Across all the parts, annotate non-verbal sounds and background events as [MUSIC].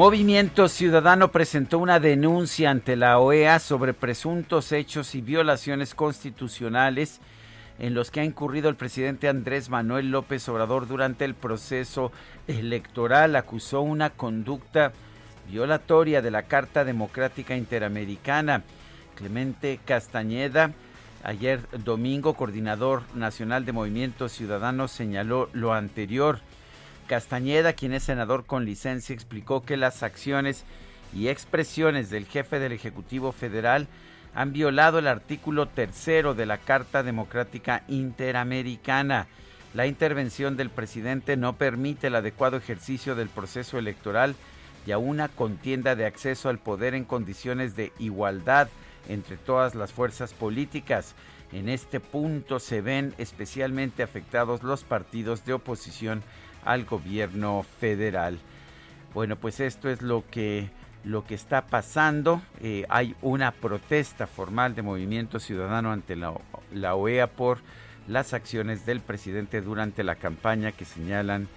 Movimiento Ciudadano presentó una denuncia ante la OEA sobre presuntos hechos y violaciones constitucionales en los que ha incurrido el presidente Andrés Manuel López Obrador durante el proceso electoral. Acusó una conducta violatoria de la Carta Democrática Interamericana. Clemente Castañeda, ayer domingo, coordinador nacional de Movimiento Ciudadano, señaló lo anterior. Castañeda, quien es senador con licencia, explicó que las acciones y expresiones del jefe del Ejecutivo Federal han violado el artículo tercero de la Carta Democrática Interamericana. La intervención del presidente no permite el adecuado ejercicio del proceso electoral y a una contienda de acceso al poder en condiciones de igualdad entre todas las fuerzas políticas. En este punto se ven especialmente afectados los partidos de oposición al gobierno federal. Bueno, pues esto es lo que lo que está pasando. Eh, hay una protesta formal de Movimiento Ciudadano ante la, OEA por las acciones del presidente durante la campaña que señalan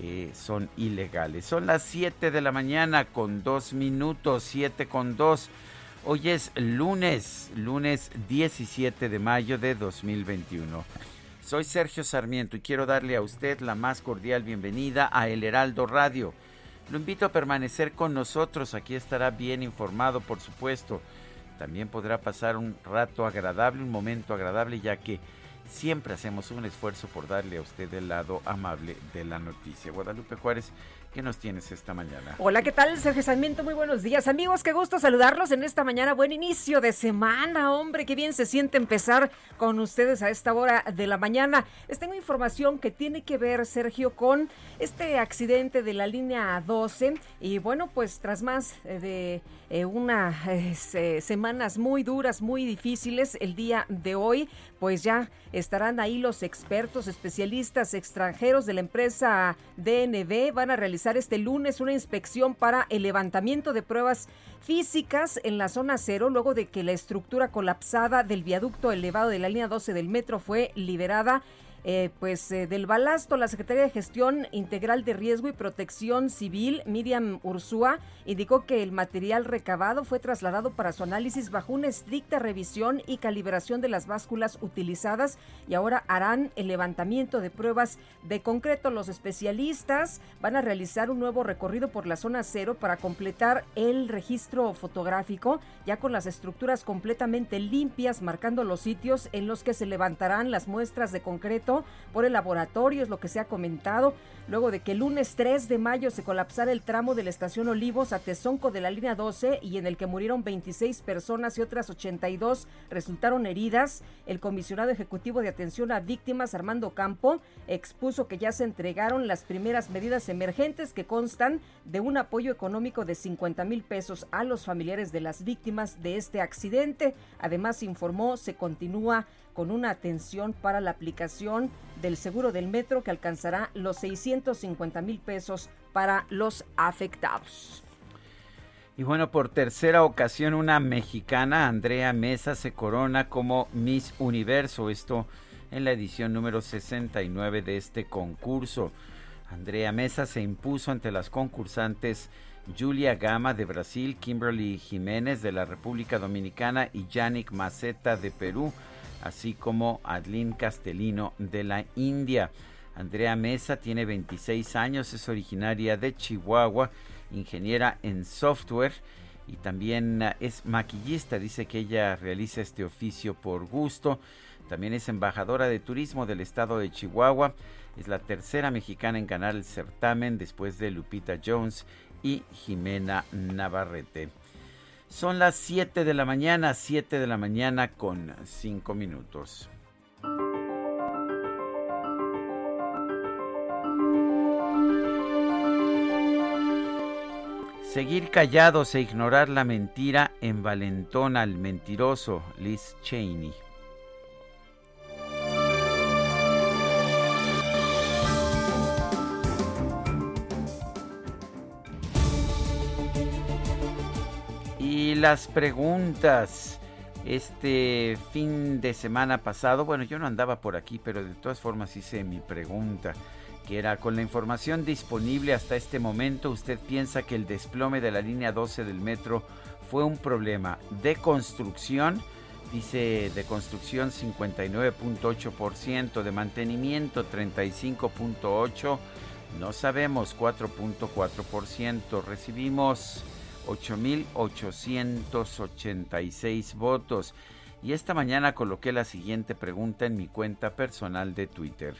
eh, son ilegales. Son las 7 de la mañana con 2 minutos, 7 con 2. Hoy es lunes, lunes 17 de mayo de 2021. Soy Sergio Sarmiento y quiero darle a usted la más cordial bienvenida a El Heraldo Radio. Lo invito a permanecer con nosotros, aquí estará bien informado, por supuesto. También podrá pasar un rato agradable, un momento agradable, ya que siempre hacemos un esfuerzo por darle a usted el lado amable de la noticia. Guadalupe Juárez ¿Qué nos tienes esta mañana? Hola, ¿qué tal? Sergio Sarmiento, muy buenos días. Amigos, qué gusto saludarlos en esta mañana. Buen inicio de semana, hombre, qué bien se siente empezar con ustedes a esta hora de la mañana. Les tengo información que tiene que ver, Sergio, con este accidente de la línea 12. Y bueno, pues tras más eh, de eh, unas eh, semanas muy duras, muy difíciles, el día de hoy, pues ya estarán ahí los expertos, especialistas extranjeros de la empresa DNB. Van a realizar este lunes una inspección para el levantamiento de pruebas físicas en la zona cero, luego de que la estructura colapsada del viaducto elevado de la línea 12 del metro fue liberada eh, pues eh, del balasto, la Secretaría de Gestión Integral de Riesgo y Protección Civil, Miriam Ursúa, indicó que el material recabado fue trasladado para su análisis bajo una estricta revisión y calibración de las básculas utilizadas y ahora harán el levantamiento de pruebas de concreto. Los especialistas van a realizar un nuevo recorrido por la zona cero para completar el registro fotográfico, ya con las estructuras completamente limpias, marcando los sitios en los que se levantarán las muestras de concreto por el laboratorio, es lo que se ha comentado, luego de que el lunes 3 de mayo se colapsara el tramo de la estación Olivos a Tezonco de la línea 12 y en el que murieron 26 personas y otras 82 resultaron heridas. El comisionado ejecutivo de atención a víctimas, Armando Campo, expuso que ya se entregaron las primeras medidas emergentes que constan de un apoyo económico de 50 mil pesos a los familiares de las víctimas de este accidente. Además, informó, se continúa con una atención para la aplicación del seguro del metro que alcanzará los 650 mil pesos para los afectados. Y bueno, por tercera ocasión una mexicana, Andrea Mesa, se corona como Miss Universo, esto en la edición número 69 de este concurso. Andrea Mesa se impuso ante las concursantes Julia Gama de Brasil, Kimberly Jiménez de la República Dominicana y Yannick Maceta de Perú, así como Adlin Castellino de la India. Andrea Mesa tiene 26 años, es originaria de Chihuahua, ingeniera en software y también ah, es maquillista. Dice que ella realiza este oficio por gusto. También es embajadora de turismo del estado de Chihuahua. Es la tercera mexicana en ganar el certamen después de Lupita Jones y Jimena Navarrete. Son las 7 de la mañana, 7 de la mañana con 5 minutos. Seguir callados e ignorar la mentira envalentona al mentiroso Liz Cheney. Las preguntas. Este fin de semana pasado, bueno, yo no andaba por aquí, pero de todas formas hice mi pregunta que era con la información disponible hasta este momento, usted piensa que el desplome de la línea 12 del metro fue un problema de construcción, dice de construcción 59.8%, de mantenimiento 35.8%, no sabemos 4.4%, recibimos 8.886 votos. Y esta mañana coloqué la siguiente pregunta en mi cuenta personal de Twitter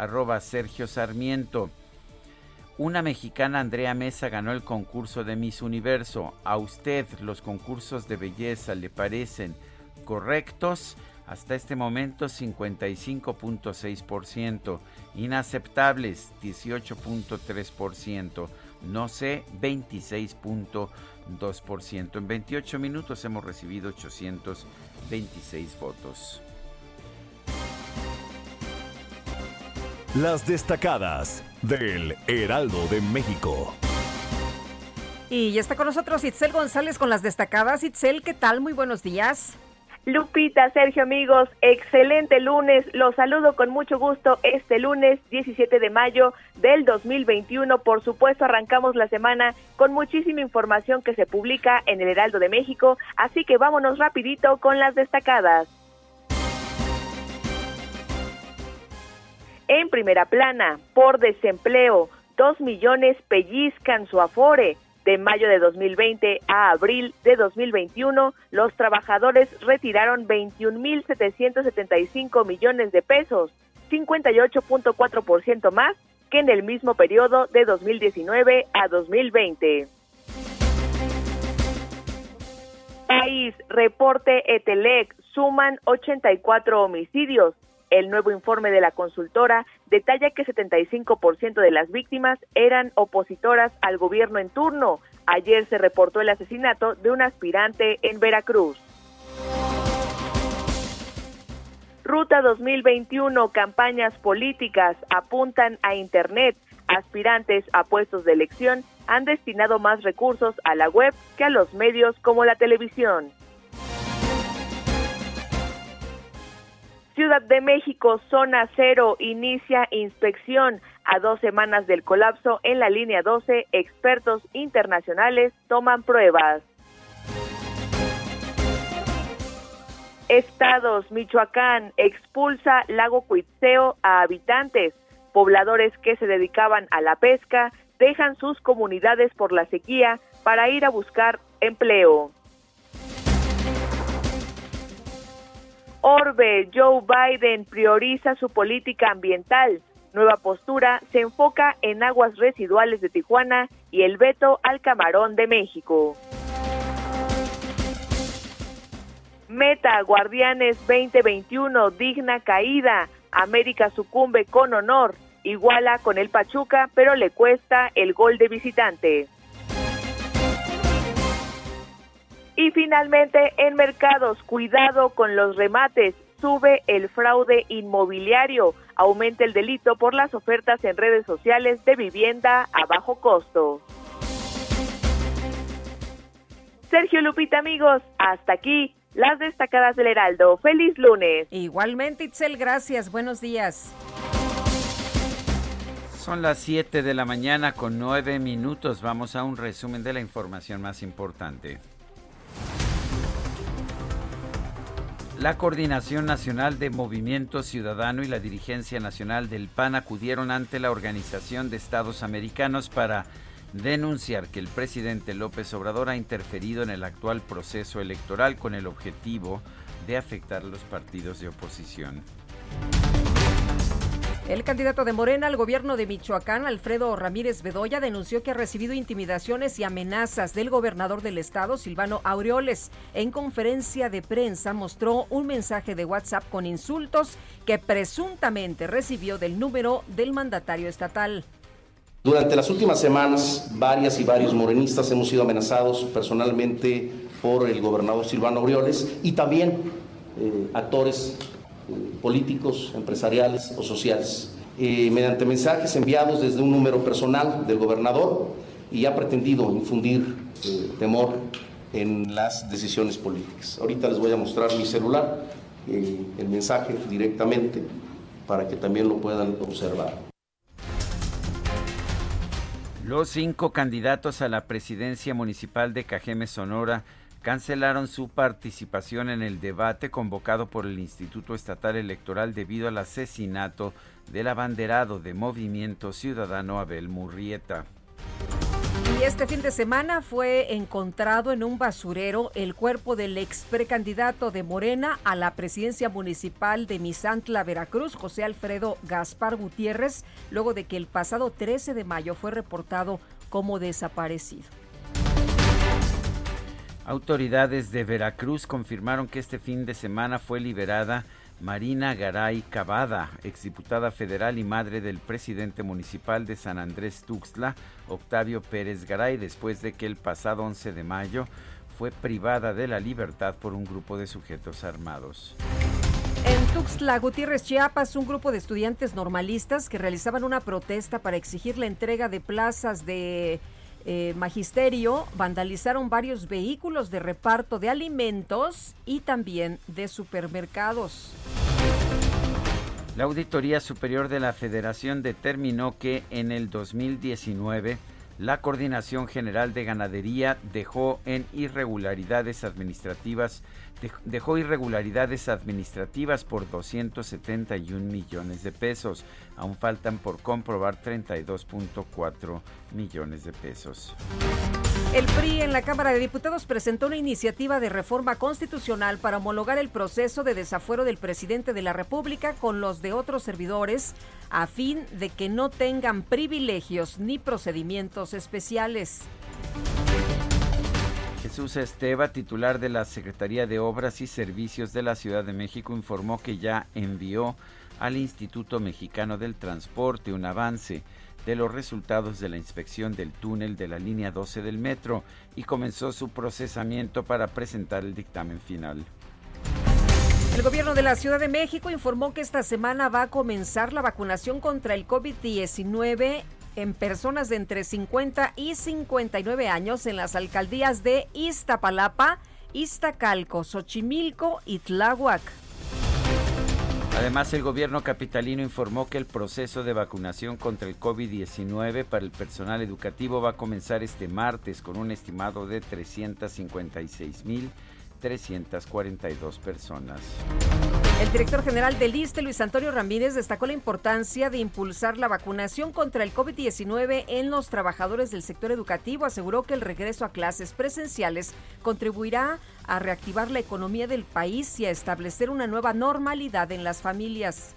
arroba Sergio Sarmiento. Una mexicana, Andrea Mesa, ganó el concurso de Miss Universo. ¿A usted los concursos de belleza le parecen correctos? Hasta este momento 55.6%, inaceptables 18.3%, no sé 26.2%. En 28 minutos hemos recibido 826 votos. Las destacadas del Heraldo de México. Y ya está con nosotros Itzel González con las destacadas. Itzel, ¿qué tal? Muy buenos días. Lupita, Sergio, amigos, excelente lunes. Los saludo con mucho gusto este lunes 17 de mayo del 2021. Por supuesto, arrancamos la semana con muchísima información que se publica en el Heraldo de México, así que vámonos rapidito con las destacadas. En primera plana, por desempleo, dos millones pellizcan su afore. De mayo de 2020 a abril de 2021, los trabajadores retiraron 21.775 millones de pesos, 58.4% más que en el mismo periodo de 2019 a 2020. País, reporte Etelec, suman 84 homicidios, el nuevo informe de la consultora detalla que 75% de las víctimas eran opositoras al gobierno en turno. Ayer se reportó el asesinato de un aspirante en Veracruz. Ruta 2021, campañas políticas apuntan a Internet. Aspirantes a puestos de elección han destinado más recursos a la web que a los medios como la televisión. Ciudad de México, zona cero, inicia inspección. A dos semanas del colapso en la línea 12, expertos internacionales toman pruebas. Estados, Michoacán, expulsa lago Cuitzeo a habitantes. Pobladores que se dedicaban a la pesca dejan sus comunidades por la sequía para ir a buscar empleo. Orbe, Joe Biden prioriza su política ambiental. Nueva postura se enfoca en aguas residuales de Tijuana y el veto al camarón de México. Meta Guardianes 2021, digna caída. América sucumbe con honor. Iguala con el Pachuca, pero le cuesta el gol de visitante. Y finalmente, en mercados, cuidado con los remates. Sube el fraude inmobiliario, aumenta el delito por las ofertas en redes sociales de vivienda a bajo costo. Sergio Lupita, amigos, hasta aquí las destacadas del Heraldo. Feliz lunes. Igualmente, Itzel, gracias. Buenos días. Son las 7 de la mañana con 9 minutos. Vamos a un resumen de la información más importante. La Coordinación Nacional de Movimiento Ciudadano y la Dirigencia Nacional del PAN acudieron ante la Organización de Estados Americanos para denunciar que el presidente López Obrador ha interferido en el actual proceso electoral con el objetivo de afectar a los partidos de oposición. El candidato de Morena al gobierno de Michoacán, Alfredo Ramírez Bedoya, denunció que ha recibido intimidaciones y amenazas del gobernador del estado, Silvano Aureoles. En conferencia de prensa mostró un mensaje de WhatsApp con insultos que presuntamente recibió del número del mandatario estatal. Durante las últimas semanas, varias y varios morenistas hemos sido amenazados personalmente por el gobernador Silvano Aureoles y también eh, actores políticos, empresariales o sociales, eh, mediante mensajes enviados desde un número personal del gobernador y ha pretendido infundir eh, temor en las decisiones políticas. Ahorita les voy a mostrar mi celular, eh, el mensaje directamente, para que también lo puedan observar. Los cinco candidatos a la presidencia municipal de Cajeme, Sonora, cancelaron su participación en el debate convocado por el Instituto Estatal Electoral debido al asesinato del abanderado de Movimiento Ciudadano Abel Murrieta. Y este fin de semana fue encontrado en un basurero el cuerpo del ex precandidato de Morena a la presidencia municipal de Misantla, Veracruz, José Alfredo Gaspar Gutiérrez, luego de que el pasado 13 de mayo fue reportado como desaparecido. Autoridades de Veracruz confirmaron que este fin de semana fue liberada Marina Garay Cavada, exdiputada federal y madre del presidente municipal de San Andrés Tuxtla, Octavio Pérez Garay, después de que el pasado 11 de mayo fue privada de la libertad por un grupo de sujetos armados. En Tuxtla Gutiérrez, Chiapas, un grupo de estudiantes normalistas que realizaban una protesta para exigir la entrega de plazas de eh, magisterio vandalizaron varios vehículos de reparto de alimentos y también de supermercados. La Auditoría Superior de la Federación determinó que en el 2019 la Coordinación General de Ganadería dejó en irregularidades administrativas dejó irregularidades administrativas por 271 millones de pesos. Aún faltan por comprobar 32.4 millones de pesos. El PRI en la Cámara de Diputados presentó una iniciativa de reforma constitucional para homologar el proceso de desafuero del presidente de la República con los de otros servidores a fin de que no tengan privilegios ni procedimientos especiales. Jesús Esteva, titular de la Secretaría de Obras y Servicios de la Ciudad de México, informó que ya envió al Instituto Mexicano del Transporte un avance de los resultados de la inspección del túnel de la línea 12 del metro y comenzó su procesamiento para presentar el dictamen final. El gobierno de la Ciudad de México informó que esta semana va a comenzar la vacunación contra el COVID-19 en personas de entre 50 y 59 años en las alcaldías de Iztapalapa, Iztacalco, Xochimilco y Tláhuac. Además, el gobierno capitalino informó que el proceso de vacunación contra el COVID-19 para el personal educativo va a comenzar este martes con un estimado de 356 mil 342 personas. El director general del ISTE, Luis Antonio Ramírez, destacó la importancia de impulsar la vacunación contra el COVID-19 en los trabajadores del sector educativo. Aseguró que el regreso a clases presenciales contribuirá a reactivar la economía del país y a establecer una nueva normalidad en las familias.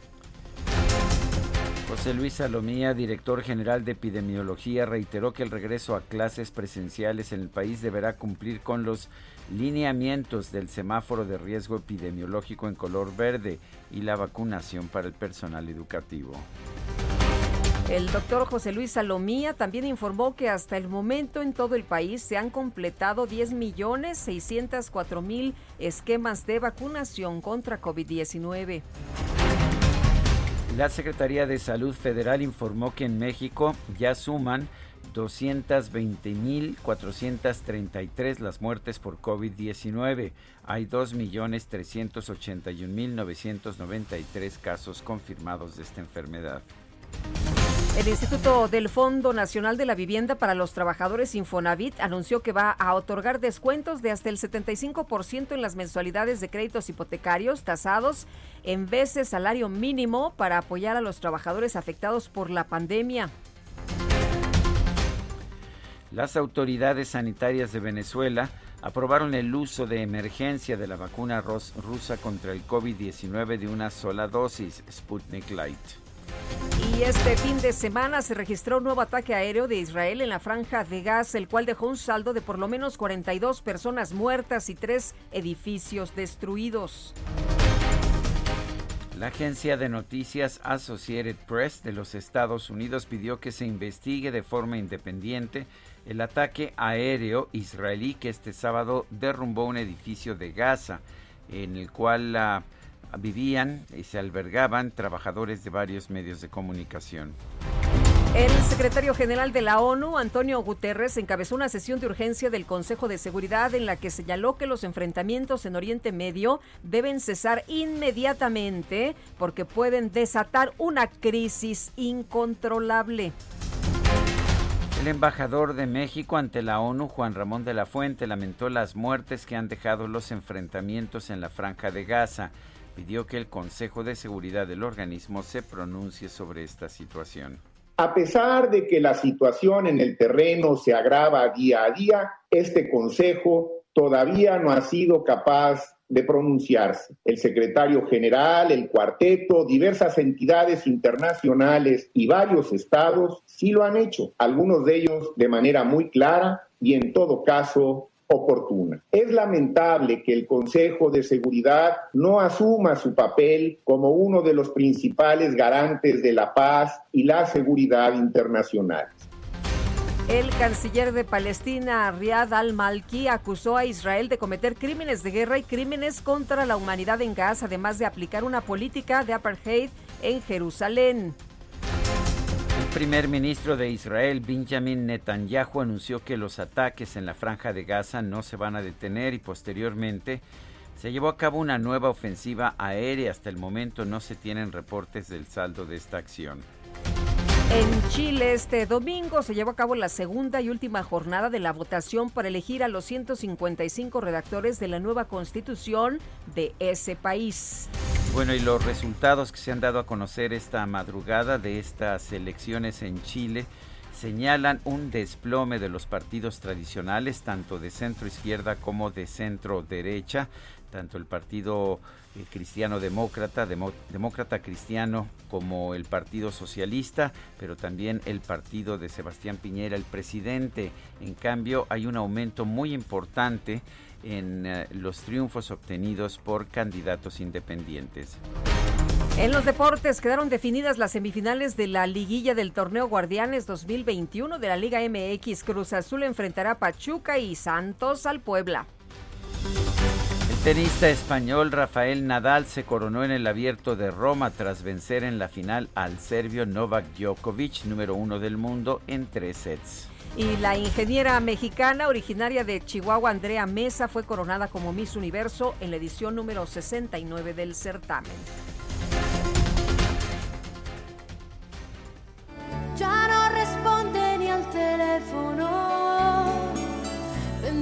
José Luis Salomía, director general de epidemiología, reiteró que el regreso a clases presenciales en el país deberá cumplir con los lineamientos del semáforo de riesgo epidemiológico en color verde y la vacunación para el personal educativo. El doctor José Luis Salomía también informó que hasta el momento en todo el país se han completado 10.604.000 esquemas de vacunación contra COVID-19. La Secretaría de Salud Federal informó que en México ya suman 220.433 las muertes por COVID-19. Hay 2.381.993 casos confirmados de esta enfermedad. El Instituto del Fondo Nacional de la Vivienda para los Trabajadores Infonavit anunció que va a otorgar descuentos de hasta el 75% en las mensualidades de créditos hipotecarios tasados en de salario mínimo para apoyar a los trabajadores afectados por la pandemia. Las autoridades sanitarias de Venezuela aprobaron el uso de emergencia de la vacuna rusa contra el COVID-19 de una sola dosis, Sputnik Light. Y este fin de semana se registró un nuevo ataque aéreo de Israel en la franja de Gaza, el cual dejó un saldo de por lo menos 42 personas muertas y tres edificios destruidos. La agencia de noticias Associated Press de los Estados Unidos pidió que se investigue de forma independiente el ataque aéreo israelí que este sábado derrumbó un edificio de Gaza en el cual la vivían y se albergaban trabajadores de varios medios de comunicación. El secretario general de la ONU, Antonio Guterres, encabezó una sesión de urgencia del Consejo de Seguridad en la que señaló que los enfrentamientos en Oriente Medio deben cesar inmediatamente porque pueden desatar una crisis incontrolable. El embajador de México ante la ONU, Juan Ramón de la Fuente, lamentó las muertes que han dejado los enfrentamientos en la franja de Gaza pidió que el Consejo de Seguridad del organismo se pronuncie sobre esta situación. A pesar de que la situación en el terreno se agrava día a día, este Consejo todavía no ha sido capaz de pronunciarse. El secretario general, el cuarteto, diversas entidades internacionales y varios estados sí lo han hecho, algunos de ellos de manera muy clara y en todo caso Es lamentable que el Consejo de Seguridad no asuma su papel como uno de los principales garantes de la paz y la seguridad internacional. El canciller de Palestina, Riyad al-Malki, acusó a Israel de cometer crímenes de guerra y crímenes contra la humanidad en Gaza, además de aplicar una política de apartheid en Jerusalén. Primer ministro de Israel, Benjamin Netanyahu, anunció que los ataques en la franja de Gaza no se van a detener y posteriormente se llevó a cabo una nueva ofensiva aérea. Hasta el momento no se tienen reportes del saldo de esta acción. En Chile este domingo se llevó a cabo la segunda y última jornada de la votación para elegir a los 155 redactores de la nueva constitución de ese país. Bueno, y los resultados que se han dado a conocer esta madrugada de estas elecciones en Chile señalan un desplome de los partidos tradicionales, tanto de centro izquierda como de centro derecha, tanto el Partido Cristiano Demócrata, Demócrata Cristiano, como el Partido Socialista, pero también el partido de Sebastián Piñera, el presidente. En cambio, hay un aumento muy importante en eh, los triunfos obtenidos por candidatos independientes. En los deportes quedaron definidas las semifinales de la liguilla del torneo Guardianes 2021 de la Liga MX. Cruz Azul enfrentará a Pachuca y Santos al Puebla. El tenista español Rafael Nadal se coronó en el abierto de Roma tras vencer en la final al serbio Novak Djokovic, número uno del mundo, en tres sets. Y la ingeniera mexicana originaria de Chihuahua, Andrea Mesa, fue coronada como Miss Universo en la edición número 69 del certamen. Ya no responde ni al teléfono.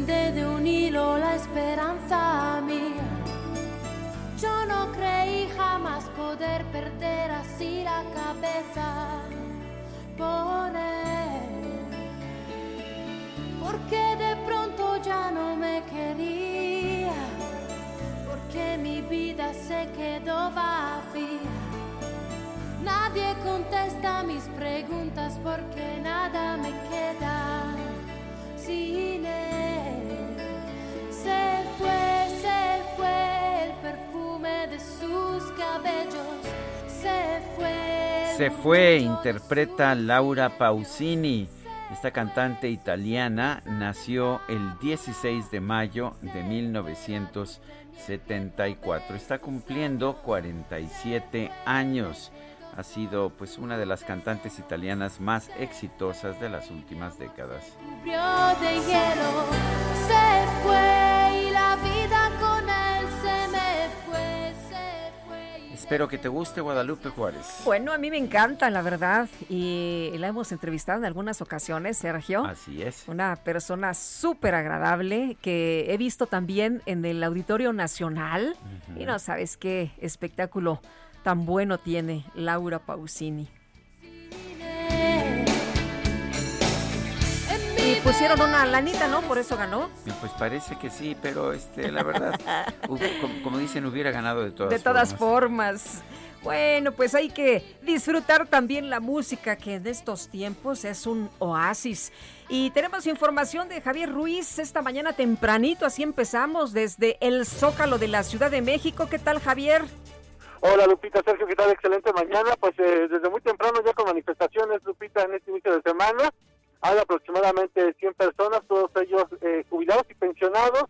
Vende de un hilo la esperanza mía. Yo no creí jamás poder perder así la cabeza por él. Porque de pronto ya no me quería. Porque mi vida se quedó vacía Nadie contesta mis preguntas porque nada me queda sin él. Sus cabellos. Se fue. Se fue, interpreta Laura Pausini. Esta cantante italiana nació el 16 de mayo de 1974. Está cumpliendo 47 años ha sido pues una de las cantantes italianas más exitosas de las últimas décadas. Espero que te guste Guadalupe Juárez. Bueno, a mí me encanta, la verdad. Y la hemos entrevistado en algunas ocasiones, Sergio. Así es. Una persona súper agradable que he visto también en el Auditorio Nacional. Y no sabes qué espectáculo tan bueno tiene Laura Pausini. Pusieron una lanita, ¿no? Por eso ganó. Pues parece que sí, pero este, la verdad, [LAUGHS] como, como, dicen, hubiera ganado de todas De todas formas. Bueno, pues hay que disfrutar también la música que en estos tiempos es un oasis. Y tenemos información de Javier Ruiz esta mañana tempranito, así empezamos desde el Zócalo de la Ciudad de México. ¿Qué tal, Javier? Hola Lupita, Sergio, ¿qué tal? Excelente mañana. Pues eh, desde muy temprano ya con manifestaciones, Lupita, en este inicio de semana. Hay aproximadamente 100 personas, todos ellos eh, jubilados y pensionados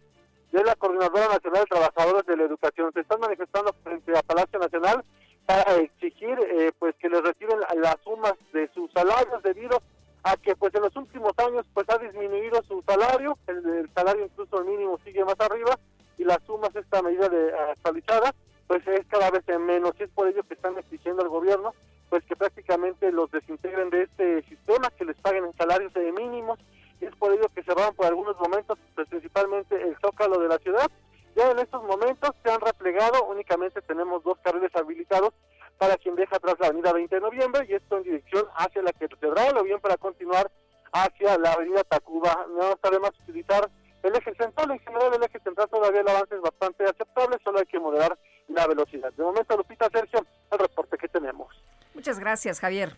de la Coordinadora Nacional de Trabajadores de la Educación. Se están manifestando frente a Palacio Nacional para exigir eh, pues que les retiren las sumas de sus salarios debido a que pues en los últimos años pues ha disminuido su salario, el, salario incluso mínimo sigue más arriba y las sumas esta medida de actualizada pues es cada vez menos y es por ello que están exigiendo al gobierno pues que prácticamente los desintegren de este sistema, que les paguen en salarios de mínimos, y es por ello que cerraron por algunos momentos, pues principalmente el zócalo de la ciudad. Ya en estos momentos se han replegado, únicamente tenemos dos carriles habilitados para quien deja atrás la avenida 20 de noviembre, y esto en dirección hacia la catedral, o bien para continuar hacia la avenida Tacuba. No sabemos utilizar el eje central, en general el eje central todavía el avance es bastante aceptable, solo hay que moderar la velocidad. De momento, Lupita Sergio, el reporte que tenemos. Muchas gracias, Javier.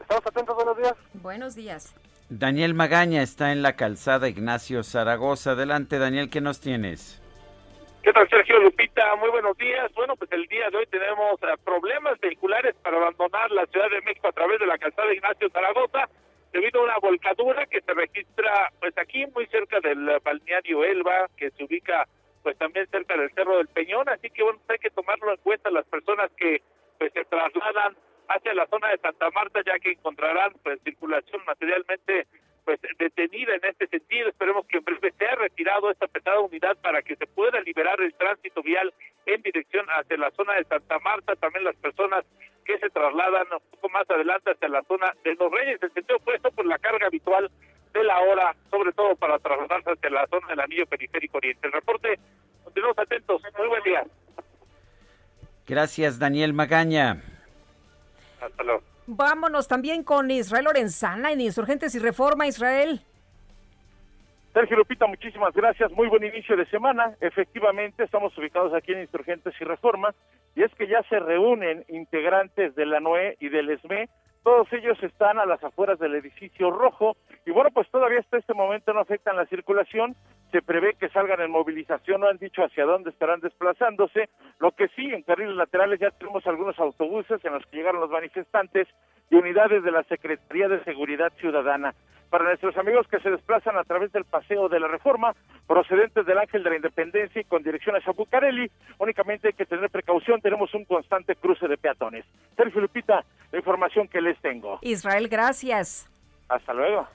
Estamos atentos, buenos días. Buenos días. Daniel Magaña está en la calzada Ignacio Zaragoza. Adelante, Daniel, ¿qué nos tienes? ¿Qué tal, Sergio Lupita? Muy buenos días. Bueno, pues el día de hoy tenemos eh, problemas vehiculares para abandonar la Ciudad de México a través de la calzada Ignacio Zaragoza debido a una volcadura que se registra pues aquí muy cerca del balneario Elba, que se ubica pues también cerca del Cerro del Peñón, así que bueno, pues, hay que tomarlo en cuenta las personas que pues se trasladan hacia la zona de Santa Marta, ya que encontrarán pues circulación materialmente pues detenida en este sentido. Esperemos que en breve sea retirado esta pesada unidad para que se pueda liberar el tránsito vial en dirección hacia la zona de Santa Marta, también las personas que se trasladan un poco más adelante hacia la zona de Los Reyes, en sentido opuesto por la carga habitual de la hora, sobre todo para trasladarse hacia la zona del anillo periférico oriente. El reporte, continuamos atentos. Muy buen día. Gracias, Daniel Magaña. Hasta luego. Vámonos también con Israel Lorenzana en Insurgentes y Reforma, Israel. Sergio Lupita, muchísimas gracias. Muy buen inicio de semana. Efectivamente, estamos ubicados aquí en Insurgentes y Reforma, y es que ya se reúnen integrantes de la NOE y del ESME todos ellos están a las afueras del edificio rojo y bueno, pues todavía hasta este momento no afectan la circulación. Se prevé que salgan en movilización, no han dicho hacia dónde estarán desplazándose. Lo que sí, en carriles laterales ya tenemos algunos autobuses en los que llegaron los manifestantes y unidades de la Secretaría de Seguridad Ciudadana para nuestros amigos que se desplazan a través del Paseo de la Reforma, procedentes del Ángel de la Independencia y con dirección a Chapucarelli, únicamente hay que tener precaución, tenemos un constante cruce de peatones. Sergio Lupita, la información que les tengo. Israel, gracias. Hasta luego.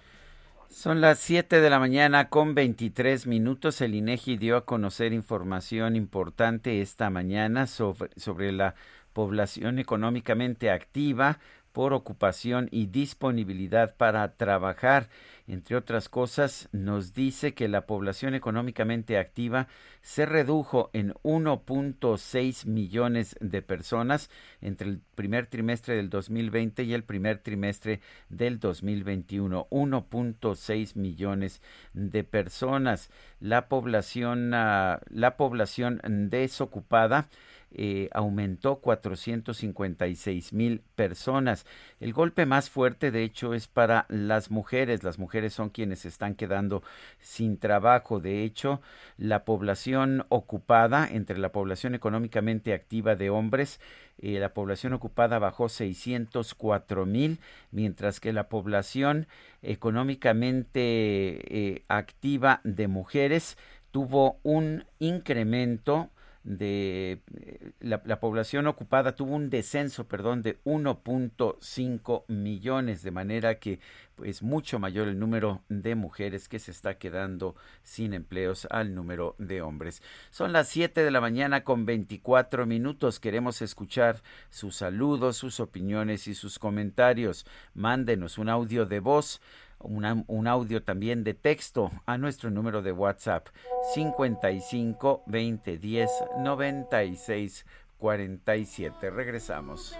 Son las 7 de la mañana con 23 minutos. El INEGI dio a conocer información importante esta mañana sobre, sobre la población económicamente activa por ocupación y disponibilidad para trabajar. Entre otras cosas, nos dice que la población económicamente activa se redujo en 1.6 millones de personas entre el primer trimestre del 2020 y el primer trimestre del 2021. 1.6 millones de personas. La población, ah, la población desocupada eh, aumentó 456 mil personas. El golpe más fuerte, de hecho, es para las mujeres. Las mujeres son quienes están quedando sin trabajo. De hecho, la población ocupada, entre la población económicamente activa de hombres, eh, la población ocupada bajó 604 mil, mientras que la población económicamente eh, activa de mujeres tuvo un incremento de eh, la, población ocupada tuvo un descenso, perdón, de 1.5 millones, de manera que es pues, mucho mayor el número de mujeres que se está quedando sin empleos al número de hombres. Son las 7 de la mañana con 24 minutos. Queremos escuchar sus saludos, sus opiniones y sus comentarios. Mándenos un audio de voz un audio también de texto a nuestro número de WhatsApp 55 20 10 96 47. Regresamos.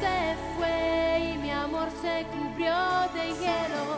Se fue y mi amor se cubrió de hielo.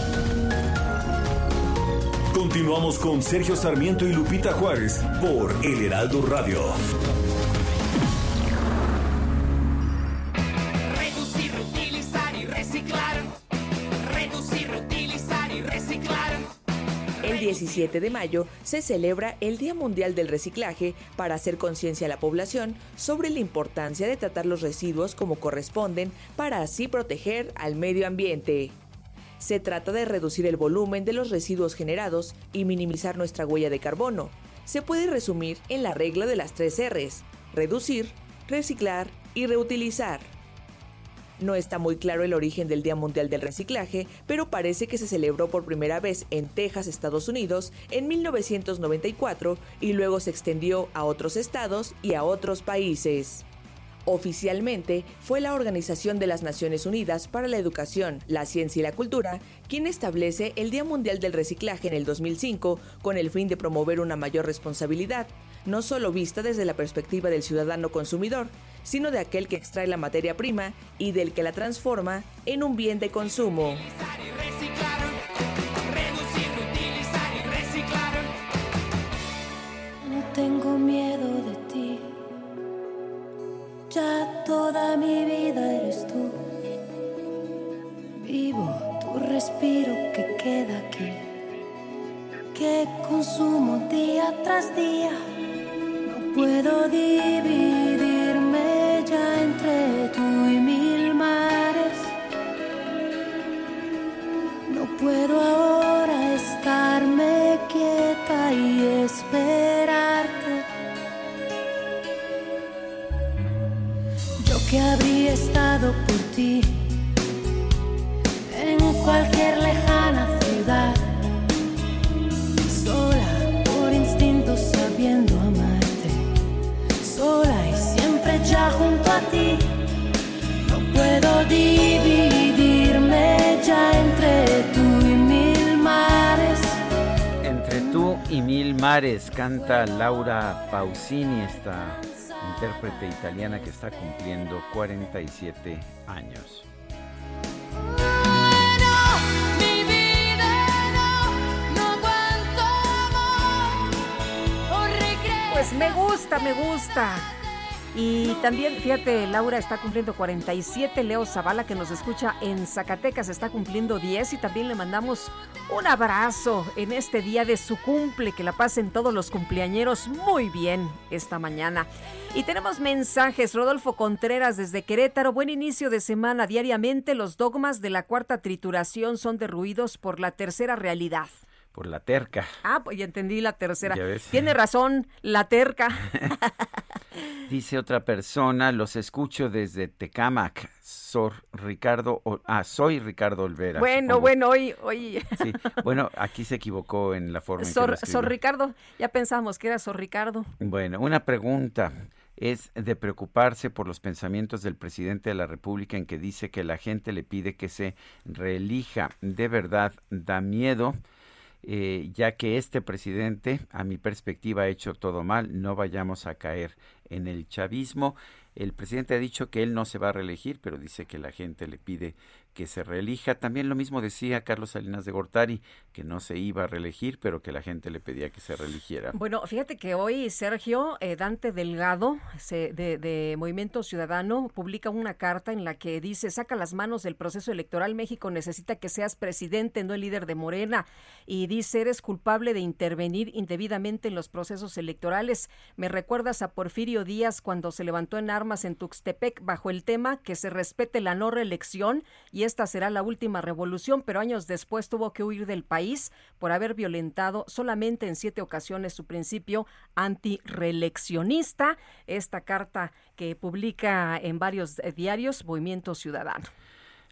Continuamos con Sergio Sarmiento y Lupita Juárez por El Heraldo Radio. Reducir, reutilizar y reciclar. Reducir, reutilizar y reciclar. El 17 de mayo se celebra el Día Mundial del Reciclaje para hacer conciencia a la población sobre la importancia de tratar los residuos como corresponden para así proteger al medio ambiente. Se trata de reducir el volumen de los residuos generados y minimizar nuestra huella de carbono. Se puede resumir en la regla de las tres Rs, reducir, reciclar y reutilizar. No está muy claro el origen del Día Mundial del Reciclaje, pero parece que se celebró por primera vez en Texas, Estados Unidos, en 1994 y luego se extendió a otros estados y a otros países. Oficialmente fue la Organización de las Naciones Unidas para la Educación, la Ciencia y la Cultura quien establece el Día Mundial del Reciclaje en el 2005 con el fin de promover una mayor responsabilidad, no solo vista desde la perspectiva del ciudadano consumidor, sino de aquel que extrae la materia prima y del que la transforma en un bien de consumo. No tengo miedo de ya toda mi vida eres tú. Vivo tu respiro que queda aquí, que consumo día tras día. No puedo dividirme ya entre tú y mil mares. No puedo ahora estarme quieta y esperarte. Que habría estado por ti en cualquier lejana ciudad, sola por instinto sabiendo amarte, sola y siempre ya junto a ti. No puedo dividirme ya entre tú y mil mares. Entre tú y mil mares canta Laura Pausini esta intérprete italiana que está cumpliendo 47 años. Pues me gusta, me gusta. Y también, fíjate, Laura está cumpliendo 47, Leo Zavala que nos escucha en Zacatecas está cumpliendo 10 y también le mandamos un abrazo en este día de su cumple, que la pasen todos los cumpleañeros muy bien esta mañana. Y tenemos mensajes, Rodolfo Contreras desde Querétaro, buen inicio de semana, diariamente los dogmas de la cuarta trituración son derruidos por la tercera realidad por la terca. Ah, pues ya entendí la tercera. Tiene razón, la terca. [LAUGHS] Dice otra persona, los escucho desde Tecamac, Sor Ricardo, ah, soy Ricardo Olvera. Bueno, bueno, hoy, hoy. Sí, bueno, aquí se equivocó en la forma. Sor, en Sor Ricardo, ya pensamos que era Sor Ricardo. Bueno, una pregunta es de preocuparse por los pensamientos del presidente de la República en que dice que la gente le pide que se reelija. De verdad, da miedo eh, ya que este presidente, a mi perspectiva, ha hecho todo mal, no vayamos a caer en el chavismo. El presidente ha dicho que él no se va a reelegir, pero dice que la gente le pide que se reelija. También lo mismo decía Carlos Salinas de Gortari, que no se iba a reelegir, pero que la gente le pedía que se reeligiera. Bueno, fíjate que hoy Sergio eh, Dante Delgado se- de, de Movimiento Ciudadano publica una carta en la que dice, saca las manos del proceso electoral, México necesita que seas presidente, no el líder de Morena. Y dice, eres culpable de intervenir indebidamente en los procesos electorales. Me recuerdas a Porfirio Díaz cuando se levantó en armas en Tuxtepec bajo el tema que se respete la no reelección y esta será la última revolución, pero años después tuvo que huir del país por haber violentado solamente en siete ocasiones su principio antireeleccionista. Esta carta que publica en varios eh, diarios Movimiento Ciudadano.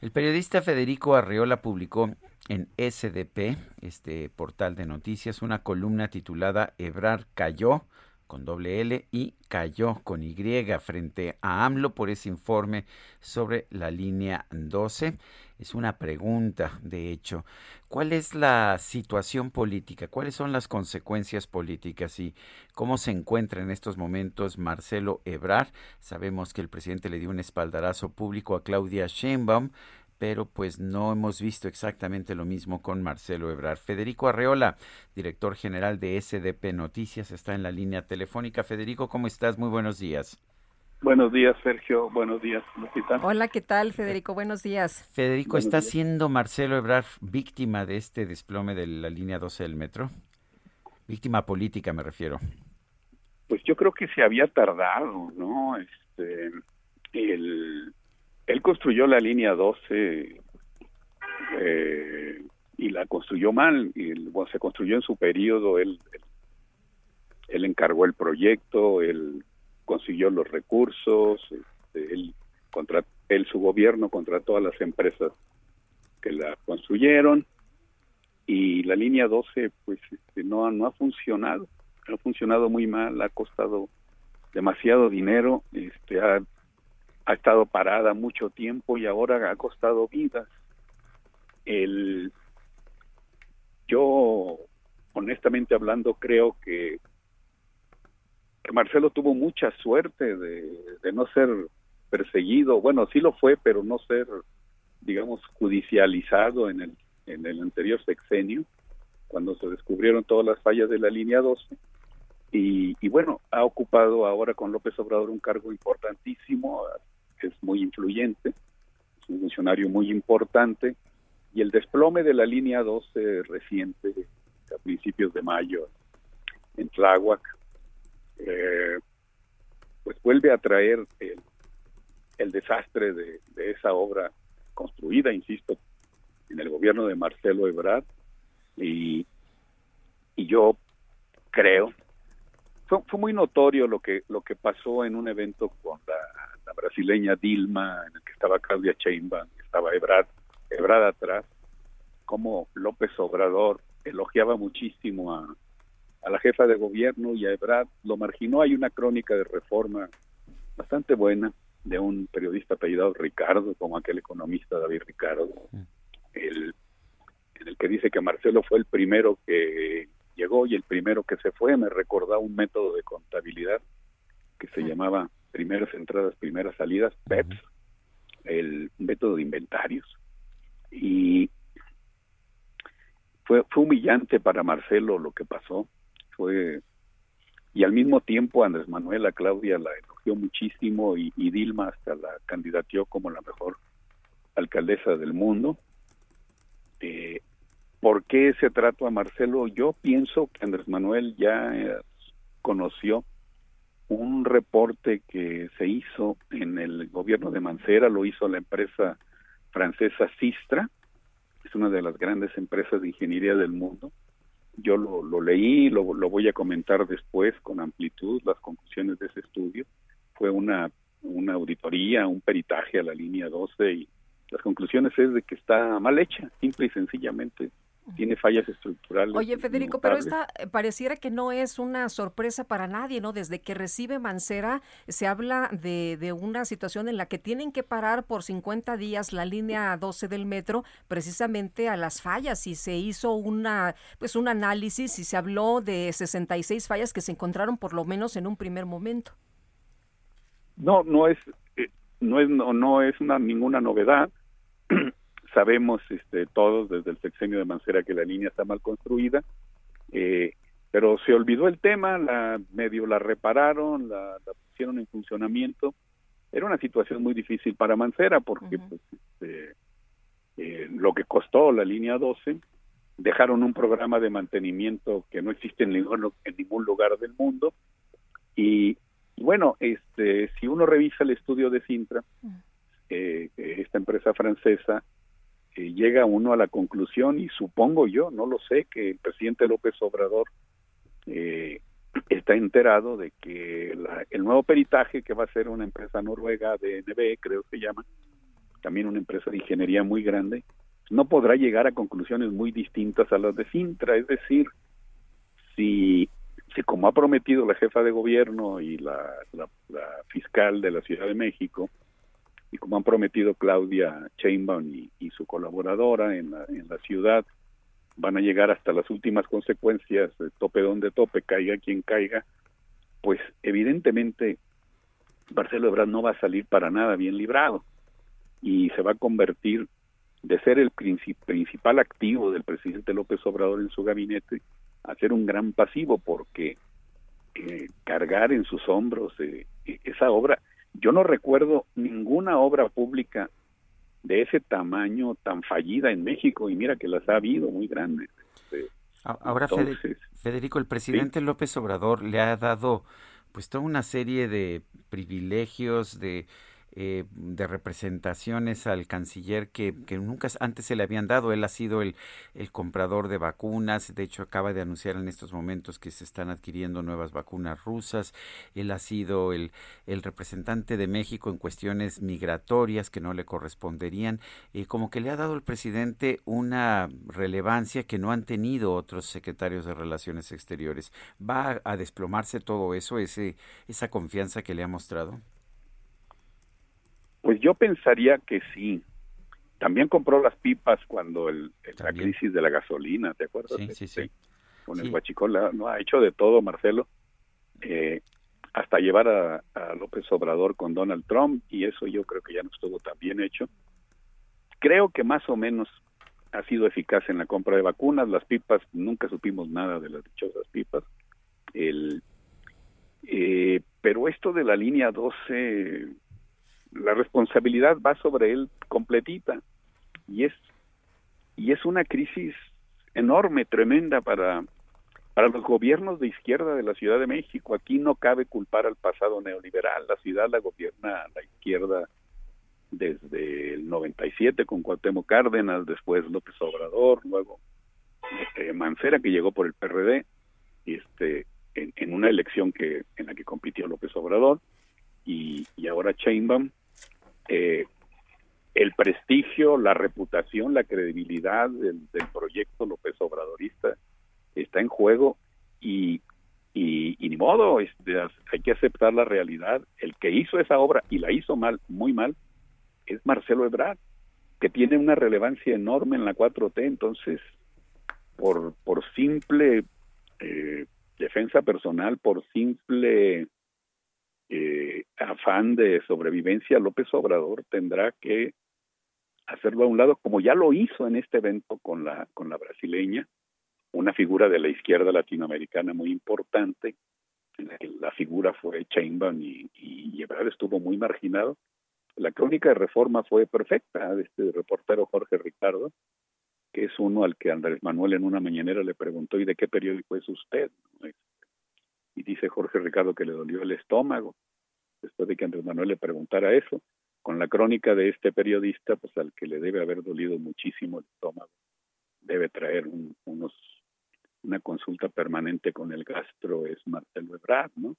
El periodista Federico Arreola publicó en SDP, este portal de noticias, una columna titulada Ebrar cayó con doble L y cayó con Y frente a AMLO por ese informe sobre la línea 12. Es una pregunta, de hecho. ¿Cuál es la situación política? ¿Cuáles son las consecuencias políticas y cómo se encuentra en estos momentos Marcelo Ebrard? Sabemos que el presidente le dio un espaldarazo público a Claudia Sheinbaum, pero pues no hemos visto exactamente lo mismo con Marcelo Ebrard. Federico Arreola, director general de SDP Noticias, está en la línea telefónica. Federico, ¿cómo estás? Muy buenos días. Buenos días, Sergio. Buenos días, Lupita. Hola, ¿qué tal, Federico? Buenos días. Federico, Buenos ¿está días. siendo Marcelo Ebrard víctima de este desplome de la línea 12 del metro? Víctima política, me refiero. Pues yo creo que se había tardado, ¿no? Este, el, él construyó la línea 12 eh, y la construyó mal. Y bueno, se construyó en su periodo. Él, él, encargó el proyecto, él consiguió los recursos, este, él, él su gobierno contrató a las empresas que la construyeron y la línea 12 pues este, no, no ha funcionado ha funcionado muy mal, ha costado demasiado dinero, este, ha, ha estado parada mucho tiempo y ahora ha costado vidas. El, yo, honestamente hablando, creo que, Marcelo tuvo mucha suerte de, de no ser perseguido. Bueno, sí lo fue, pero no ser, digamos, judicializado en el, en el anterior sexenio, cuando se descubrieron todas las fallas de la línea 12 y, y bueno, ha ocupado ahora con López Obrador un cargo importantísimo, es muy influyente, es un funcionario muy importante, y el desplome de la línea 12 reciente, a principios de mayo, en Tláhuac, eh, pues vuelve a traer el, desastre de, de esa obra construida, insisto, en el gobierno de Marcelo Ebrard, y, y yo creo fue, fue muy notorio lo que lo que pasó en un evento con la, la brasileña Dilma, en el que estaba Claudia Sheinbaum, estaba Ebrard, Ebrard atrás, como López Obrador elogiaba muchísimo a, a la jefa de gobierno y a Ebrard, lo marginó. Hay una crónica de reforma bastante buena de un periodista apellidado Ricardo, como aquel economista David Ricardo, el, en el que dice que Marcelo fue el primero que llegó y el primero que se fue. Me recordaba un método de contabilidad que se llamaba primeras entradas, primeras salidas, PEPS, el método de inventarios. Y fue, fue humillante para Marcelo lo que pasó. Fue y al mismo tiempo Andrés Manuel a Claudia la elogió muchísimo y, y Dilma hasta la candidateó como la mejor alcaldesa del mundo. Eh, ¿Por qué ese trato a Marcelo? Yo pienso que Andrés Manuel ya eh, conoció un reporte que se hizo en el gobierno de Mancera, lo hizo la empresa francesa Sistra, es una de las grandes empresas de ingeniería del mundo. Yo lo, lo leí, lo, lo voy a comentar después con amplitud, las conclusiones de ese estudio. Fue una, una auditoría, un peritaje a la línea 12 y las conclusiones es de que está mal hecha, simple y sencillamente tiene fallas estructurales. Oye, Federico, pero esta eh, pareciera que no es una sorpresa para nadie, ¿no? Desde que recibe Mancera se habla de, de una situación en la que tienen que parar por 50 días la línea 12 del metro precisamente a las fallas y se hizo una pues un análisis y se habló de 66 fallas que se encontraron por lo menos en un primer momento. No, no es, eh, no es, no, no es una, ninguna novedad. [CLEARS THROAT] Sabemos este, todos desde el sexenio de Mancera que la línea está mal construida, eh, pero se olvidó el tema, la medio la repararon, la, la pusieron en funcionamiento. Era una situación muy difícil para Mancera porque pues, este, eh, lo que costó la línea 12 dejaron un programa de mantenimiento que no existe en ningún, en ningún lugar del mundo. Y bueno, este, si uno revisa el estudio de Sintra, eh, esta empresa francesa, llega uno a la conclusión, y supongo yo, no lo sé, que el presidente López Obrador eh, está enterado de que la- el nuevo peritaje que va a ser una empresa noruega de NB, creo que se llama, también una empresa de ingeniería muy grande, no podrá llegar a conclusiones muy distintas a las de Sintra, es decir, si, si como ha prometido la jefa de gobierno y la, la- la fiscal de la Ciudad de México, y como han prometido Claudia Sheinbaum y, y su colaboradora en la, en la ciudad, van a llegar hasta las últimas consecuencias, de tope donde tope, caiga quien caiga, pues evidentemente Marcelo Ebrard no va a salir para nada bien librado y se va a convertir de ser el princi- principal activo del presidente López Obrador en su gabinete a ser un gran pasivo porque eh, cargar en sus hombros eh, e- esa obra, yo no recuerdo ninguna obra pública de ese tamaño tan fallida en México y mira que las ha habido muy grandes. Este, Ahora, entonces, Federico, el presidente López Obrador le ha dado pues toda una serie de privilegios, de, eh, de representaciones al canciller que, que nunca antes se le habían dado. Él ha sido el, el comprador de vacunas, de hecho acaba de anunciar en estos momentos que se están adquiriendo nuevas vacunas rusas. Él ha sido el, el representante de México en cuestiones migratorias que no le corresponderían. Y como que le ha dado el presidente una relevancia que no han tenido otros secretarios de Relaciones Exteriores. ¿Va a desplomarse todo eso, ese, esa confianza que le ha mostrado? Pues yo pensaría que sí. También compró las pipas cuando el, el- la crisis de la gasolina, ¿te acuerdas? Sí, sí, sí. Con el guachicol, la- no ha hecho de todo, Marcelo, eh, hasta llevar a, a López Obrador con Donald Trump, y eso yo creo que ya no estuvo tan bien hecho. Creo que más o menos ha sido eficaz en la compra de vacunas. Las pipas, nunca supimos nada de las dichosas pipas. El, eh, pero esto de la línea 12, la responsabilidad va sobre él completita y es y es una crisis enorme, tremenda para para los gobiernos de izquierda de la Ciudad de México. Aquí no cabe culpar al pasado neoliberal. La ciudad la gobierna la izquierda desde el 97 con Cuauhtémoc Cárdenas, después López Obrador, luego eh, Mancera que llegó por el PRD, este en, una elección que en la que compitió López Obrador y, y ahora Sheinbaum eh, el prestigio, la reputación, la credibilidad del, proyecto López Obradorista está en juego y, ni modo, este, hay que aceptar la realidad. El que hizo esa obra y la hizo mal, muy mal, es Marcelo Ebrard, que tiene una relevancia enorme en la 4T, entonces, por, por simple eh, defensa personal, por simple eh, afán de sobrevivencia, López Obrador tendrá que hacerlo a un lado, como ya lo hizo en este evento con la, con la brasileña, una figura de la izquierda latinoamericana muy importante, en la que la figura fue Sheinbaum y, y, y Ebrard estuvo muy marginado. La crónica de reforma fue perfecta de este reportero Jorge Ricardo, que es uno al que Andrés Manuel en una mañanera le preguntó, ¿y de qué periódico es usted? Y dice Jorge Ricardo que le dolió el estómago, después de que Andrés Manuel le preguntara eso. Con la crónica de este periodista, pues al que le debe haber dolido muchísimo el estómago, debe traer un, unos una consulta permanente con el gastro es Marcelo Ebrard, ¿no?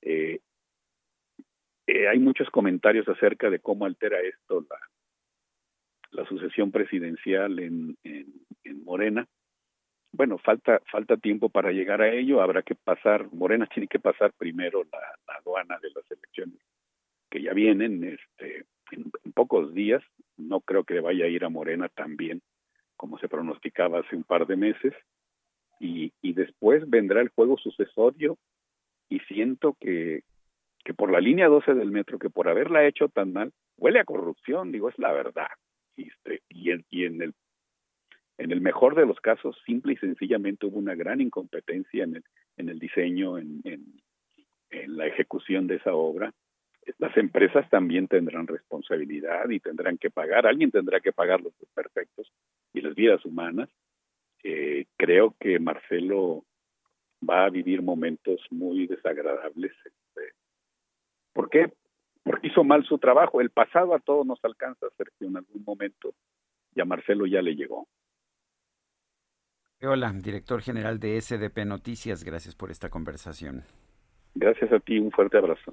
Eh, eh, hay muchos comentarios acerca de cómo altera esto la, la sucesión presidencial en, en, en Morena. Bueno, falta falta tiempo para llegar a ello. Habrá que pasar, Morena tiene que pasar primero la, aduana de las elecciones que ya vienen este, en, en pocos días. No creo que vaya a ir a Morena tan bien como se pronosticaba hace un par de meses. Y, y después vendrá el juego sucesorio y siento que que por la línea 12 del metro, que por haberla hecho tan mal, huele a corrupción, digo, es la verdad. Y, este, y, en, y en el en el mejor de los casos, simple y sencillamente hubo una gran incompetencia en el, en el diseño, en, en, la ejecución de esa obra. Las empresas también tendrán responsabilidad y tendrán que pagar, alguien tendrá que pagar los perfectos y las vidas humanas. Eh, creo que Marcelo va a vivir momentos muy desagradables. Este, ¿Por qué? Porque hizo mal su trabajo. El pasado a todos nos alcanza, Sergio, en algún momento. Y a Marcelo ya le llegó. Hola, director general de SDP Noticias. Gracias por esta conversación. Gracias a ti, un fuerte abrazo.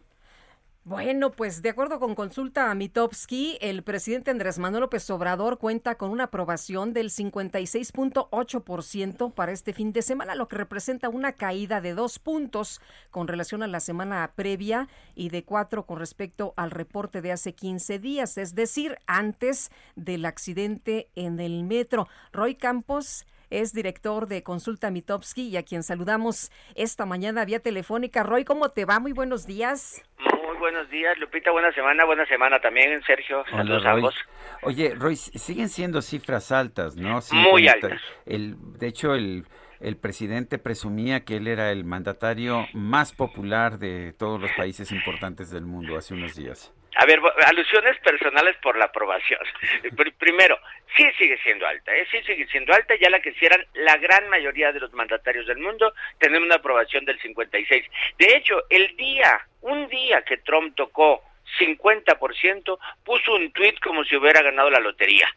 Bueno, pues de acuerdo con consulta a Mitowski, el presidente Andrés Manuel López Obrador cuenta con una aprobación del 56.8% para este fin de semana, lo que representa una caída de dos puntos con relación a la semana previa y de cuatro con respecto al reporte de hace 15 días, es decir, antes del accidente en el metro. Roy Campos es director de Consulta Mitowski y a quien saludamos esta mañana vía telefónica. Roy, ¿cómo te va? Muy buenos días. Muy buenos días, Lupita. Buena semana, buena semana también, Sergio. Hola, Roy. ambos. Oye, Roy, siguen siendo cifras altas, ¿no? Muy 50. altas. El, de hecho, el, el presidente presumía que él era el mandatario más popular de todos los países importantes del mundo hace unos días. A ver, alusiones personales por la aprobación. [LAUGHS] Pr- Primero, sí sigue siendo alta, ¿eh? sí sigue siendo alta, ya la quisieran la gran mayoría de los mandatarios del mundo tener una aprobación del 56. De hecho, el día, un día que Trump tocó 50%, puso un tweet como si hubiera ganado la lotería.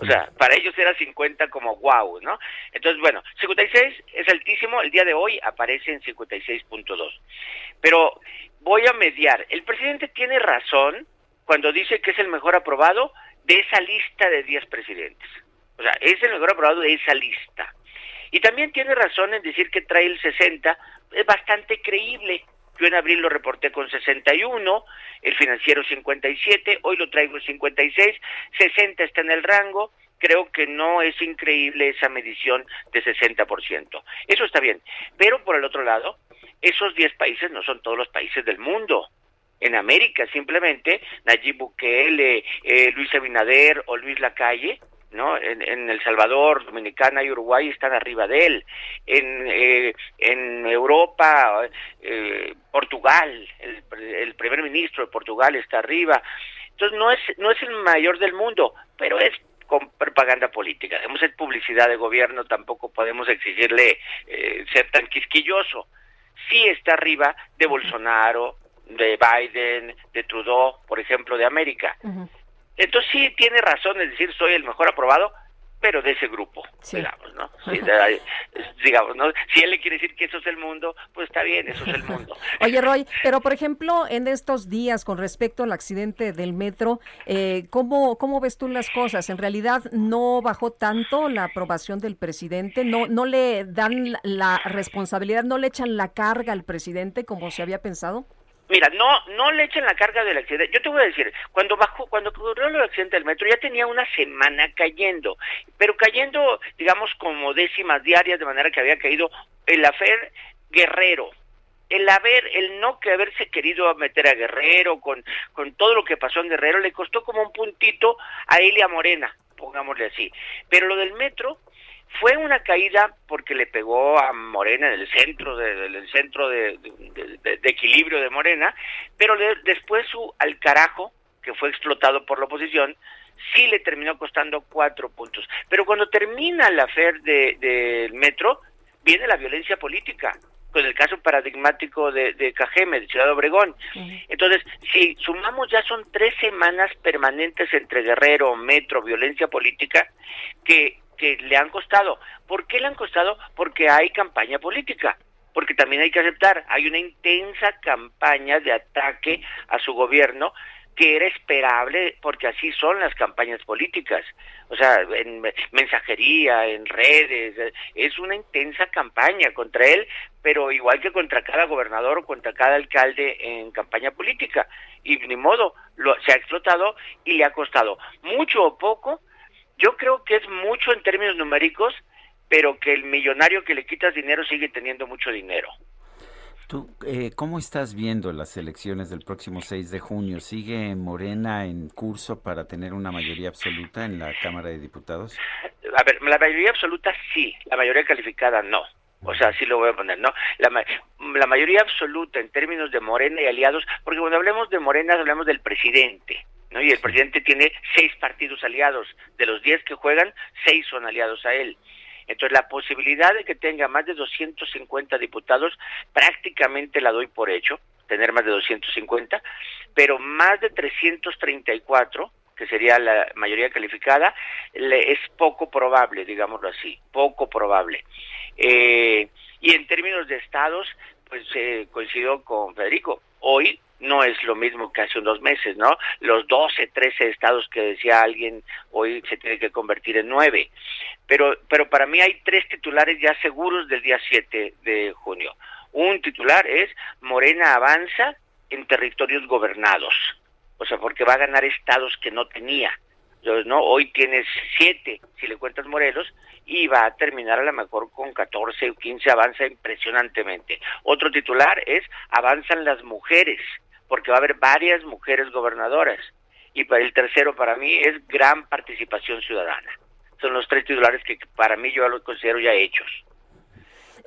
O sea, [LAUGHS] para ellos era 50 como wow, ¿no? Entonces, bueno, 56 es altísimo, el día de hoy aparece en 56.2. Pero voy a mediar. El presidente tiene razón cuando dice que es el mejor aprobado de esa lista de 10 presidentes. O sea, es el mejor aprobado de esa lista. Y también tiene razón en decir que trae el 60, es bastante creíble. Yo en abril lo reporté con 61, el financiero 57, hoy lo traigo en 56, 60 está en el rango, creo que no es increíble esa medición de 60%. Eso está bien. Pero por el otro lado, esos 10 países no son todos los países del mundo. En América simplemente Nayib Bukele, eh, Luis Abinader o Luis Lacalle, ¿no? En, El Salvador, Dominicana y Uruguay están arriba de él. En, eh, Europa, eh, Portugal, el, el primer ministro de Portugal está arriba. Entonces no es no es el mayor del mundo, pero es con propaganda política. Debemos ser publicidad de gobierno, tampoco podemos exigirle eh, ser tan quisquilloso. Sí está arriba de Bolsonaro, de Biden, de Trudeau, por ejemplo, de América. Entonces sí tiene razón en decir soy el mejor aprobado, pero de ese grupo, digamos, ¿no? [LAUGHS] Sí, digamos, ¿no? Si él le quiere decir que eso es el mundo, pues está bien, eso es el mundo. [LAUGHS] Oye, Roy, pero por ejemplo, en estos días con respecto al accidente del metro, eh, ¿cómo, ¿cómo ves tú las cosas? ¿En realidad no bajó tanto la aprobación del presidente? ¿No, no le dan la responsabilidad, no le echan la carga al presidente como se había pensado? Mira, no, no le echen la carga del accidente. Yo te voy a decir, cuando bajó, cuando ocurrió el accidente del metro, ya tenía una semana cayendo, pero cayendo, digamos, como décimas diarias, de manera que había caído el afer Guerrero. El haber, el no que haberse querido meter a Guerrero con, con todo lo que pasó en Guerrero, le costó como un puntito a Elia Morena, pongámosle así. Pero lo del metro, fue una caída porque le pegó a Morena en el centro de, centro de, de- equilibrio de Morena, pero le- después su al carajo, que fue explotado por la oposición, sí le terminó costando cuatro puntos. Pero cuando termina la FER del de, metro, viene la violencia política, con el caso paradigmático de, de Cajeme, de Ciudad Obregón. Entonces, si sumamos ya son tres semanas permanentes entre Guerrero, Metro, violencia política, que, que le han costado. ¿Por qué le han costado? Porque hay campaña política. Porque también hay que aceptar, hay una intensa campaña de ataque a su gobierno que era esperable porque así son las campañas políticas. O sea, en mensajería, en redes, eh, es una intensa campaña contra él, pero igual que contra cada gobernador o contra cada alcalde en campaña política. Y ni modo, lo, se ha explotado y le ha costado mucho o poco. Yo creo que es mucho en términos numéricos, pero que el millonario que le quitas dinero sigue teniendo mucho dinero. ¿Tú eh, cómo estás viendo las elecciones del próximo 6 de junio? ¿Sigue Morena en curso para tener una mayoría absoluta en la Cámara de Diputados? A ver, la mayoría absoluta sí, la mayoría calificada no. O sea, sí lo voy a poner, ¿no? La, ma- la mayoría absoluta en términos de Morena y aliados, porque cuando hablemos de Morena hablamos del presidente, ¿no? Y el presidente tiene seis partidos aliados. De los diez que juegan, seis son aliados a él. Entonces, la posibilidad de que tenga más de 250 diputados, prácticamente la doy por hecho, tener más de 250, pero más de 334, que sería la mayoría calificada, le- es poco probable, digámoslo así, poco probable. Eh, y en términos de estados, pues eh, coincido con Federico. Hoy no es lo mismo que hace unos meses, ¿no? Los 12, 13 estados que decía alguien hoy se tiene que convertir en nueve. Pero, pero para mí hay tres titulares ya seguros del día 7 de junio. Un titular es Morena avanza en territorios gobernados. O sea, porque va a ganar estados que no tenía. Entonces, ¿no? Hoy tienes siete, si le cuentas Morelos, y va a terminar a lo mejor con 14 o 15, avanza impresionantemente. Otro titular es avanzan las mujeres, porque va a haber varias mujeres gobernadoras. Y para el tercero para mí es gran participación ciudadana. Son los tres titulares que para mí yo los considero ya hechos.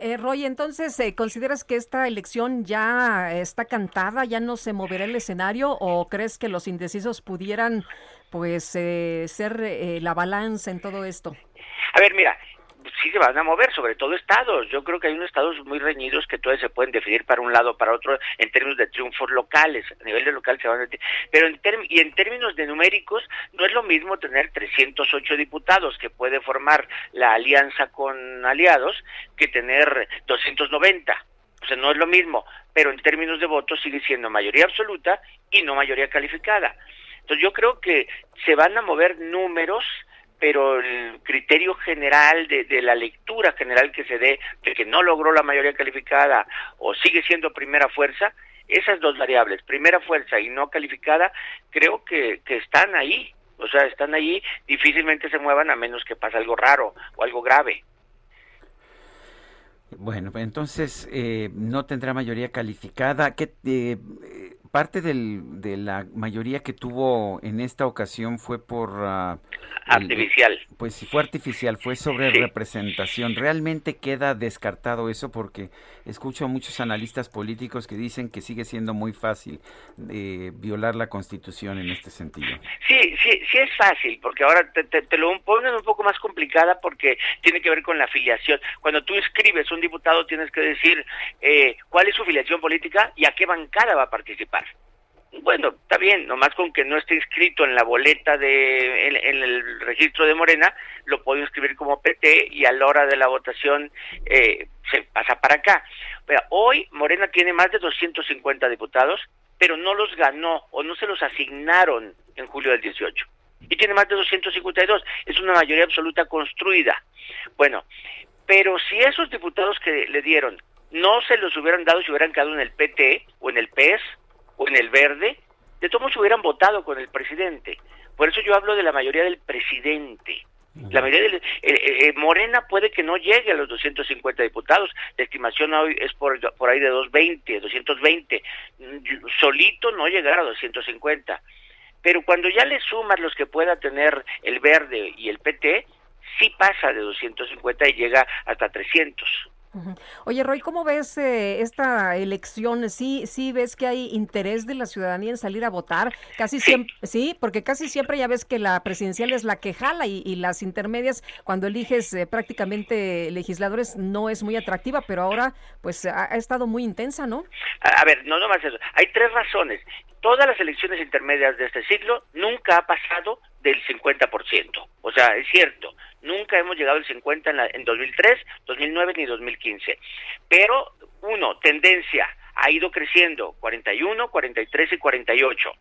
Eh, Roy, entonces, eh, ¿consideras que esta elección ya está cantada, ya no se moverá el escenario o crees que los indecisos pudieran, pues, eh, ser eh, la balanza en todo esto? A ver, mira, sí se van a mover, sobre todo estados. Yo creo que hay unos estados muy reñidos que todavía se pueden definir para un lado o para otro en términos de triunfos locales. A nivel de local se van a... Pero en, y en términos de numéricos, no es lo mismo tener 308 diputados que puede formar la alianza con aliados que tener 290. O sea, no es lo mismo, pero en términos de votos sigue siendo mayoría absoluta y no mayoría calificada. Entonces yo creo que se van a mover números pero el criterio general de, de, la lectura general que se dé de que no logró la mayoría calificada o sigue siendo primera fuerza, esas dos variables, primera fuerza y no calificada, creo que, que están ahí, o sea, están ahí, difícilmente se muevan a menos que pase algo raro o algo grave. Bueno, entonces eh, no tendrá mayoría calificada. ¿Qué, eh, parte del, de la mayoría que tuvo en esta ocasión fue por... Uh, artificial. El, pues si fue artificial, fue sobre sí. representación. ¿Realmente queda descartado eso? Porque escucho a muchos analistas políticos que dicen que sigue siendo muy fácil eh, violar la Constitución en este sentido. Sí, sí, sí es fácil, porque ahora te, te, te lo ponen un poco más complicada porque tiene que ver con la afiliación. Cuando tú escribes un diputado tienes que decir eh, cuál es su afiliación política y a qué bancada va a participar. Bueno, está bien, nomás con que no esté inscrito en la boleta de en, el registro de Morena, lo puedo inscribir como PT y a la hora de la votación eh, se pasa para acá. Pero hoy Morena tiene más de 250 diputados, pero no los ganó o no se los asignaron en julio del 18. Y tiene más de 252, es una mayoría absoluta construida. Bueno, pero si esos diputados que le dieron no se los hubieran dado si hubieran quedado en el PT o en el PES o en el verde, de todos hubieran votado con el presidente. Por eso yo hablo de la mayoría del presidente. La mayoría del, eh, eh, Morena puede que no llegue a los 250 diputados. La estimación hoy es por, por ahí de 220, 220. Solito no llegar a 250. Pero cuando ya le sumas los que pueda tener el verde y el PT, sí pasa de 250 y llega hasta 300. Oye, Roy, ¿cómo ves eh, esta elección? ¿Sí, ¿Sí ves que hay interés de la ciudadanía en salir a votar? Casi sí. siempre, sí, porque casi siempre ya ves que la presidencial es la que jala y, y las intermedias, cuando eliges eh, prácticamente legisladores, no es muy atractiva, pero ahora pues ha, ha estado muy intensa, ¿no? A, a ver, no nomás eso. Hay tres razones. Todas las elecciones intermedias de este siglo nunca ha pasado del 50%. O sea, es cierto, nunca hemos llegado al 50 en, la, en 2003, 2009 ni 2015. Pero, uno, tendencia, ha ido creciendo, 41, 43 y 48.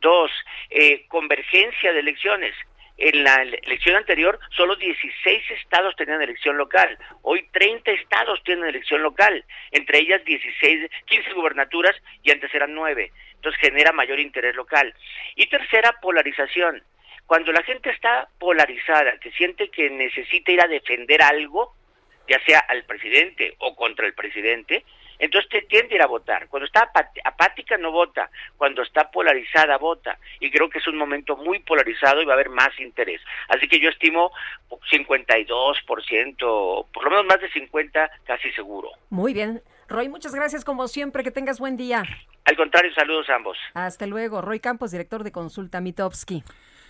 Dos, eh, convergencia de elecciones. En la elección anterior, solo 16 estados tenían elección local. Hoy 30 estados tienen elección local, entre ellas 16, 15 gubernaturas y antes eran 9. Entonces genera mayor interés local. Y tercera, polarización. Cuando la gente está polarizada, que siente que necesita ir a defender algo, ya sea al presidente o contra el presidente, entonces te tiende a ir a votar. Cuando está apática no vota, cuando está polarizada vota. Y creo que es un momento muy polarizado y va a haber más interés. Así que yo estimo 52%, por lo menos más de 50, casi seguro. Muy bien. Roy, muchas gracias como siempre, que tengas buen día. Al contrario, saludos a ambos. Hasta luego. Roy Campos, director de Consulta Mitowski.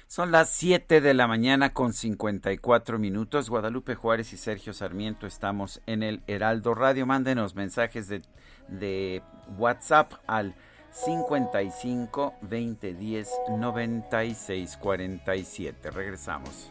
Son las 7 de la mañana con 54 minutos. Guadalupe Juárez y Sergio Sarmiento estamos en el Heraldo Radio. Mándenos mensajes de, de WhatsApp al 55 2010 96 47. Regresamos.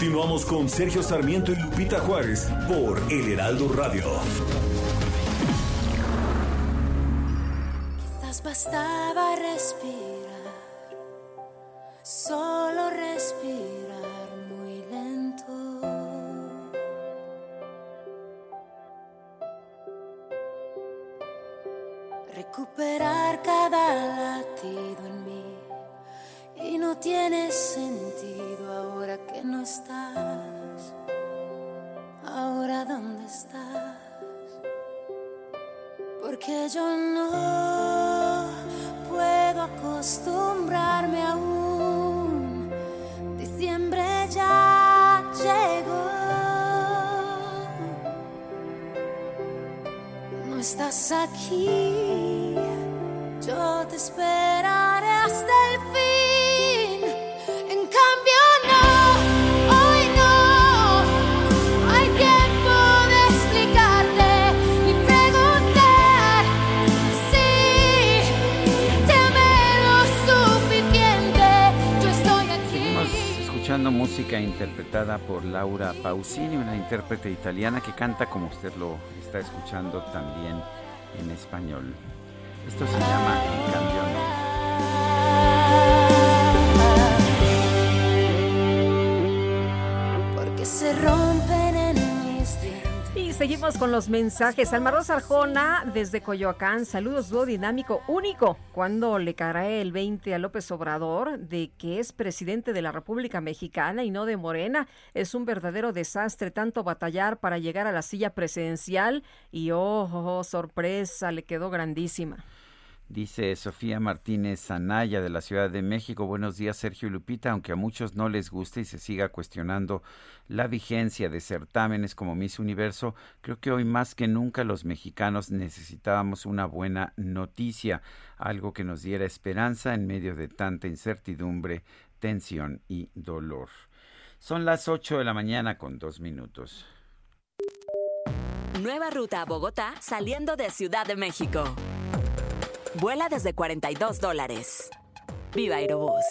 Continuamos con Sergio Sarmiento y Lupita Juárez por El Heraldo Radio. Quizás bastaba respirar, solo respirar muy lento. Recuperar cada latido en mí y no tiene sentido ahora que no estás. Ahora dónde estás? Porque yo no puedo acostumbrarme aún. Diciembre ya llegó. No estás aquí. Yo te esperaré hasta el fin. Música interpretada por Laura Pausini, una intérprete italiana que canta como usted lo está escuchando también en español. Esto se llama En cambio no. Seguimos con los mensajes. Alma Rosa Arjona desde Coyoacán. Saludos, dúo dinámico único. Cuando le caerá el 20 a López Obrador de que es presidente de la República Mexicana y no de Morena? Es un verdadero desastre tanto batallar para llegar a la silla presidencial y oh, oh, oh, sorpresa, le quedó grandísima. Dice Sofía Martínez Anaya de la Ciudad de México. Buenos días, Sergio Lupita. Aunque a muchos no les guste y se siga cuestionando la vigencia de certámenes como Miss Universo, creo que hoy más que nunca los mexicanos necesitábamos una buena noticia, algo que nos diera esperanza en medio de tanta incertidumbre, tensión y dolor. Son las 8 de la mañana con dos minutos. Nueva ruta a Bogotá saliendo de Ciudad de México. Vuela desde 42 dólares. Viva Aerobús.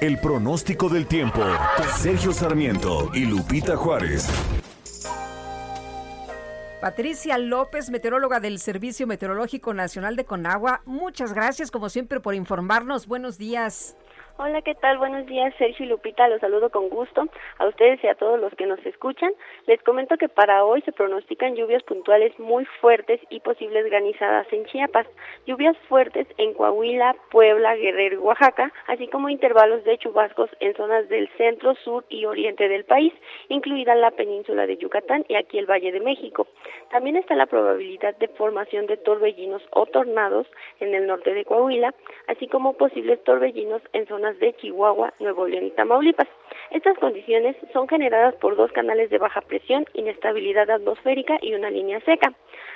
El pronóstico del tiempo. Sergio Sarmiento y Lupita Juárez. Patricia López, meteoróloga del Servicio Meteorológico Nacional de Conagua. Muchas gracias, como siempre, por informarnos. Buenos días. Hola, ¿qué tal? Buenos días, Sergio y Lupita. Los saludo con gusto a ustedes y a todos los que nos escuchan. Les comento que para hoy se pronostican lluvias puntuales muy fuertes y posibles granizadas en Chiapas. Lluvias fuertes en Coahuila, Puebla, Guerrero y Oaxaca, así como intervalos de chubascos en zonas del centro, sur y oriente del país, incluida la península de Yucatán y aquí el Valle de México. También está la probabilidad de formación de torbellinos o tornados en el norte de Coahuila, así como posibles torbellinos en zonas de Chihuahua, Nuevo León y Tamaulipas. Estas condiciones son generadas por dos canales de baja presión, inestabilidad atmosférica y una línea seca.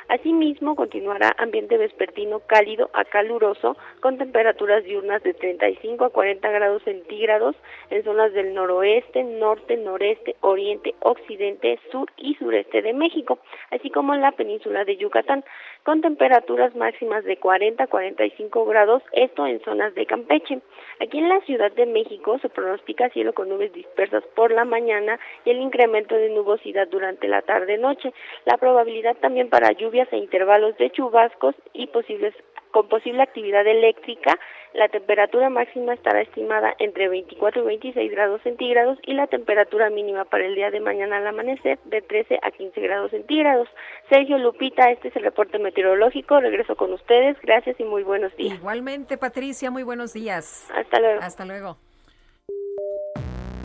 Asimismo, continuará ambiente vespertino cálido a caluroso con temperaturas diurnas de 35 a 40 grados centígrados en zonas del noroeste, norte, noreste, oriente, occidente, sur y sureste de México, así como en la península de Yucatán, con temperaturas máximas de 40 a 45 grados, esto en zonas de Campeche. Aquí en la Ciudad de México se pronostica cielo con nubes dispersas por la mañana y el incremento de nubosidad durante la tarde-noche. La probabilidad también para lluvias e intervalos de chubascos y posibles con posible actividad eléctrica, la temperatura máxima estará estimada entre 24 y 26 grados centígrados y la temperatura mínima para el día de mañana al amanecer de 13 a 15 grados centígrados. Sergio Lupita, este es el reporte meteorológico. Regreso con ustedes. Gracias y muy buenos días. Igualmente, Patricia, muy buenos días. Hasta luego. Hasta luego.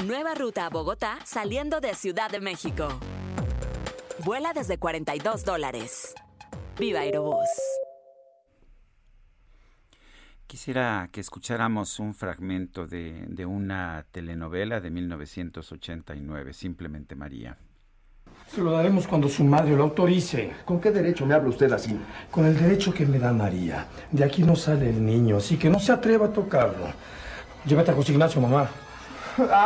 Nueva ruta a Bogotá saliendo de Ciudad de México. Vuela desde 42 dólares. Viva Aerobús. Quisiera que escucháramos un fragmento de, de una telenovela de 1989, Simplemente María. Se lo daremos cuando su madre lo autorice. ¿Con qué derecho me habla usted así? Con el derecho que me da María. De aquí no sale el niño, así que no se atreva a tocarlo. Llévate a José Ignacio, mamá.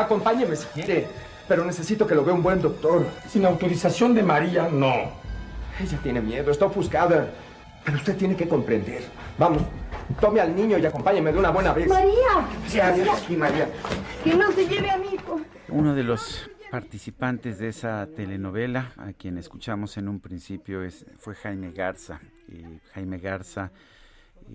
Acompáñeme si quiere, pero necesito que lo vea un buen doctor. Sin autorización de María, no. Ella tiene miedo, está ofuscada. Pero usted tiene que comprender. Vamos, tome al niño y acompáñeme de una buena vez. María. Sí, adiós aquí, María. Que no se lleve a mi hijo. Uno de los participantes de esa telenovela, a quien escuchamos en un principio, es, fue Jaime Garza. Y Jaime Garza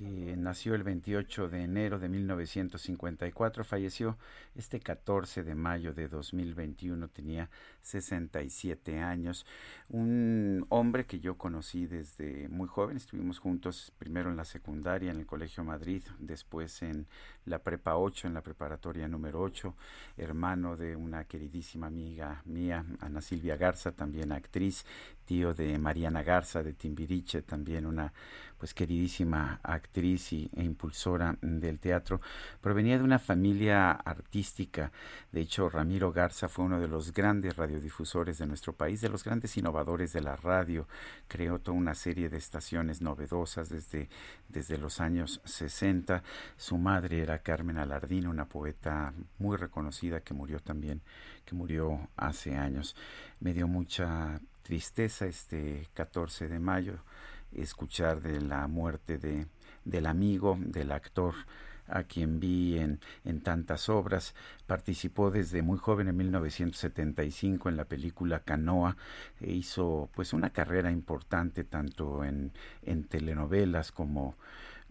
eh, nació el 28 de enero de 1954, falleció este 14 de mayo de 2021, tenía 67 años. Un hombre que yo conocí desde muy joven, estuvimos juntos primero en la secundaria en el Colegio Madrid, después en la Prepa 8, en la preparatoria número 8, hermano de una queridísima amiga mía, Ana Silvia Garza, también actriz, tío de Mariana Garza de Timbiriche, también una pues queridísima actriz y, e impulsora del teatro, provenía de una familia artística. De hecho, Ramiro Garza fue uno de los grandes radiodifusores de nuestro país, de los grandes innovadores de la radio. Creó toda una serie de estaciones novedosas desde, desde los años 60. Su madre era Carmen Alardín, una poeta muy reconocida que murió también, que murió hace años. Me dio mucha tristeza este 14 de mayo escuchar de la muerte de, del amigo, del actor a quien vi en, en tantas obras. Participó desde muy joven en 1975 en la película Canoa. E hizo pues una carrera importante tanto en, en telenovelas como,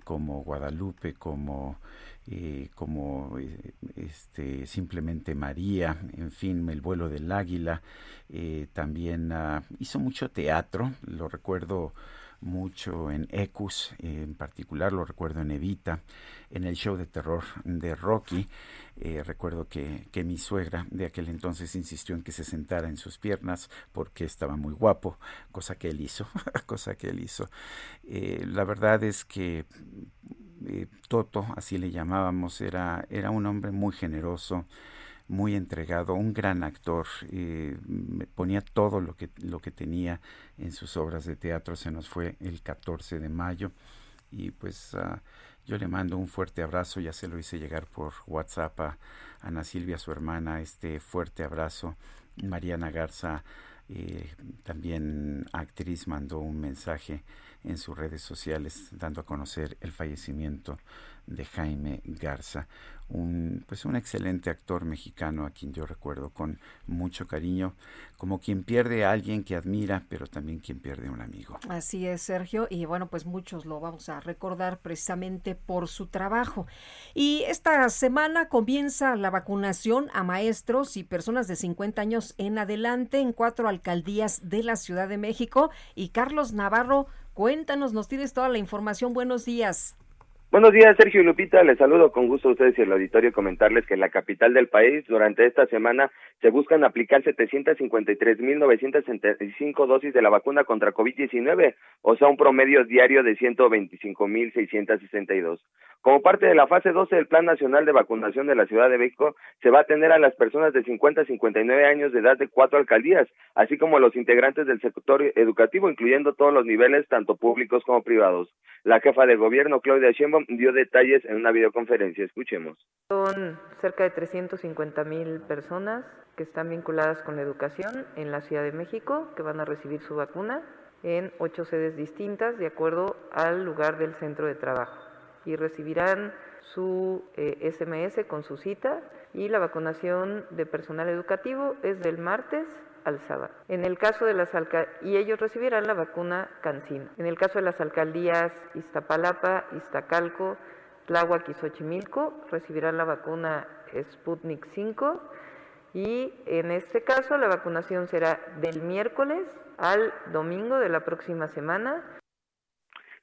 como Guadalupe, como eh, como eh, este simplemente María, en fin, El vuelo del águila, eh, también ah, hizo mucho teatro, lo recuerdo mucho en Ecus, en particular lo recuerdo en Evita, en el show de terror de Rocky. Eh, recuerdo que, que, mi suegra de aquel entonces insistió en que se sentara en sus piernas porque estaba muy guapo, cosa que él hizo, [LAUGHS] cosa que él hizo. Eh, la verdad es que eh, Toto, así le llamábamos, era, era un hombre muy generoso, muy entregado, un gran actor, ponía todo lo que, lo que tenía en sus obras de teatro, se nos fue el 14 de mayo y pues uh, yo le mando un fuerte abrazo, ya se lo hice llegar por WhatsApp a Ana Silvia, su hermana, este fuerte abrazo, Mariana Garza, eh, también actriz, mandó un mensaje en sus redes sociales dando a conocer el fallecimiento de Jaime Garza un pues un excelente actor mexicano a quien yo recuerdo con mucho cariño, como quien pierde a alguien que admira, pero también quien pierde a un amigo. Así es, Sergio, y bueno, pues muchos lo vamos a recordar precisamente por su trabajo. Y esta semana comienza la vacunación a maestros y personas de 50 años en adelante en cuatro alcaldías de la Ciudad de México. Y Carlos Navarro, cuéntanos, nos tienes toda la información. Buenos días. Buenos días, Sergio y Lupita. Les saludo con gusto a ustedes y el auditorio. Comentarles que en la capital del país, durante esta semana, se buscan aplicar 753.975 dosis de la vacuna contra COVID-19, o sea, un promedio diario de 125.662. Como parte de la fase 12 del Plan Nacional de Vacunación de la Ciudad de México, se va a atender a las personas de 50 a 59 años de edad de cuatro alcaldías, así como a los integrantes del sector educativo, incluyendo todos los niveles, tanto públicos como privados. La jefa de gobierno, Claudia Sheinbaum, dio detalles en una videoconferencia. Escuchemos. Son cerca de 350 mil personas que están vinculadas con la educación en la Ciudad de México, que van a recibir su vacuna en ocho sedes distintas de acuerdo al lugar del centro de trabajo y recibirán su eh, SMS con su cita y la vacunación de personal educativo es del martes al sábado. En el caso de las y ellos recibirán la vacuna Cancino. En el caso de las alcaldías Iztapalapa, Iztacalco, Tláhuac y Xochimilco recibirán la vacuna Sputnik 5 y en este caso la vacunación será del miércoles al domingo de la próxima semana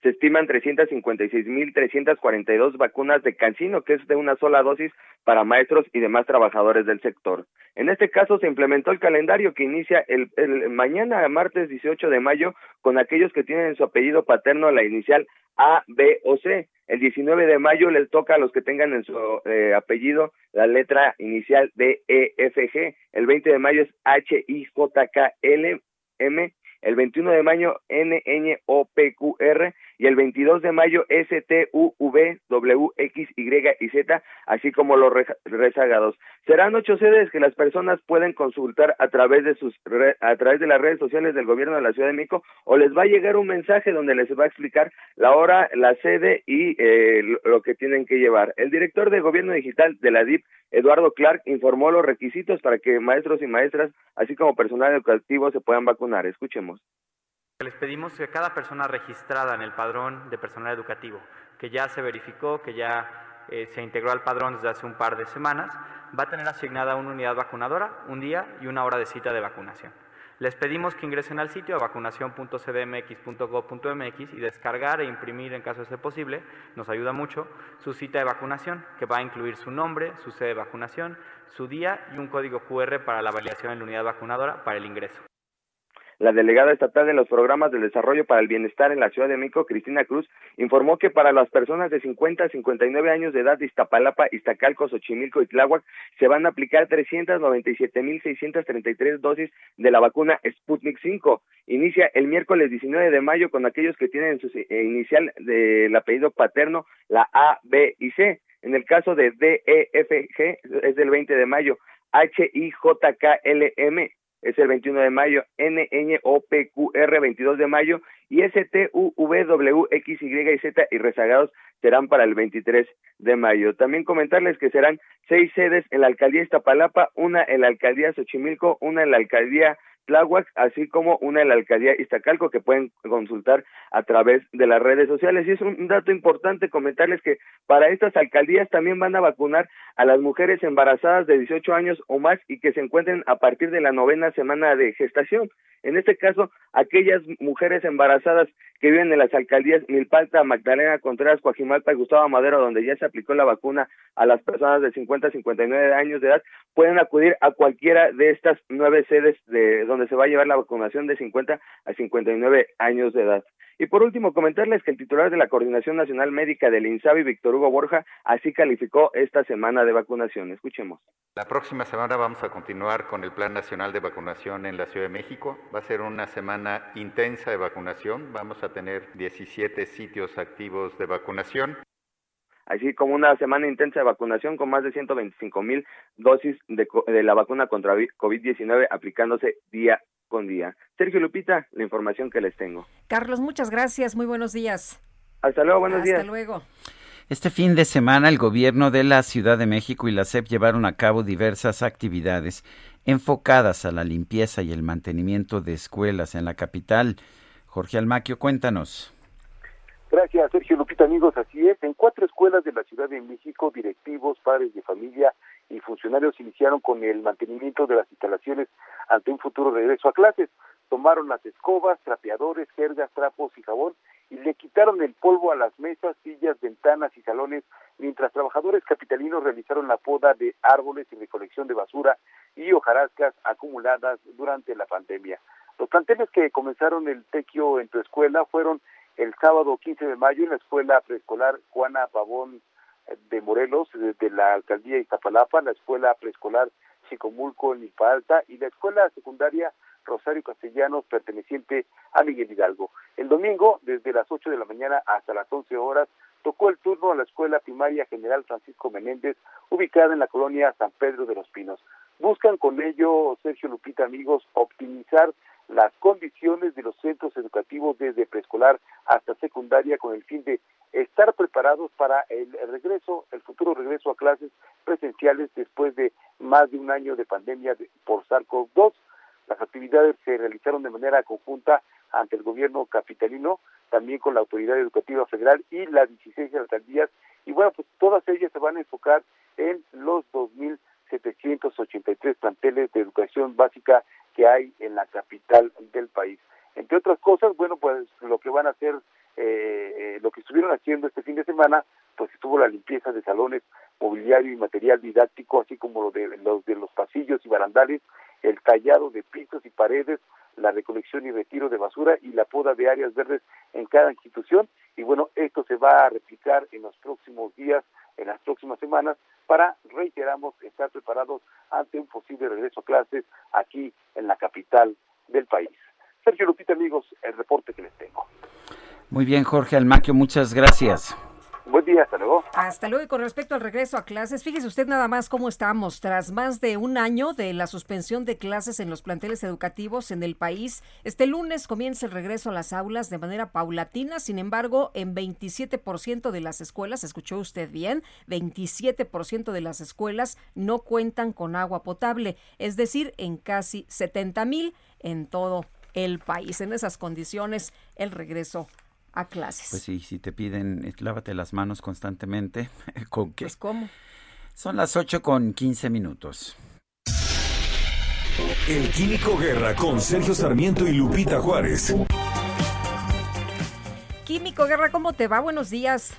se estiman 356.342 vacunas de Cancino, que es de una sola dosis para maestros y demás trabajadores del sector. En este caso se implementó el calendario que inicia el, el mañana, martes 18 de mayo, con aquellos que tienen en su apellido paterno la inicial A, B o C. El 19 de mayo les toca a los que tengan en su eh, apellido la letra inicial de E, F, G. El 20 de mayo es H, I, J, K, L, M el 21 de mayo N, N, O, P, Q, R y el 22 de mayo S, T, U, V, W, X, Y y Z, así como los rezagados. Serán ocho sedes que las personas pueden consultar a través de sus a través de las redes sociales del gobierno de la Ciudad de México o les va a llegar un mensaje donde les va a explicar la hora, la sede y eh, lo que tienen que llevar. El director de Gobierno Digital de la DIP, Eduardo Clark, informó los requisitos para que maestros y maestras, así como personal educativo, se puedan vacunar. Escuchemos. Les pedimos que cada persona registrada en el padrón de personal educativo, que ya se verificó, que ya eh, se integró al padrón desde hace un par de semanas, va a tener asignada una unidad vacunadora, un día y una hora de cita de vacunación. Les pedimos que ingresen al sitio a vacunación.cdmx.gov.mx y descargar e imprimir, en caso de ser posible, nos ayuda mucho, su cita de vacunación, que va a incluir su nombre, su sede de vacunación, su día y un código QR para la validación en la unidad vacunadora para el ingreso. La delegada estatal de los programas de desarrollo para el bienestar en la Ciudad de México, Cristina Cruz, informó que para las personas de 50 a 59 años de edad de Iztapalapa, Iztacalco, Xochimilco y Tláhuac se van a aplicar 397.633 dosis de la vacuna Sputnik 5. Inicia el miércoles 19 de mayo con aquellos que tienen su eh, inicial del apellido paterno la A, B y C. En el caso de D, E, F, G es del 20 de mayo. H, I, J, K, L, M es el 21 de mayo, N, N, O, P, Q, R, 22 de mayo, y S, T, U, V, W, X, Y y Z y rezagados serán para el 23 de mayo. También comentarles que serán seis sedes en la alcaldía Iztapalapa, una en la alcaldía Xochimilco, una en la alcaldía Tláhuac, así como una en la alcaldía Iztacalco que pueden consultar a través de las redes sociales. Y es un dato importante comentarles que para estas alcaldías también van a vacunar a las mujeres embarazadas de 18 años o más y que se encuentren a partir de la novena semana de gestación. En este caso, aquellas mujeres embarazadas que viven en las alcaldías Milpalta, Magdalena Contreras, Coajimalpa y Gustavo Madero, donde ya se aplicó la vacuna a las personas de 50 a 59 años de edad, pueden acudir a cualquiera de estas nueve sedes de donde se va a llevar la vacunación de 50 a 59 años de edad. Y por último, comentarles que el titular de la Coordinación Nacional Médica del INSABI, Víctor Hugo Borja, así calificó esta semana de vacunación. Escuchemos. La próxima semana vamos a continuar con el Plan Nacional de Vacunación en la Ciudad de México. Va a ser una semana intensa de vacunación. Vamos a tener 17 sitios activos de vacunación así como una semana intensa de vacunación con más de 125 mil dosis de, de, la vacuna contra COVID-19 aplicándose día con día. Sergio Lupita, la información que les tengo. Carlos, muchas gracias. Muy buenos días. Hasta luego, buenos días. Hasta luego. Este fin de semana el gobierno de la Ciudad de México y la SEP llevaron a cabo diversas actividades enfocadas a la limpieza y el mantenimiento de escuelas en la capital. Jorge Almaquio, cuéntanos. Gracias, Sergio Lupita, amigos. Así es, en cuatro escuelas de la Ciudad de México, directivos, padres de familia y funcionarios iniciaron con el mantenimiento de las instalaciones ante un futuro regreso a clases. Tomaron las escobas, trapeadores, jergas, trapos y jabón y le quitaron el polvo a las mesas, sillas, ventanas y salones, mientras trabajadores capitalinos realizaron la poda de árboles y recolección de basura y hojarascas acumuladas durante la pandemia. Los planteles que comenzaron el tequio en tu escuela fueron el sábado 15 de mayo en la escuela preescolar Juana Pavón de Morelos, de, de la alcaldía Iztapalapa, la escuela preescolar Chicomulco en Milpa Alta y la escuela secundaria Rosario Castellanos perteneciente a Miguel Hidalgo. El domingo, desde las 8 de la mañana hasta las 11 horas, tocó el turno a la escuela primaria General Francisco Menéndez, ubicada en la colonia San Pedro de los Pinos. Buscan con ello, Sergio Lupita, amigos, optimizar las condiciones de los centros educativos desde preescolar hasta secundaria con el fin de estar preparados para el regreso, el futuro regreso a clases presenciales después de más de un año de pandemia de- por SARS-CoV-2. Las actividades se realizaron de manera conjunta ante el gobierno capitalino, también con la Autoridad Educativa Federal y las 16 alcaldías. Y bueno, pues todas ellas se van a enfocar en los 2.783 planteles de educación básica que hay en la capital del país. Entre otras cosas, bueno, pues lo que van a hacer, eh, eh, lo que estuvieron haciendo este fin de semana, pues estuvo la limpieza de salones, mobiliario y material didáctico, así como lo de los de los pasillos y barandales, el tallado de pisos y paredes, la recolección y retiro de basura y la poda de áreas verdes en cada institución. Y bueno, esto se va a replicar en los próximos días, en las próximas semanas, para, reiteramos, estar preparados ante un posible regreso a clases aquí en la capital del país. Sergio Lupita, amigos, el reporte que les tengo. Muy bien, Jorge Almaquio, muchas gracias. Buen día, hasta luego. Hasta luego. Y con respecto al regreso a clases, fíjese usted nada más cómo estamos. Tras más de un año de la suspensión de clases en los planteles educativos en el país, este lunes comienza el regreso a las aulas de manera paulatina. Sin embargo, en 27% de las escuelas, escuchó usted bien, 27% de las escuelas no cuentan con agua potable. Es decir, en casi 70 mil en todo el país. En esas condiciones, el regreso a clases. Pues sí, si te piden, eh, lávate las manos constantemente, [LAUGHS] ¿con qué? Pues, ¿cómo? Son las 8 con 15 minutos. El Químico Guerra con Sergio Sarmiento y Lupita Juárez. Químico Guerra, ¿cómo te va? Buenos días.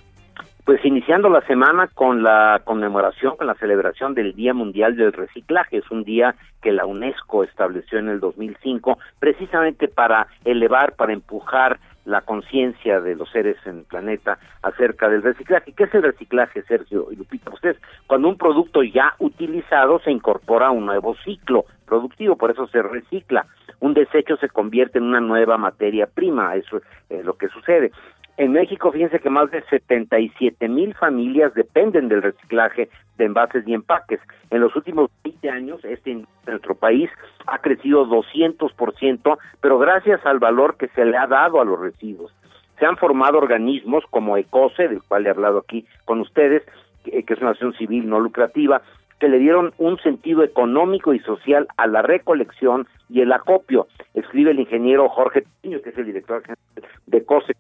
Pues iniciando la semana con la conmemoración, con la celebración del Día Mundial del Reciclaje. Es un día que la UNESCO estableció en el 2005 precisamente para elevar, para empujar la conciencia de los seres en el planeta acerca del reciclaje. ¿Qué es el reciclaje, Sergio y Lupita? Ustedes, cuando un producto ya utilizado se incorpora a un nuevo ciclo productivo, por eso se recicla. Un desecho se convierte en una nueva materia prima, eso es lo que sucede. En México, fíjense que más de 77 mil familias dependen del reciclaje de envases y empaques. En los últimos 20 años, este en nuestro país ha crecido 200%, pero gracias al valor que se le ha dado a los residuos. Se han formado organismos como ECOSE, del cual he hablado aquí con ustedes, que es una acción civil no lucrativa, que le dieron un sentido económico y social a la recolección y el acopio. Escribe el ingeniero Jorge Tiño, que es el director general de ECOSE.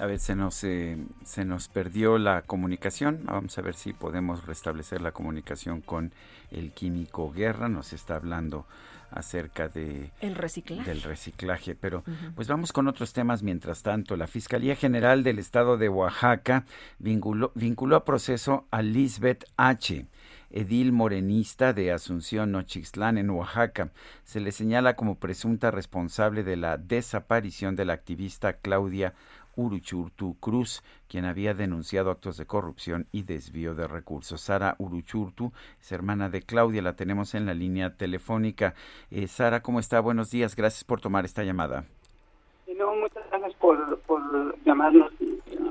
A ver, se nos, eh, se nos perdió la comunicación. Vamos a ver si podemos restablecer la comunicación con el químico Guerra. Nos está hablando acerca de El reciclaje. del reciclaje. Pero pues vamos con otros temas mientras tanto. La Fiscalía General del Estado de Oaxaca vinculó, vinculó a proceso a Lisbeth H., edil morenista de Asunción Nochixtlán en Oaxaca. Se le señala como presunta responsable de la desaparición de la activista Claudia Uruchurtu Cruz, quien había denunciado actos de corrupción y desvío de recursos. Sara Uruchurtu es hermana de Claudia, la tenemos en la línea telefónica. Eh, Sara, ¿cómo está? Buenos días, gracias por tomar esta llamada. No, muchas gracias por, por llamarnos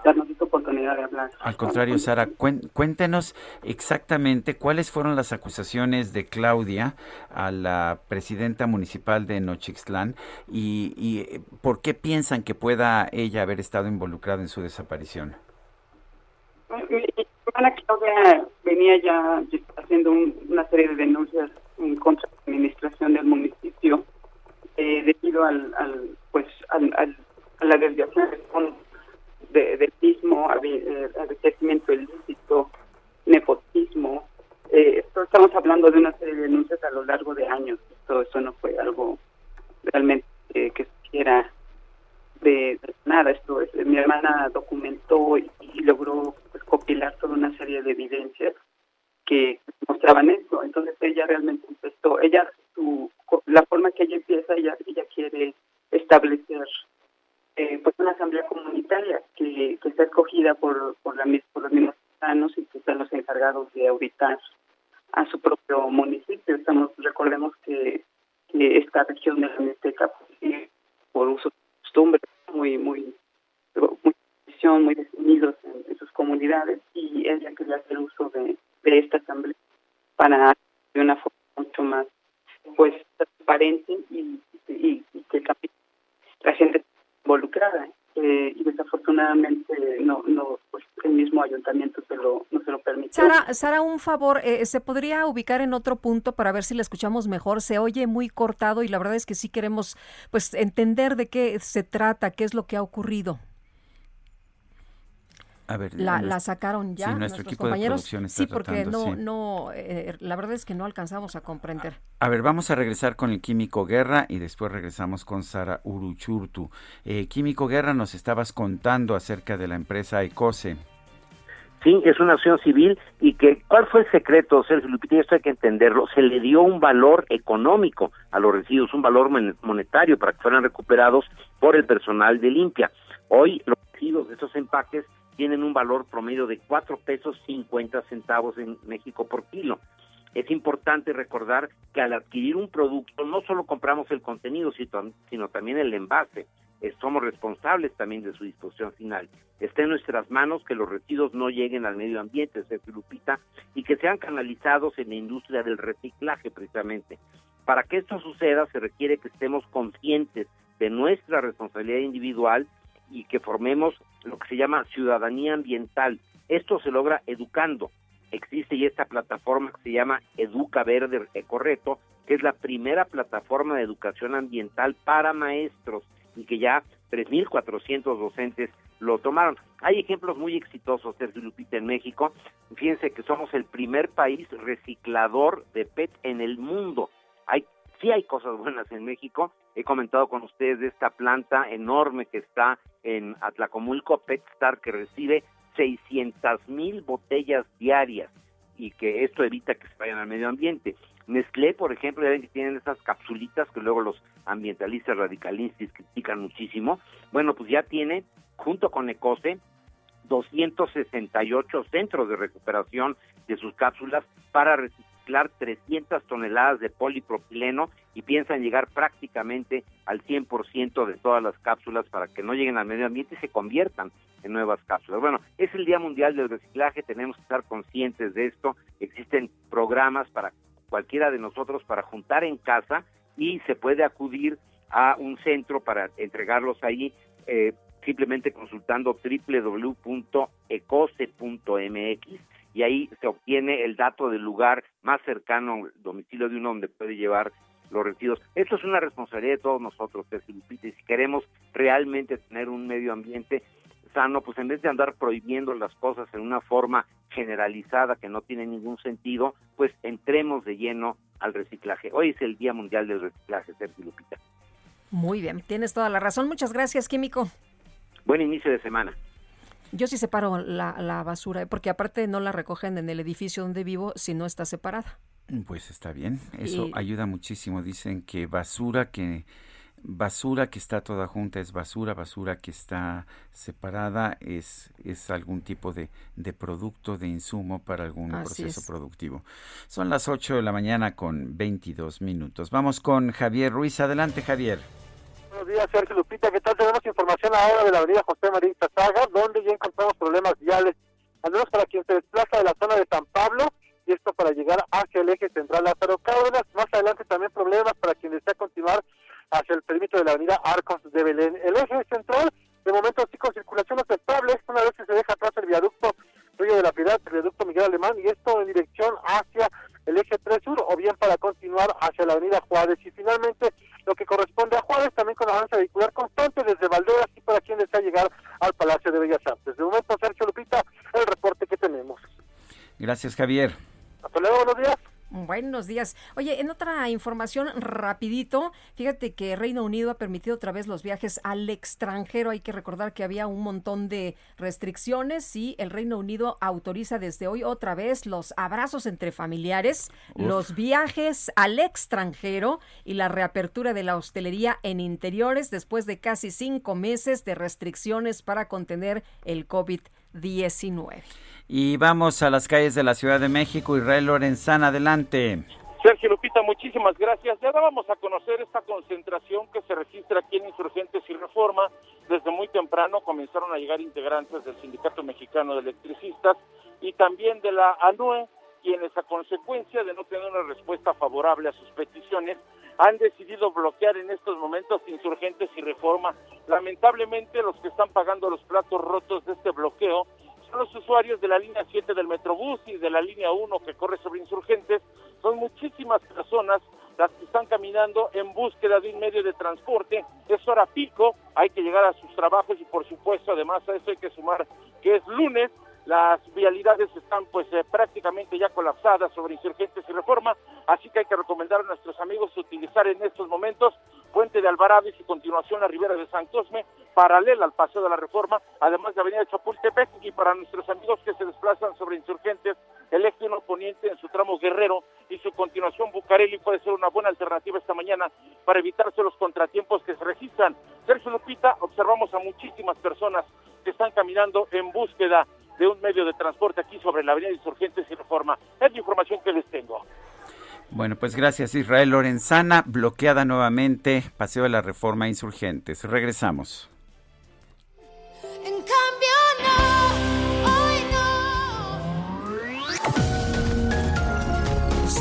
darnos esta oportunidad de hablar. Al contrario, Sara, cuéntenos exactamente cuáles fueron las acusaciones de Claudia a la presidenta municipal de Nochixtlán y, y, eh, por qué piensan que pueda ella haber estado involucrada en su desaparición. Mi, mi hermana Claudia venía ya haciendo un- una serie de denuncias en contra de la administración del municipio eh, debido al, al pues al, al- a la desviación de fondos de- del mismo, eh, enriquecimiento ilícito, nepotismo. Eh, esto estamos hablando de una serie de denuncias a lo largo de años. Esto, eso no fue algo realmente eh, que surgiera de, de nada. Esto es, mi hermana documentó y, logró pues, compilar toda una serie de evidencias que mostraban eso. Entonces ella realmente empezó, ella, su, la forma que ella empieza, ella, ella quiere establecer eh, pues una asamblea comunitaria que, que está escogida por, por, la, por los mismos ciudadanos y que están los encargados de auditar a su propio municipio. Estamos, recordemos que, esta región de la Mixteca pues, por uso de costumbres muy, muy, muy, muy definidos en, sus comunidades y ella quería hacer uso de, de esta asamblea para de una forma mucho más pues transparente y, y, y que la gente involucrada eh, y desafortunadamente no no pues el mismo ayuntamiento se lo no se lo permitió Sara, Sara, un favor, eh, ¿se podría ubicar en otro punto para ver si la escuchamos mejor? Se oye muy cortado y la verdad es que sí queremos pues entender de qué se trata, qué es lo que ha ocurrido. A ver, La, sacaron ya sí, nuestro nuestros compañeros. producción está sí, porque tratando, no, sí. no, eh, la verdad es que no alcanzamos a comprender. A ver, vamos a regresar con el Químico Guerra y después regresamos con Sara Uruchurtu. Eh, Químico Guerra, nos estabas contando acerca de la empresa Ecose. Sí, es una acción civil y que ¿cuál fue el secreto, Sergio Lupita? Esto hay que entenderlo. Se le dio un valor económico a los residuos, un valor mon- monetario para que fueran recuperados por el personal de limpia. Hoy los residuos de esos empaques tienen un valor promedio de cuatro pesos 50 centavos en México por kilo. Es importante recordar que al adquirir un producto no solo compramos el contenido, sino, también el envase. Somos responsables también de su disposición final. Está en nuestras manos que los residuos no lleguen al medio ambiente, Sergio Lupita, y que sean canalizados en la industria del reciclaje precisamente. Para que esto suceda se requiere que estemos conscientes de nuestra responsabilidad individual y que formemos lo que se llama ciudadanía ambiental. Esto se logra educando. Existe ya esta plataforma que se llama Educa Verde Ecorreto, que es la primera plataforma de educación ambiental para maestros y que ya 3.400 docentes lo tomaron. Hay ejemplos muy exitosos, Sergio Lupita, en México. Fíjense que somos el primer país reciclador de PET en el mundo. Hay, sí hay cosas buenas en México. He comentado con ustedes de esta planta enorme que está en Atlacomulco, PetStar, que recibe 600 mil botellas diarias y que esto evita que se vayan al medio ambiente. Nestlé, por ejemplo, ya ven que tienen esas capsulitas que luego los ambientalistas radicalistas critican muchísimo. Bueno, pues ya tiene, junto con Ecose, 268 centros de recuperación de sus cápsulas para reciclar 300 toneladas de polipropileno y piensan llegar prácticamente al 100% de todas las cápsulas para que no lleguen al medio ambiente y se conviertan en nuevas cápsulas. Bueno, es el Día Mundial del Reciclaje, tenemos que estar conscientes de esto. Existen programas para cualquiera de nosotros para juntar en casa y se puede acudir a un centro para entregarlos ahí eh, simplemente consultando www.ecose.mx y ahí se obtiene el dato del lugar más cercano al domicilio de uno donde puede llevar los residuos. Esto es una responsabilidad de todos nosotros, Lupita, y si queremos realmente tener un medio ambiente sano, pues en vez de andar prohibiendo las cosas en una forma generalizada que no tiene ningún sentido, pues entremos de lleno al reciclaje. Hoy es el Día Mundial del Reciclaje, Sergio Lupita. Muy bien, tienes toda la razón. Muchas gracias, Químico. Buen inicio de semana. Yo sí separo la, la basura, porque aparte no la recogen en el edificio donde vivo si no está separada. Pues está bien, eso Y- ayuda muchísimo. Dicen que basura que basura que está toda junta es basura, basura que está separada es, es algún tipo de, de producto, de insumo para algún Así proceso es. productivo. Son las 8 de la mañana con 22 minutos. Vamos con Javier Ruiz. Adelante, Javier. Buenos días, Sergio Lupita. ¿Qué tal? Tenemos información ahora de la avenida José María Saga, donde ya encontramos problemas viales, al menos para quien se desplaza de la zona de San Pablo, y esto para llegar hacia el eje central Lázaro Cárdenas. Más adelante también problemas para quien desea continuar hacia el perímetro de la avenida Arcos de Belén. El eje central, de momento sí con circulación aceptable, una vez que se deja atrás el viaducto Río de la Piedad, el viaducto Miguel Alemán, y esto en dirección hacia el eje 3 sur, o bien para continuar hacia la avenida Juárez. Y finalmente, lo que corresponde a Juárez, también con avance vehicular constante desde Valderas y para quien desea llegar al Palacio de Bellas Artes. De momento, Sergio Lupita, el reporte que tenemos. Gracias, Javier. Hasta luego, buenos días. Buenos días. Oye, en otra información rapidito, fíjate que Reino Unido ha permitido otra vez los viajes al extranjero. Hay que recordar que había un montón de restricciones y el Reino Unido autoriza desde hoy otra vez los abrazos entre familiares, Uf. los viajes al extranjero y la reapertura de la hostelería en interiores después de casi cinco meses de restricciones para contener el COVID-19. Y vamos a las calles de la Ciudad de México. Israel Lorenzana, adelante. Sergio Lupita, muchísimas gracias. Ya dábamos a conocer esta concentración que se registra aquí en Insurgentes y Reforma. Desde muy temprano comenzaron a llegar integrantes del Sindicato Mexicano de Electricistas y también de la ANUE, quienes a consecuencia de no tener una respuesta favorable a sus peticiones, han decidido bloquear en estos momentos Insurgentes y Reforma. Lamentablemente los que están pagando los platos rotos de este bloqueo los usuarios de la línea 7 del Metrobús y de la línea 1 que corre sobre Insurgentes. Son muchísimas personas las que están caminando en búsqueda de un medio de transporte. Es hora pico, hay que llegar a sus trabajos y por supuesto además a eso hay que sumar que es lunes las vialidades están pues eh, prácticamente ya colapsadas sobre insurgentes y reforma, así que hay que recomendar a nuestros amigos utilizar en estos momentos Puente de Alvarado y su continuación a Ribera de San Cosme, paralela al Paseo de la Reforma, además de Avenida Chapultepec y para nuestros amigos que se desplazan sobre insurgentes, el eje 1 poniente en su tramo Guerrero y su continuación Bucareli puede ser una buena alternativa esta mañana para evitarse los contratiempos que se registran. Sergio Lupita, observamos a muchísimas personas que están caminando en búsqueda de un medio de transporte aquí sobre la avenida Insurgentes y Reforma. Es la información que les tengo. Bueno, pues gracias Israel Lorenzana, bloqueada nuevamente, Paseo de la Reforma Insurgentes. Regresamos. En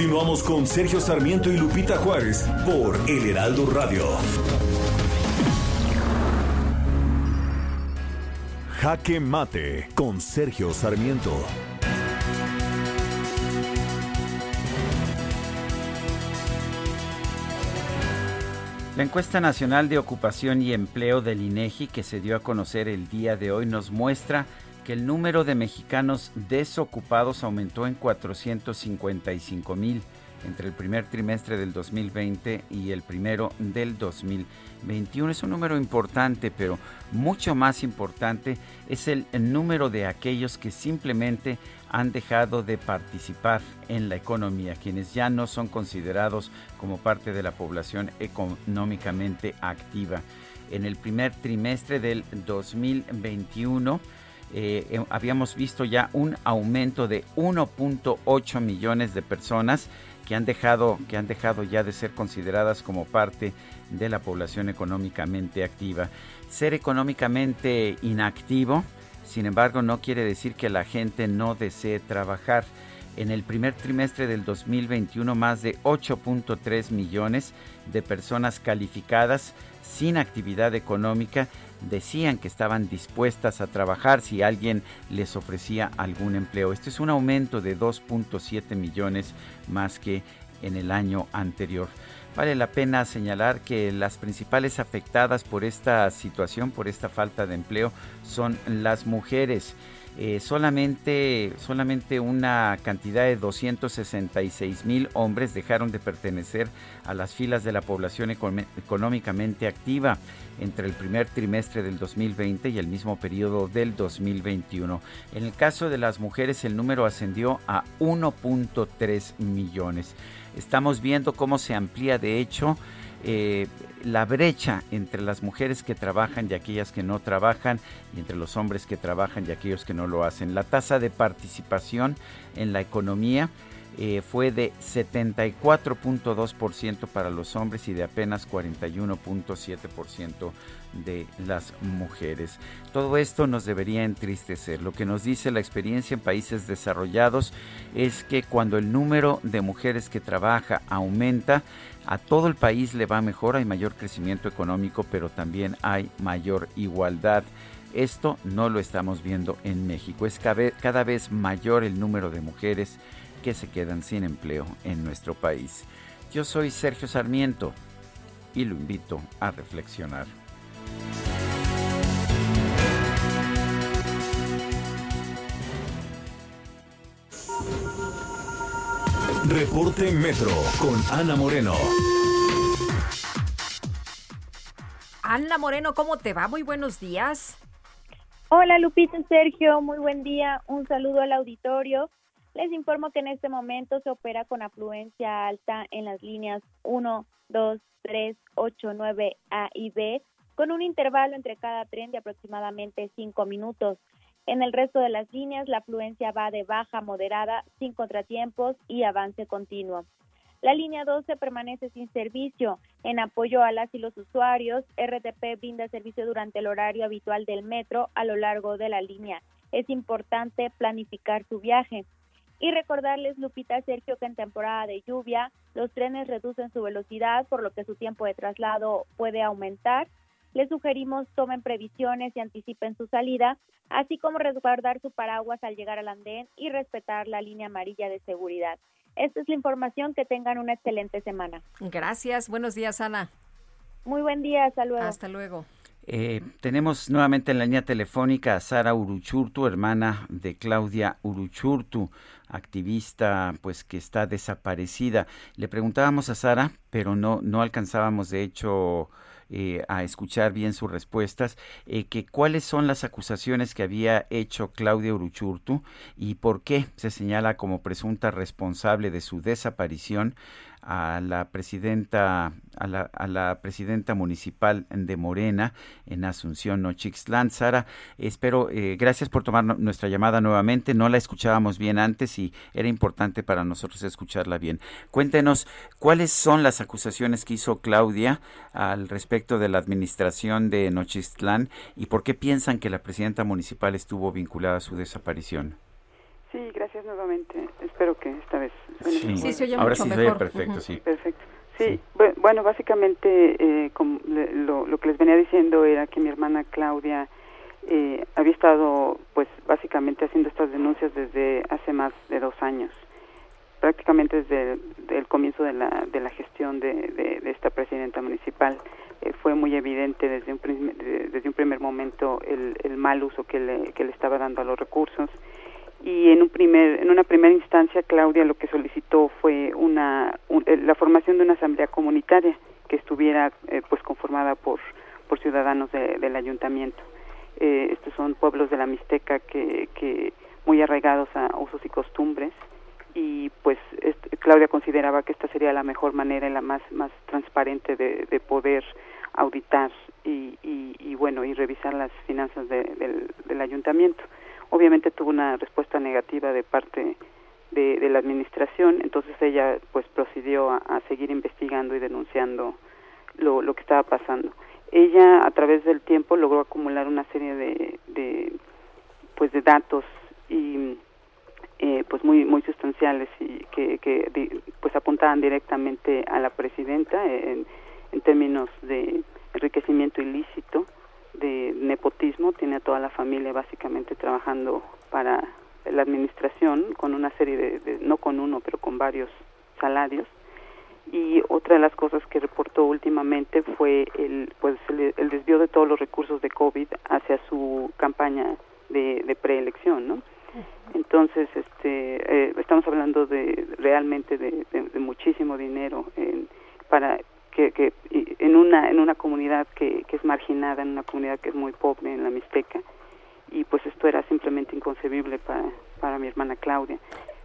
Continuamos con Sergio Sarmiento y Lupita Juárez por El Heraldo Radio. Jaque Mate con Sergio Sarmiento. La encuesta nacional de ocupación y empleo del INEGI que se dio a conocer el día de hoy nos muestra el número de mexicanos desocupados aumentó en 455 mil entre el primer trimestre del 2020 y el primero del 2021. Es un número importante, pero mucho más importante es el número de aquellos que simplemente han dejado de participar en la economía, quienes ya no son considerados como parte de la población económicamente activa. En el primer trimestre del 2021, eh, habíamos visto ya un aumento de 1.8 millones de personas que han dejado que han dejado ya de ser consideradas como parte de la población económicamente activa. Ser económicamente inactivo, sin embargo, no quiere decir que la gente no desee trabajar. En el primer trimestre del 2021, más de 8.3 millones de personas calificadas sin actividad económica decían que estaban dispuestas a trabajar si alguien les ofrecía algún empleo. Este es un aumento de 2.7 millones más que en el año anterior. Vale la pena señalar que las principales afectadas por esta situación, por esta falta de empleo, son las mujeres. Eh, solamente, solamente una cantidad de 266 mil hombres dejaron de pertenecer a las filas de la población económicamente activa entre el primer trimestre del 2020 y el mismo periodo del 2021. En el caso de las mujeres el número ascendió a 1.3 millones. Estamos viendo cómo se amplía de hecho eh, la brecha entre las mujeres que trabajan y aquellas que no trabajan y entre los hombres que trabajan y aquellos que no lo hacen. La tasa de participación en la economía eh, fue de 74.2% para los hombres y de apenas 41.7% de las mujeres. Todo esto nos debería entristecer. Lo que nos dice la experiencia en países desarrollados es que cuando el número de mujeres que trabaja aumenta, a todo el país le va mejor, hay mayor crecimiento económico, pero también hay mayor igualdad. Esto no lo estamos viendo en México. Es cada vez mayor el número de mujeres que se quedan sin empleo en nuestro país. Yo soy Sergio Sarmiento y lo invito a reflexionar. Reporte Metro con Ana Moreno. Ana Moreno, ¿cómo te va? Muy buenos días. Hola Lupita y Sergio, muy buen día. Un saludo al auditorio. Les informo que en este momento se opera con afluencia alta en las líneas 1, 2, 3, 8, 9, A y B, con un intervalo entre cada tren de aproximadamente 5 minutos. En el resto de las líneas, la afluencia va de baja moderada, sin contratiempos y avance continuo. La línea 12 permanece sin servicio. En apoyo a las y los usuarios, RTP brinda servicio durante el horario habitual del metro a lo largo de la línea. Es importante planificar su viaje. Y recordarles, Lupita Sergio, que en temporada de lluvia los trenes reducen su velocidad, por lo que su tiempo de traslado puede aumentar. Les sugerimos tomen previsiones y anticipen su salida, así como resguardar su paraguas al llegar al andén y respetar la línea amarilla de seguridad. Esta es la información. Que tengan una excelente semana. Gracias. Buenos días, Ana. Muy buen día. Hasta luego. Hasta luego. Eh, tenemos nuevamente en la línea telefónica a Sara Uruchurtu, hermana de Claudia Uruchurtu, activista pues que está desaparecida. Le preguntábamos a Sara, pero no, no alcanzábamos de hecho eh, a escuchar bien sus respuestas, eh, que cuáles son las acusaciones que había hecho Claudia Uruchurtu y por qué se señala como presunta responsable de su desaparición a la presidenta a la, a la presidenta municipal de Morena en Asunción Nochixtlán. Sara, espero, eh, gracias por tomar nuestra llamada nuevamente. No la escuchábamos bien antes y era importante para nosotros escucharla bien. Cuéntenos cuáles son las acusaciones que hizo Claudia al respecto de la administración de Nochixtlán y por qué piensan que la presidenta municipal estuvo vinculada a su desaparición. Sí, gracias nuevamente. Espero que esta vez sí. sí se oye Ahora sí se oye perfecto, sí. Perfecto. Sí, bueno, básicamente eh, como lo, lo, que les venía diciendo era que mi hermana Claudia eh, había estado, pues, básicamente haciendo estas denuncias desde hace más de dos años, prácticamente desde el, comienzo de la, de la gestión de, de, esta presidenta municipal. Eh, fue muy evidente desde un, desde un primer momento el, el mal uso que le, que le estaba dando a los recursos y en un primer en una primera instancia Claudia lo que solicitó fue una eh, la formación de una asamblea comunitaria que estuviera eh, pues conformada por por ciudadanos del ayuntamiento. Eh, estos son pueblos de la Mixteca que, que muy arraigados a usos y costumbres y pues Claudia consideraba que esta sería la mejor manera y la más más transparente de, de poder auditar y, y, y, bueno y revisar las finanzas del, del ayuntamiento obviamente tuvo una respuesta negativa de parte de, la administración, entonces ella pues procedió a, seguir investigando y denunciando lo, lo, que estaba pasando. Ella a través del tiempo logró acumular una serie de, de pues de datos y eh, pues muy muy sustanciales y que, que pues apuntaban directamente a la presidenta en, en términos de enriquecimiento ilícito de nepotismo, tiene a toda la familia básicamente trabajando para la administración con una serie de, no con uno, pero con varios salarios. Y otra de las cosas que reportó últimamente fue el, pues, el, desvío de todos los recursos de COVID hacia su campaña de, de preelección, ¿no? Entonces, este, eh, estamos hablando de realmente de, de muchísimo dinero en, para que, que en una en una comunidad que, que es marginada, en una comunidad que es muy pobre en la Mixteca y pues esto era simplemente inconcebible para, para mi hermana Claudia.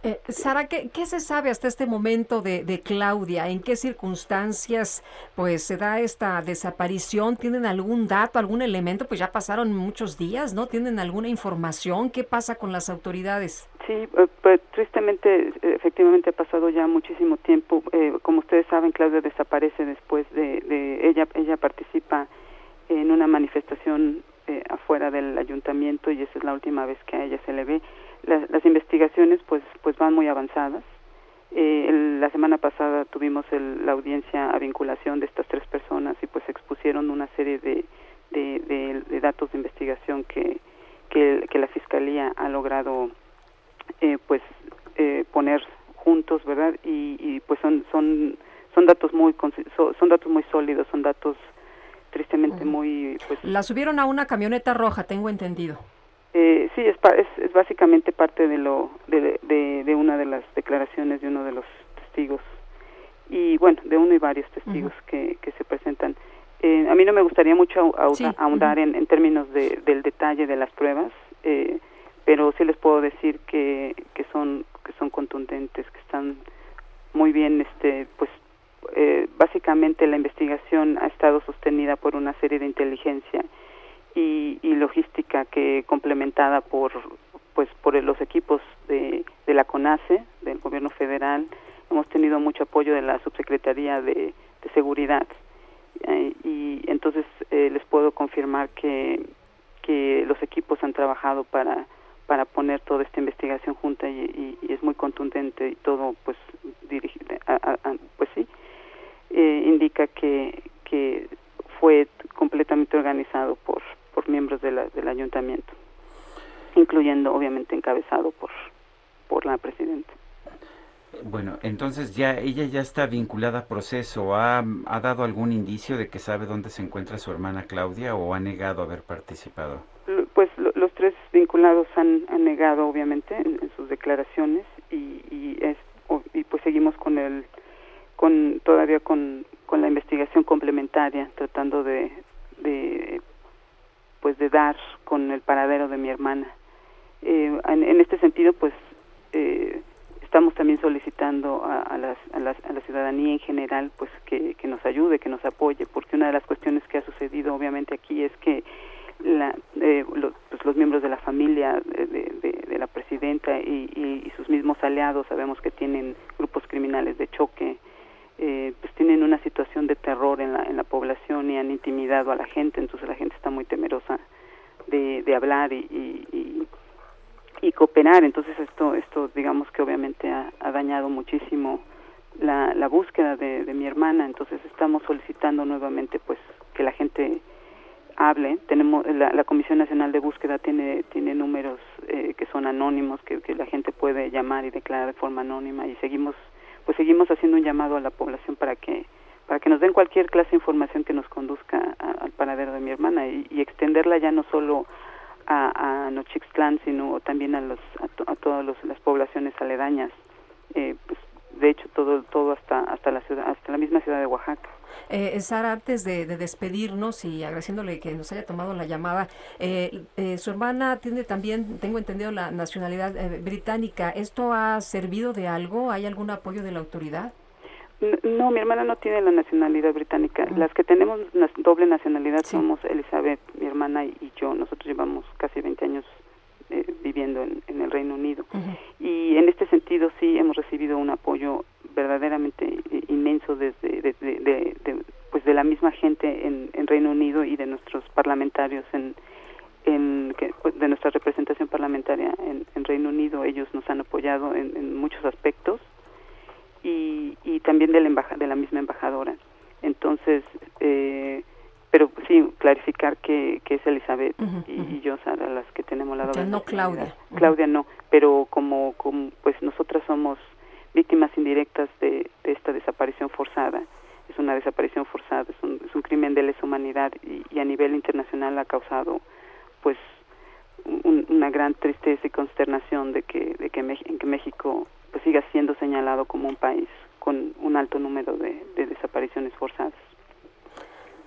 Eh, Sara, ¿qué, ¿qué, se sabe hasta este momento de, de, Claudia? ¿En qué circunstancias pues se da esta desaparición? ¿Tienen algún dato, algún elemento? Pues ya pasaron muchos días, ¿no? ¿Tienen alguna información? ¿Qué pasa con las autoridades? Sí, eh, pues tristemente, efectivamente ha pasado ya muchísimo tiempo. Eh, como ustedes saben, Claudia desaparece después de, de ella, ella participa en una manifestación eh, afuera del ayuntamiento y esa es la última vez que a ella se le ve. Las investigaciones pues pues van muy avanzadas. Eh, la semana pasada tuvimos la audiencia a vinculación de estas tres personas y pues expusieron una serie de, de, de, datos de investigación que, que, que, la fiscalía ha logrado eh, pues eh, poner juntos, ¿verdad? Y, y pues son son son datos muy son datos muy sólidos, son datos tristemente muy... Pues, la subieron a una camioneta roja, tengo entendido. Eh, sí, es, es, básicamente parte de, lo, de, de, una de las declaraciones de uno de los testigos. Y bueno, de uno y varios testigos que, que se presentan. Eh, a mí no me gustaría mucho ahondar en, en, términos de, del detalle de las pruebas, eh, pero sí les puedo decir que, que son que son contundentes, que están muy bien, este, pues eh, básicamente la investigación ha estado sostenida por una serie de inteligencia y, y logística que complementada por pues por los equipos de, de la CONACE, del gobierno federal, hemos tenido mucho apoyo de la subsecretaría de, de seguridad. Eh, y entonces eh, les puedo confirmar que, que los equipos han trabajado para para poner toda esta investigación junta y, y, es muy contundente y todo pues dirige, pues sí. Eh, indica que que fue completamente organizado por por miembros de la, del ayuntamiento incluyendo obviamente encabezado por por la presidenta bueno, entonces ya ella ya está vinculada a proceso. ¿Ha, ¿Ha, dado algún indicio de que sabe dónde se encuentra su hermana Claudia o ha negado haber participado? Pues los tres vinculados han, han negado, obviamente, en, sus declaraciones y, y, es, y pues seguimos con el, con todavía con, con la investigación complementaria, tratando de, de dar con el paradero de mi hermana. Eh, en, este sentido, pues eh, estamos también solicitando a, a, las, a, las, a, la ciudadanía en general pues que, nos ayude, que nos apoye, porque una de las cuestiones que ha sucedido obviamente aquí es que la, eh, los, pues los, miembros de la familia de, la presidenta y, y, sus mismos aliados sabemos que tienen grupos criminales de choque, eh, pues tienen una situación de terror en la, en la población y han intimidado a la gente, entonces la gente está muy temerosa de, de hablar y, y y cooperar. Entonces esto, esto digamos que obviamente ha, ha dañado muchísimo la, la búsqueda de, de, mi hermana. Entonces estamos solicitando nuevamente pues que la gente hable. Tenemos la, la Comisión Nacional de Búsqueda tiene tiene números eh, que son anónimos que, que la gente puede llamar y declarar de forma anónima y seguimos pues seguimos haciendo un llamado a la población para que para que nos den cualquier clase de información que nos conduzca al paradero de mi hermana y, extenderla ya no solo a, Nochixtlán, sino también a, los, a, a todas las poblaciones aledañas. Eh, pues, de hecho, todo, todo hasta, hasta, la ciudad, hasta la misma ciudad de Oaxaca. Eh, Sara, antes de, de, despedirnos y agradeciéndole que nos haya tomado la llamada, eh, eh, su hermana tiene también, tengo entendido, la nacionalidad eh, británica. ¿Esto ha servido de algo? ¿Hay algún apoyo de la autoridad? No, mi hermana no tiene la nacionalidad británica. Uh -huh. Las que tenemos doble nacionalidad sí. somos Elizabeth, mi hermana y yo. Nosotros llevamos casi 20 años eh, viviendo en, en, el Reino Unido. Uh -huh. Y en este sentido sí hemos recibido un apoyo verdaderamente inmenso desde de, de, de, de, pues de la misma gente en, en Reino Unido y de nuestros parlamentarios en, en que, pues de nuestra representación parlamentaria en, en, Reino Unido. Ellos nos han apoyado en, en muchos aspectos y, y también de la, embaja, de la misma embajadora. Entonces, eh, pero sí, clarificar que, que es Elizabeth uh -huh, y, uh -huh. yo, Sara, las que tenemos la doble. No, Claudia. Claudia no, pero como, como pues nosotras somos víctimas indirectas de, de esta desaparición forzada. Es una desaparición forzada, es un, es un crimen de lesa humanidad y, y, a nivel internacional ha causado pues un, una gran tristeza y consternación de que, de que, en que México pues siga siendo señalado como un país con un alto número de, de desapariciones forzadas.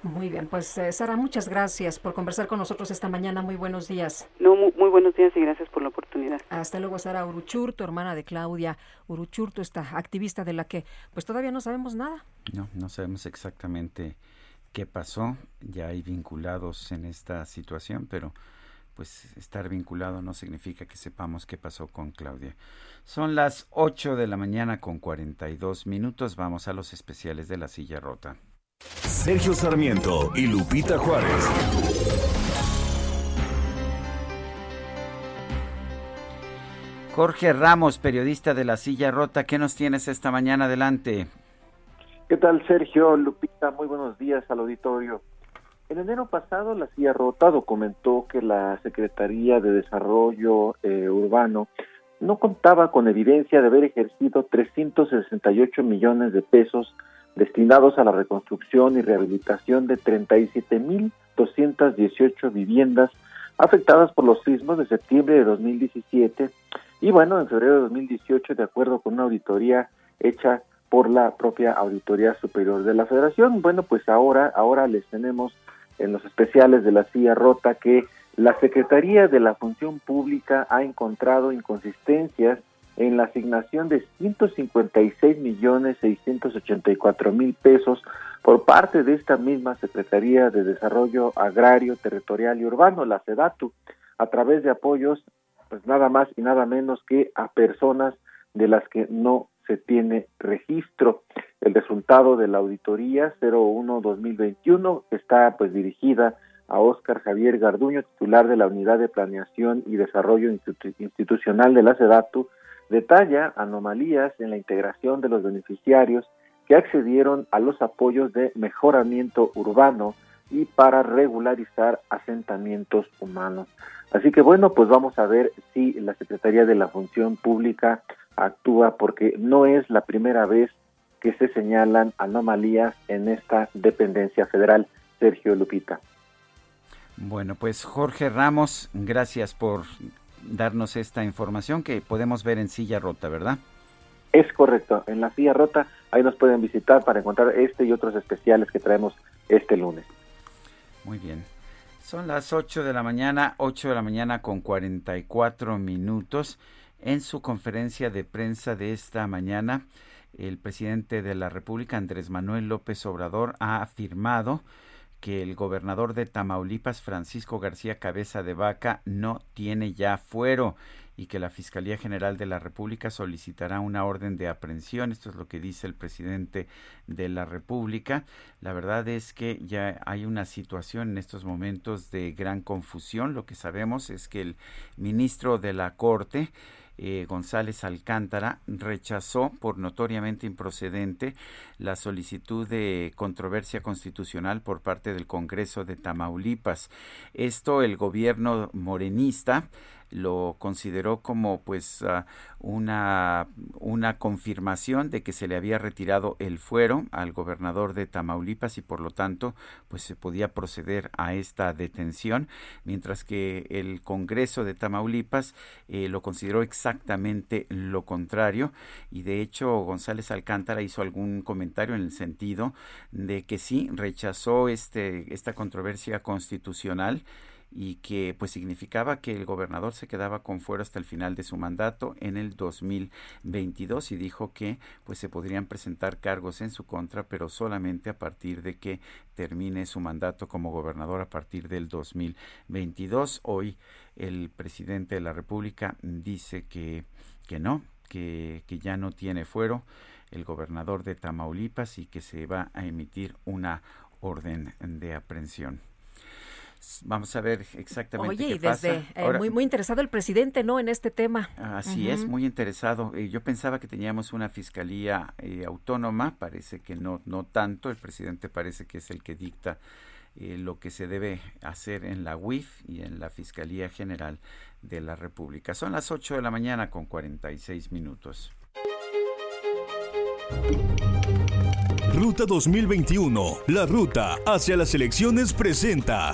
Muy bien, pues eh, Sara, muchas gracias por conversar con nosotros esta mañana. Muy buenos días. No, muy, muy, buenos días y gracias por la oportunidad. Hasta luego, Sara Uruchurto, hermana de Claudia Uruchurto, esta activista de la que pues todavía no sabemos nada. No, no sabemos exactamente qué pasó. Ya hay vinculados en esta situación, pero pues estar vinculado no significa que sepamos qué pasó con Claudia. Son las 8 de la mañana con 42 minutos. Vamos a los especiales de la silla rota. Sergio Sarmiento y Lupita Juárez. Jorge Ramos, periodista de La Silla Rota, ¿qué nos tienes esta mañana? Adelante. ¿Qué tal, Sergio? Lupita, muy buenos días al auditorio. En enero pasado, La Silla Rota documentó que la Secretaría de Desarrollo eh, Urbano no contaba con evidencia de haber ejercido 368 millones de pesos destinados a la reconstrucción y rehabilitación de 37.218 viviendas afectadas por los sismos de septiembre de 2017 y bueno, en febrero de 2018, de acuerdo con una auditoría hecha por la propia Auditoría Superior de la Federación. Bueno, pues ahora, ahora les tenemos en los especiales de la silla rota que la Secretaría de la Función Pública ha encontrado inconsistencias en la asignación de 156 millones 684 mil pesos por parte de esta misma Secretaría de Desarrollo Agrario, Territorial y Urbano, la SEDATU, a través de apoyos, pues nada más y nada menos que a personas de las que no se tiene registro. El resultado de la auditoría 01-2021 está pues dirigida a Óscar Javier Garduño, titular de la Unidad de Planeación y Desarrollo Institucional de la SEDATU, detalla anomalías en la integración de los beneficiarios que accedieron a los apoyos de mejoramiento urbano y para regularizar asentamientos humanos. Así que bueno, pues vamos a ver si la Secretaría de la Función Pública actúa porque no es la primera vez que se señalan anomalías en esta dependencia federal. Sergio Lupita. Bueno, pues Jorge Ramos, gracias por darnos esta información que podemos ver en Silla Rota, ¿verdad? Es correcto, en la Silla Rota, ahí nos pueden visitar para encontrar este y otros especiales que traemos este lunes. Muy bien. Son las 8 de la mañana, 8 de la mañana con 44 minutos. En su conferencia de prensa de esta mañana, el presidente de la República, Andrés Manuel López Obrador, ha afirmado que el gobernador de Tamaulipas, Francisco García Cabeza de Vaca, no tiene ya fuero y que la Fiscalía General de la República solicitará una orden de aprehensión. Esto es lo que dice el presidente de la República. La verdad es que ya hay una situación en estos momentos de gran confusión. Lo que sabemos es que el ministro de la Corte, eh, González Alcántara rechazó por notoriamente improcedente la solicitud de controversia constitucional por parte del Congreso de Tamaulipas. Esto el gobierno morenista lo consideró como pues ah, una, una confirmación de que se le había retirado el fuero al gobernador de Tamaulipas y por lo tanto pues se podía proceder a esta detención mientras que el Congreso de Tamaulipas eh, lo consideró exactamente lo contrario. Y de hecho González Alcántara hizo algún comentario en el sentido de que sí rechazó este esta controversia constitucional y que pues significaba que el gobernador se quedaba con fuero hasta el final de su mandato en el 2022 y dijo que pues se podrían presentar cargos en su contra pero solamente a partir de que termine su mandato como gobernador a partir del 2022 hoy el presidente de la República dice que que no que, que ya no tiene fuero el gobernador de Tamaulipas y que se va a emitir una orden de aprehensión. Vamos a ver exactamente Oye, qué y desde pasa. eh, muy muy interesado el presidente, ¿no? En este tema. Así es, muy interesado. Eh, yo pensaba que teníamos una fiscalía eh, autónoma, parece que no no tanto. El presidente parece que es el que dicta eh, lo que se debe hacer en la UIF y en la Fiscalía General de la República. Son las 8 de la mañana con 46 minutos. Ruta 2021, la ruta hacia las elecciones presenta.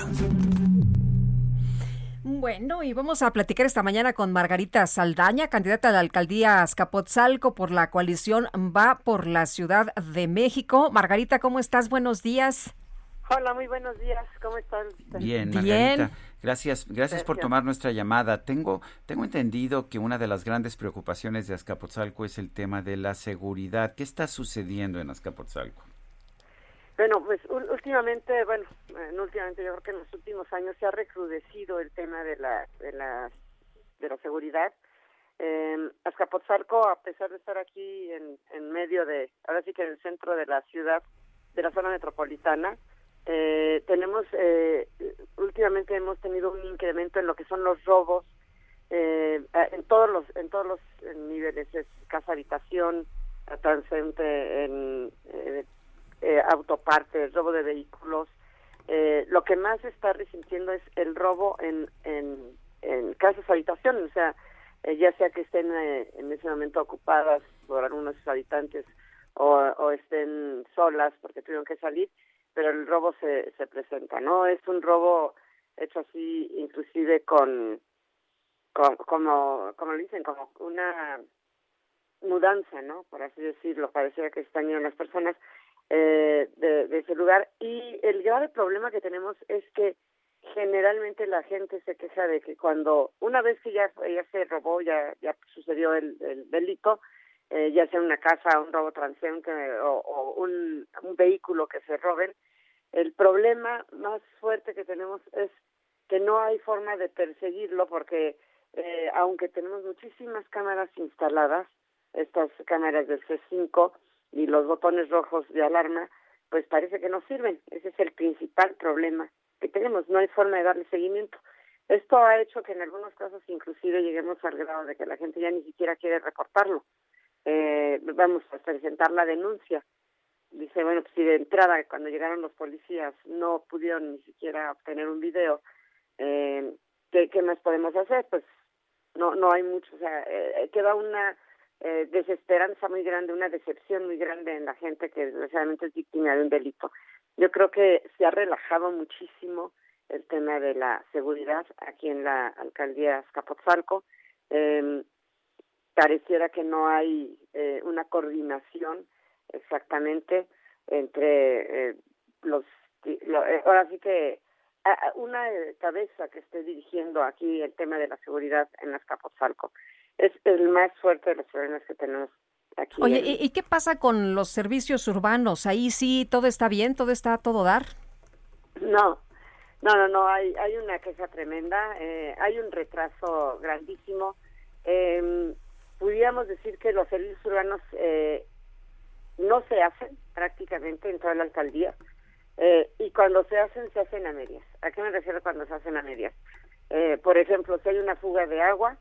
Bueno, y vamos a platicar esta mañana con Margarita Saldaña, candidata a la alcaldía Azcapotzalco por la coalición Va por la Ciudad de México. Margarita, ¿cómo estás? Buenos días. Hola, muy buenos días. ¿Cómo están? Bien, Margarita. Gracias, gracias por tomar nuestra llamada. Tengo, tengo entendido que una de las grandes preocupaciones de Azcapotzalco es el tema de la seguridad. ¿Qué está sucediendo en Azcapotzalco? Bueno, pues últimamente, bueno, no últimamente, yo creo que en los últimos años se ha recrudecido el tema de la, de la, de la seguridad. Eh, Azcapotzalco, a pesar de estar aquí en, en medio de, ahora sí que en el centro de la ciudad, de la zona metropolitana, eh, tenemos eh, últimamente hemos tenido un incremento en lo que son los robos eh, en todos los en todos los niveles es casa habitación transeúnte en eh, eh, autopartes robo de vehículos. Eh, lo que más se está resintiendo es el robo en en, en casas habitación o sea ya sea que estén en ese momento ocupadas por algunos habitantes o, o estén solas porque tuvieron que salir pero el robo se, se presenta, ¿no? Es un robo hecho así, inclusive con, con como, como lo dicen, como una, mudanza, ¿no? Por así decirlo, parecía que están las personas eh, de, de, ese lugar. Y el grave problema que tenemos es que generalmente la gente se queja de que cuando, una vez que ya, ya se robó, ya, ya sucedió el, el delito, eh, ya sea una casa, un robo transeúnte o, o un, un vehículo que se roben, el problema más fuerte que tenemos es que no hay forma de perseguirlo porque eh, aunque tenemos muchísimas cámaras instaladas, estas cámaras del C5 y los botones rojos de alarma, pues parece que no sirven. Ese es el principal problema que tenemos. No hay forma de darle seguimiento. Esto ha hecho que en algunos casos inclusive lleguemos al grado de que la gente ya ni siquiera quiere reportarlo. Eh, vamos a presentar la denuncia. Dice, bueno, pues si de entrada cuando llegaron los policías no pudieron ni siquiera obtener un video, eh, ¿qué, ¿qué más podemos hacer? Pues no no hay mucho, o sea, eh, queda una eh, desesperanza muy grande, una decepción muy grande en la gente que desgraciadamente es víctima de un delito. Yo creo que se ha relajado muchísimo el tema de la seguridad aquí en la alcaldía Azcapotzalco. Eh, pareciera que no hay eh, una coordinación exactamente entre eh, los, lo, eh, ahora sí que una cabeza que esté dirigiendo aquí el tema de la seguridad en Azcapotzalco es el más fuerte de los problemas que tenemos aquí. Oye, ¿y, qué pasa con los servicios urbanos? Ahí sí todo está bien, todo está a todo dar. No, no, no, no, hay, hay una queja tremenda, eh, hay un retraso grandísimo. Eh, pudiéramos decir que los servicios urbanos eh, no se hacen prácticamente en toda la alcaldía eh, y cuando se hacen, se hacen a medias. ¿A qué me refiero cuando se hacen a medias? Eh, por ejemplo, si hay una fuga de agua,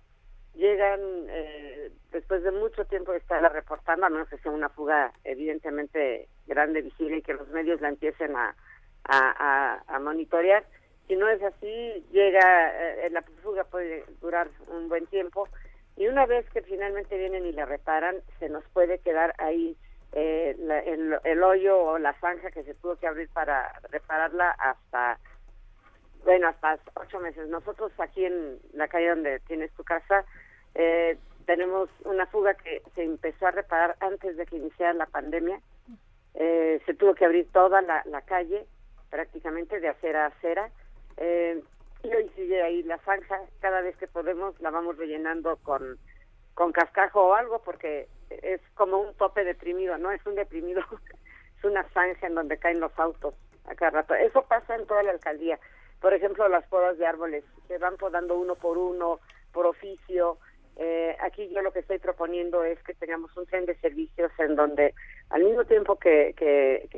llegan eh, después de mucho tiempo de estarla reportando, a menos que sea una fuga evidentemente grande, visible y que los medios la empiecen a, a, a, monitorear. Si no es así, llega, eh, la fuga puede durar un buen tiempo y una vez que finalmente vienen y la reparan, se nos puede quedar ahí eh, el, el hoyo o la zanja que se tuvo que abrir para repararla hasta bueno, hasta ocho meses. Nosotros aquí en la calle donde tienes tu casa eh, tenemos una fuga que se empezó a reparar antes de que iniciara la pandemia. Eh, se tuvo que abrir toda la, la, calle, prácticamente de acera a acera. Eh, y hoy sigue ahí la zanja. Cada vez que podemos la vamos rellenando con, con cascajo o algo porque es como un tope deprimido, no es un deprimido, [LAUGHS] es una zanja en donde caen los autos a cada rato. Eso pasa en toda la alcaldía. Por ejemplo, las podas de árboles se van podando uno por uno, por oficio. Eh, aquí yo lo que estoy proponiendo es que tengamos un tren de servicios en donde al mismo tiempo que, que,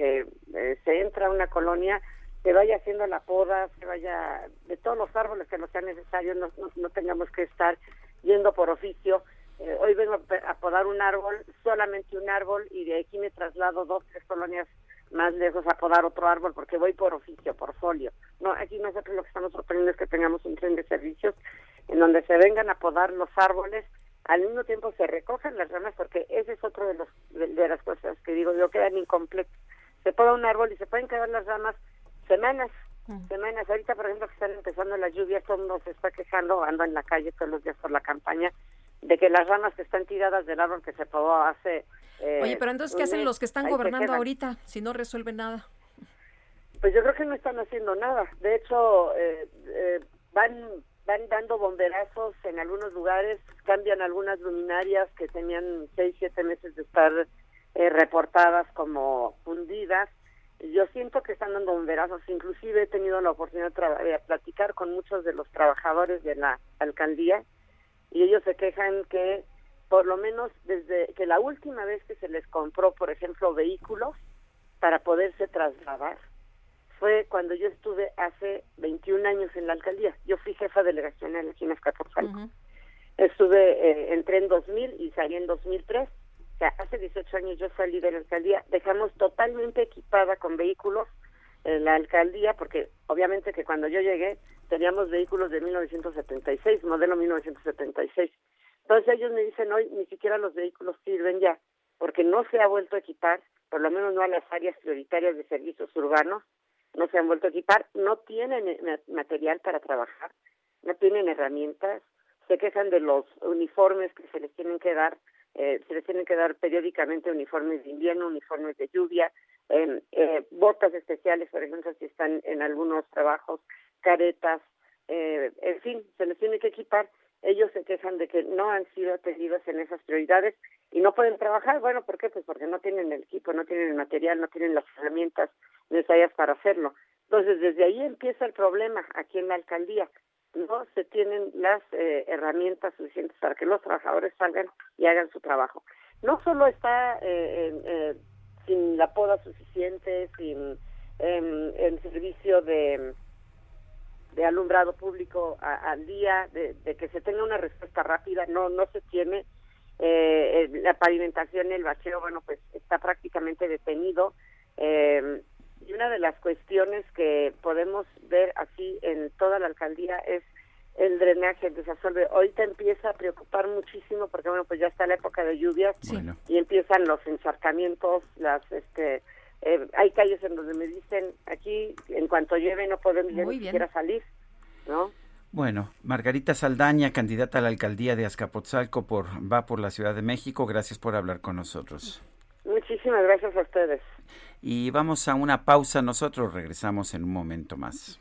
eh, se entra una colonia, se vaya haciendo la poda, se vaya de todos los árboles que no sean necesarios, no, no, no tengamos que estar yendo por oficio. Eh, hoy vengo a podar un árbol, solamente un árbol, y de aquí me traslado dos, tres colonias más lejos a podar otro árbol porque voy por oficio, por folio. No, aquí nosotros lo que estamos proponiendo es que tengamos un tren de servicios en donde se vengan a podar los árboles, al mismo tiempo se recogen las ramas porque ese es otro de los de, las cosas que digo yo quedan incompletos. Se poda un árbol y se pueden quedar las ramas semanas, semanas. Ahorita, por ejemplo, que están empezando las lluvias, todo el mundo se está quejando, ando en la calle todos los días por la campaña, de que las ramas que están tiradas del árbol que se podó hace eh, Oye, pero entonces, ¿qué hacen los que están gobernando ahorita si no resuelven nada? Pues yo creo que no están haciendo nada. De hecho, eh, eh, van van dando bomberazos en algunos lugares, cambian algunas luminarias que tenían seis, siete meses de estar eh, reportadas como hundidas. Yo siento que están dando bomberazos. Inclusive he tenido la oportunidad de, de platicar con muchos de los trabajadores de la alcaldía y ellos se quejan que por lo menos desde que la última vez que se les compró, por ejemplo, vehículos para poderse trasladar, fue cuando yo estuve hace 21 años en la alcaldía. Yo fui jefa delegacional aquí en Azcapotzalco. Estuve, eh, entré en 2000 y salí en 2003. O sea, hace 18 años yo salí de la alcaldía. Dejamos totalmente equipada con vehículos en la alcaldía, porque obviamente que cuando yo llegué teníamos vehículos de 1976, modelo 1976. Entonces ellos me dicen hoy ni siquiera los vehículos sirven ya, porque no se ha vuelto a equipar, por lo menos no a las áreas prioritarias de servicios urbanos, no se han vuelto a equipar, no tienen eh, material para trabajar, no tienen herramientas, se quejan de los uniformes que se les tienen que dar eh, se les tienen que dar periódicamente uniformes de invierno, uniformes de lluvia, em, eh, botas especiales, por ejemplo, si están en algunos trabajos, caretas, eh, en fin, se les tiene que equipar. Ellos se quejan de que no han sido atendidos en esas prioridades y no pueden trabajar. Bueno, ¿por qué? Pues porque no tienen el equipo, no tienen el material, no tienen las herramientas necesarias para hacerlo. Entonces, desde ahí empieza el problema aquí en la alcaldía. No se tienen las eh, herramientas suficientes para que los trabajadores salgan y hagan su trabajo. No solo está eh, eh, sin la poda suficiente, sin em, el servicio de, de alumbrado público al día, de, de, que se tenga una respuesta rápida, no no se tiene. Eh, la pavimentación, el bacheo, bueno, pues está prácticamente detenido. Eh, y una de las cuestiones que podemos ver aquí en toda la alcaldía es el drenaje, el desasolve. Ahorita empieza a preocupar muchísimo porque, bueno, pues ya está la época de lluvias y empiezan los encharcamientos, las, este, eh, hay calles en donde me dicen, aquí en cuanto llueve no podemos ni siquiera salir, ¿no? Bueno, Margarita Saldaña, candidata a la alcaldía de Azcapotzalco por va por la Ciudad de México, gracias por hablar con nosotros. Muchísimas gracias a ustedes. Y vamos a una pausa, nosotros regresamos en un momento más.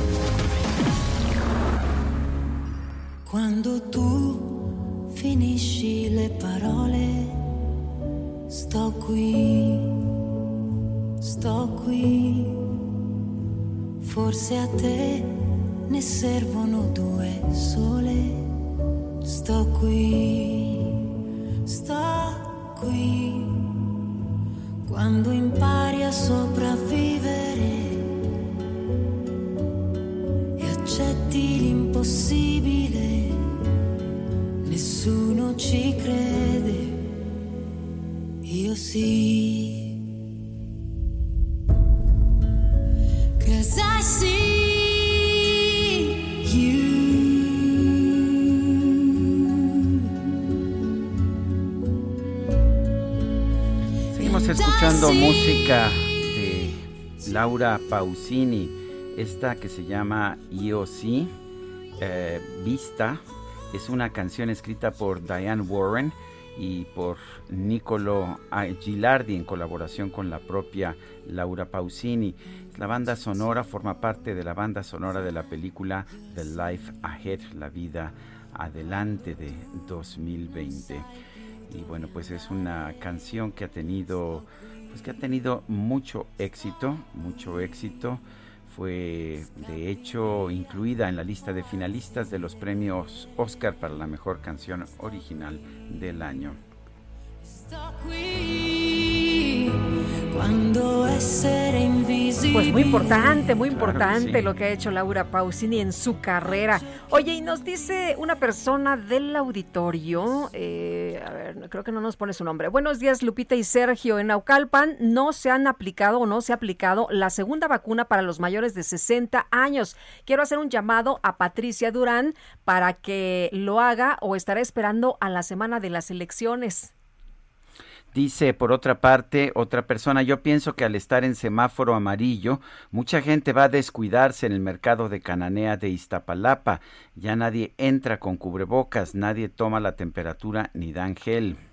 Quando tu finisci le parole, sto qui, sto qui. Forse a te ne servono due sole. Sto qui, sto qui. Quando impari a sopravvivere e accetti l'impossibile nessuno ci crede, io sì. Cause I see Seguimos escuchando música de Laura Pausini, esta que se llama Io sì, eh, Vista, es una canción escrita por Diane Warren y por Nicolo Gilardi en colaboración con la propia Laura Pausini. La banda sonora forma parte de la banda sonora de la película The Life Ahead, La Vida Adelante de 2020. Y bueno, pues es una canción que ha tenido, pues que ha tenido mucho éxito, mucho éxito fue de hecho incluida en la lista de finalistas de los premios Oscar para la mejor canción original del año. Pues muy importante, muy importante sí. lo que ha hecho Laura Pausini en su carrera. Oye, y nos dice una persona del auditorio, eh, a ver, creo que no nos pone su nombre. Buenos días, Lupita y Sergio. En Naucalpan no se han aplicado o no se ha aplicado la segunda vacuna para los mayores de 60 años. Quiero hacer un llamado a Patricia Durán para que lo haga o estará esperando a la semana de las elecciones. Dice, por otra parte, otra persona, yo pienso que al estar en semáforo amarillo, mucha gente va a descuidarse en el mercado de Cananea de Iztapalapa. Ya nadie entra con cubrebocas, nadie toma la temperatura ni dan gel.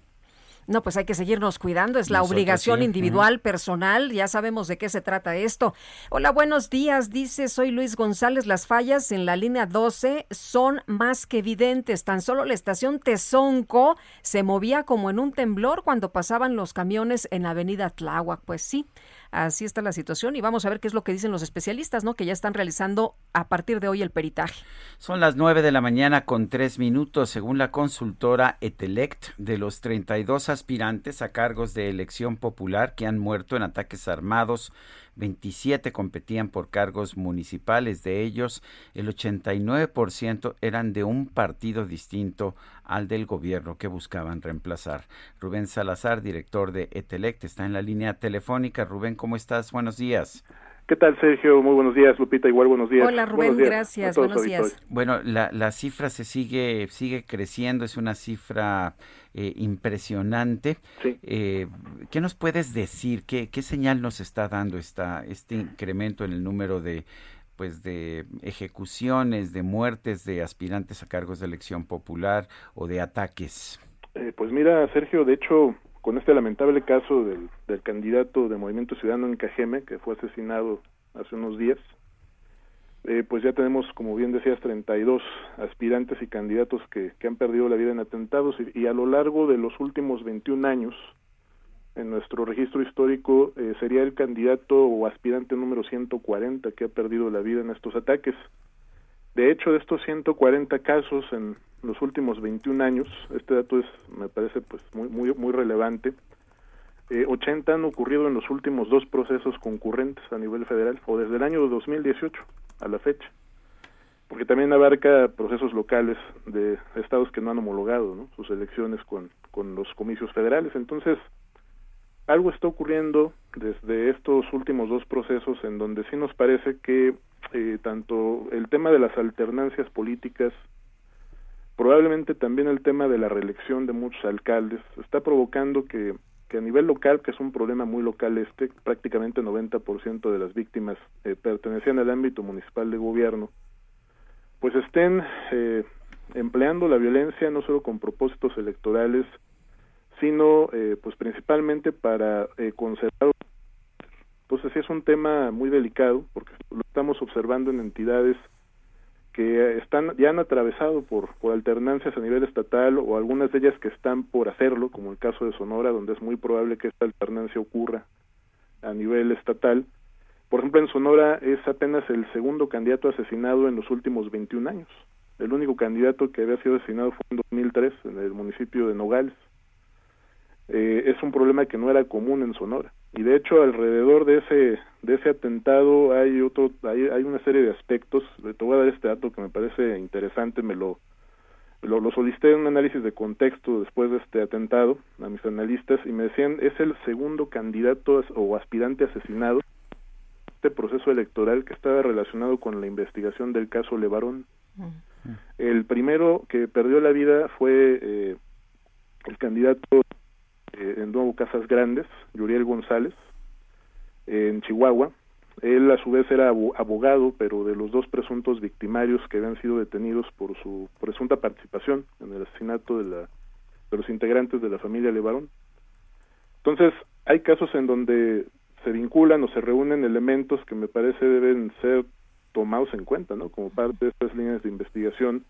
No, pues hay que seguirnos cuidando, es la Nosotros obligación sí. individual, uh -huh. personal, ya sabemos de qué se trata esto. Hola, buenos días, dice, soy Luis González, las fallas en la línea 12 son más que evidentes, tan solo la estación Tezonco se movía como en un temblor cuando pasaban los camiones en la avenida Tláhuac, pues sí, así está la situación y vamos a ver qué es lo que dicen los especialistas, ¿no? Que ya están realizando a partir de hoy el peritaje. Son las 9 de la mañana con tres minutos, según la consultora Etelect, de los 32 aspirantes a cargos de elección popular que han muerto en ataques armados 27 competían por cargos municipales, de ellos el 89% eran de un partido distinto al del gobierno que buscaban reemplazar. Rubén Salazar, director de Etelect, está en la línea telefónica. Rubén, ¿cómo estás? Buenos días. ¿Qué tal, Sergio? Muy buenos días, Lupita. Igual buenos días. Hola, Rubén. gracias. Buenos días. Bueno, la, la cifra se sigue sigue creciendo. Es una cifra eh, impresionante. Eh, ¿Qué nos puedes decir? ¿Qué, ¿Qué señal nos está dando esta, este incremento en el número de pues de ejecuciones, de muertes de aspirantes a cargos de elección popular o de ataques? Eh, pues mira, Sergio, de hecho, con este lamentable caso del, del candidato de Movimiento Ciudadano en Cajeme, que fue asesinado hace unos días, eh, pues ya tenemos, como bien decías, 32 aspirantes y candidatos que, que han perdido la vida en atentados y, a lo largo de los últimos 21 años, en nuestro registro histórico, eh, sería el candidato o aspirante número 140 que ha perdido la vida en estos ataques. De hecho, de estos 140 casos en los últimos 21 años, este dato es, me parece, pues muy muy muy relevante. Eh, 80 han ocurrido en los últimos dos procesos concurrentes a nivel federal o desde el año 2018 a la fecha, porque también abarca procesos locales de estados que no han homologado sus elecciones con, con los comicios federales. Entonces, algo está ocurriendo desde estos últimos dos procesos en donde sí nos parece que eh, tanto el tema de las alternancias políticas, probablemente también el tema de la reelección de muchos alcaldes, está provocando que, que a nivel local, que es un problema muy local este, prácticamente 90% de las víctimas eh, pertenecían al ámbito municipal de gobierno, pues estén eh, empleando la violencia no solo con propósitos electorales, sino eh, pues principalmente para eh, conservar. Entonces sí es un tema muy delicado porque lo estamos observando en entidades que están ya han atravesado por, alternancias a nivel estatal o algunas de ellas que están por hacerlo, como el caso de Sonora, donde es muy probable que esta alternancia ocurra a nivel estatal. Por ejemplo, en Sonora es apenas el segundo candidato asesinado en los últimos 21 años. El único candidato que había sido asesinado fue en 2003 en el municipio de Nogales eh, es un problema que no era común en Sonora y de hecho alrededor de ese de ese atentado hay otro hay, hay una serie de aspectos te voy a dar este dato que me parece interesante me lo lo, lo solicité en un análisis de contexto después de este atentado a mis analistas y me decían es el segundo candidato o aspirante asesinado este proceso electoral que estaba relacionado con la investigación del caso Levarón. El primero que perdió la vida fue eh, el candidato eh, en Nuevo Casas Grandes, Yuriel González, en Chihuahua. Él a su vez era abogado, pero de los dos presuntos victimarios que habían sido detenidos por su presunta participación en el asesinato de, la, de los integrantes de la familia Levarón. Entonces, hay casos en donde se vinculan o se reúnen elementos que me parece deben ser tomados en cuenta, ¿no? Como parte de estas líneas de investigación,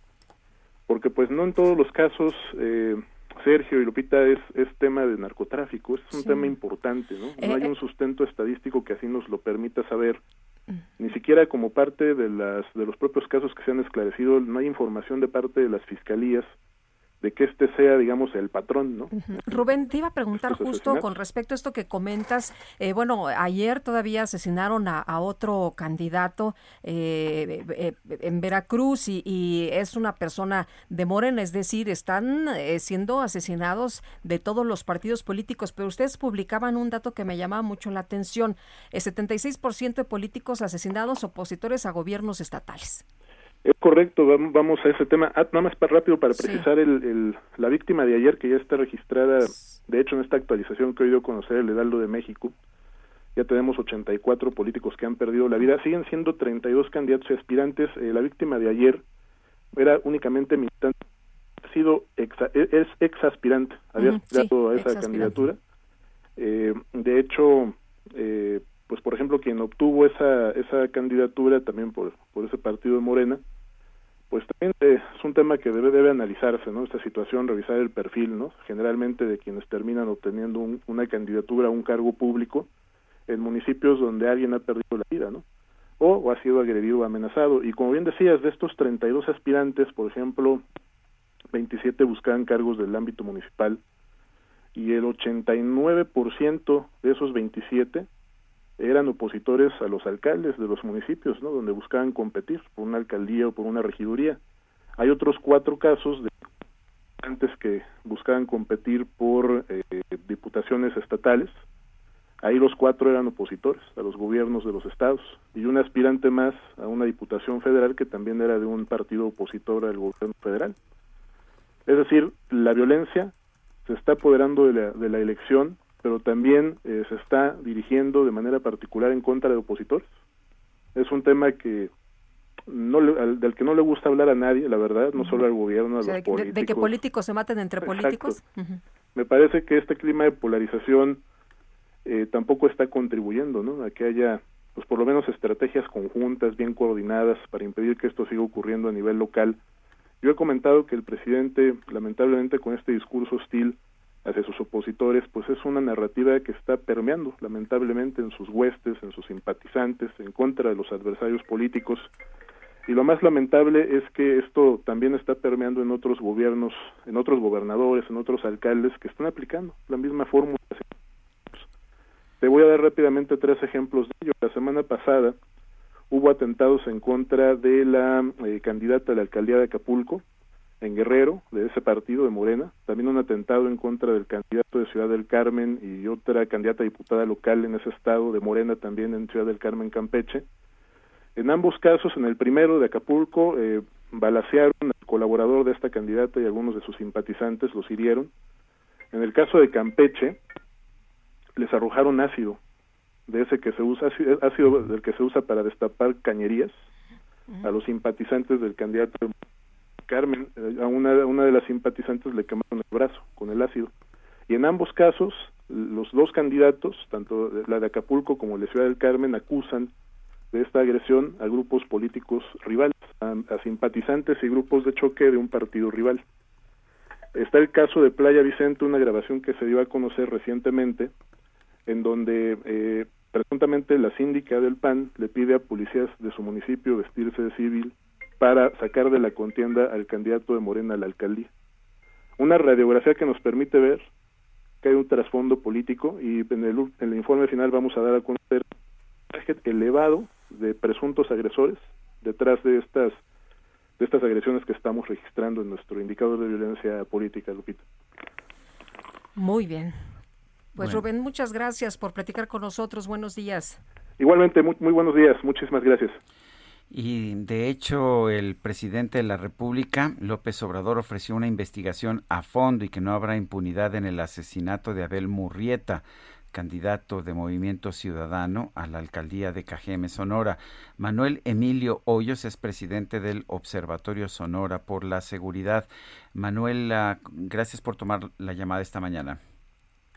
porque pues no en todos los casos eh, Sergio y Lupita, es, es tema de narcotráfico, es un tema importante, ¿no? No hay eh, un sustento estadístico que así nos lo permita saber, mm. ni siquiera como parte de, las, de los propios casos que se han esclarecido, no hay información de parte de las fiscalías de que este sea, digamos, el patrón, ¿no? Rubén, te iba a preguntar justo con respecto a esto que comentas. Eh, bueno, ayer todavía asesinaron a, otro candidato eh, eh, en Veracruz y, es una persona de Morena, es decir, están siendo asesinados de todos los partidos políticos, pero ustedes publicaban un dato que me llamaba mucho la atención, el 76% de políticos asesinados opositores a gobiernos estatales. Es correcto, vamos a ese tema. Ah, nada más para rápido para precisar el, la víctima de ayer que ya está registrada, de hecho en esta actualización que he oído conocer el Heraldo de México, ya tenemos 84 políticos que han perdido la vida, siguen siendo 32 candidatos y aspirantes. Eh, la víctima de ayer era únicamente militante, ha sido ex, e, es ex aspirante, había aspirado a esa candidatura. Eh, de hecho, eh, pues por ejemplo quien obtuvo esa esa candidatura también por por ese partido de Morena pues también es un tema que debe debe analizarse no esta situación revisar el perfil no generalmente de quienes terminan obteniendo una candidatura a un cargo público en municipios donde alguien ha perdido la vida, ¿no? O, o ha sido agredido o amenazado. Y como bien decías, de estos 32 aspirantes, por ejemplo, 27 buscaban cargos del ámbito municipal y el 89% de esos 27 eran opositores a los alcaldes de los municipios, ¿no? Donde buscaban competir por una alcaldía o por una regiduría. Hay otros cuatro casos de antes que buscaban competir por eh, diputaciones estatales. Ahí los cuatro eran opositores a los gobiernos de los estados y un aspirante más a una diputación federal que también era de un partido opositor al gobierno federal. Es decir, la violencia se está apoderando de la, de la elección, pero también eh, se está dirigiendo de manera particular en contra de opositores. Es un tema que no le- al- del que no le gusta hablar a nadie, la verdad, no solo al gobierno, a O sea, los de- políticos. de, que políticos se maten entre políticos. Me parece que este clima de polarización eh, tampoco está contribuyendo, ¿no? A que haya, pues por lo menos estrategias conjuntas, bien coordinadas, para impedir que esto siga ocurriendo a nivel local. Yo he comentado que el presidente, lamentablemente, con este discurso hostil hacia sus opositores, pues es una narrativa que está permeando, lamentablemente, en sus huestes, en sus simpatizantes, en contra de los adversarios políticos. Y lo más lamentable es que esto también está permeando en otros gobiernos, en otros gobernadores, en otros alcaldes que están aplicando la misma fórmula. Te voy a dar rápidamente tres ejemplos de ello. La semana pasada hubo atentados en contra de la eh, candidata a la alcaldía de Acapulco, en Guerrero, de ese partido de Morena, también un atentado en contra del candidato de Ciudad del Carmen y otra candidata a diputada local en ese estado de Morena también en Ciudad del Carmen, Campeche. En ambos casos, en el primero de Acapulco, eh, balacearon al colaborador de esta candidata y algunos de sus simpatizantes los hirieron. En el caso de Campeche, les arrojaron ácido, de ese que se usa, ácido- ácido del que se usa para destapar cañerías a los simpatizantes del candidato Carmen, eh, a una, de las simpatizantes le quemaron el brazo con el ácido. Y en ambos casos, los dos candidatos, tanto la de Acapulco como la de Ciudad del Carmen, acusan de esta agresión a grupos políticos rivales, a, a simpatizantes y grupos de choque de un partido rival. Está el caso de Playa Vicente, una grabación que se dio a conocer recientemente, en donde eh, presuntamente la síndica del PAN le pide a policías de su municipio vestirse de civil para sacar de la contienda al candidato de Morena a la alcaldía. Una radiografía que nos permite ver que hay un trasfondo político y en el, en el informe final vamos a dar a conocer un elevado de presuntos agresores detrás de estas de estas agresiones que estamos registrando en nuestro indicador de violencia política, Lupita. Muy bien. Pues Bueno. Rubén, muchas gracias por platicar con nosotros. Buenos días. Igualmente, muy, muy buenos días, muchísimas gracias. Y de hecho, el presidente de la República, López Obrador, ofreció una investigación a fondo y que no habrá impunidad en el asesinato de Abel Murrieta, candidato de Movimiento Ciudadano a la alcaldía de Cajeme, Sonora. Manuel Emilio Hoyos es presidente del Observatorio Sonora por la Seguridad. Manuel, ah, gracias por tomar la llamada esta mañana.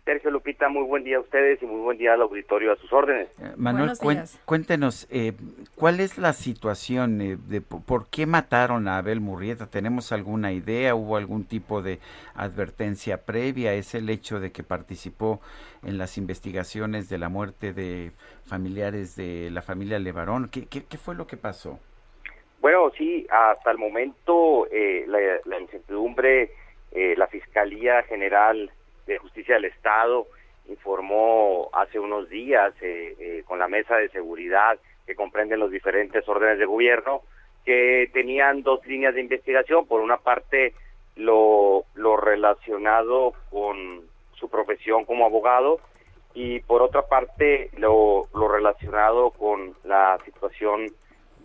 Sergio Lupita, muy buen día a ustedes y muy buen día al auditorio a sus órdenes. Manuel, cuen- cuéntenos, eh, ¿cuál es la situación? eh, de ¿Por qué mataron a Abel Murrieta? ¿Tenemos alguna idea? ¿Hubo algún tipo de advertencia previa? ¿Es el hecho de que participó en las investigaciones de la muerte de familiares de la familia Levarón? ¿Qué, qué, qué fue lo que pasó? Bueno, sí, hasta el momento eh, la, la incertidumbre, eh, la Fiscalía General de Justicia del Estado informó hace unos días eh, eh, con la mesa de seguridad que comprenden los diferentes órdenes de gobierno que tenían dos líneas de investigación. Por una parte, lo, lo relacionado con su profesión como abogado y por otra parte, lo, lo relacionado con la situación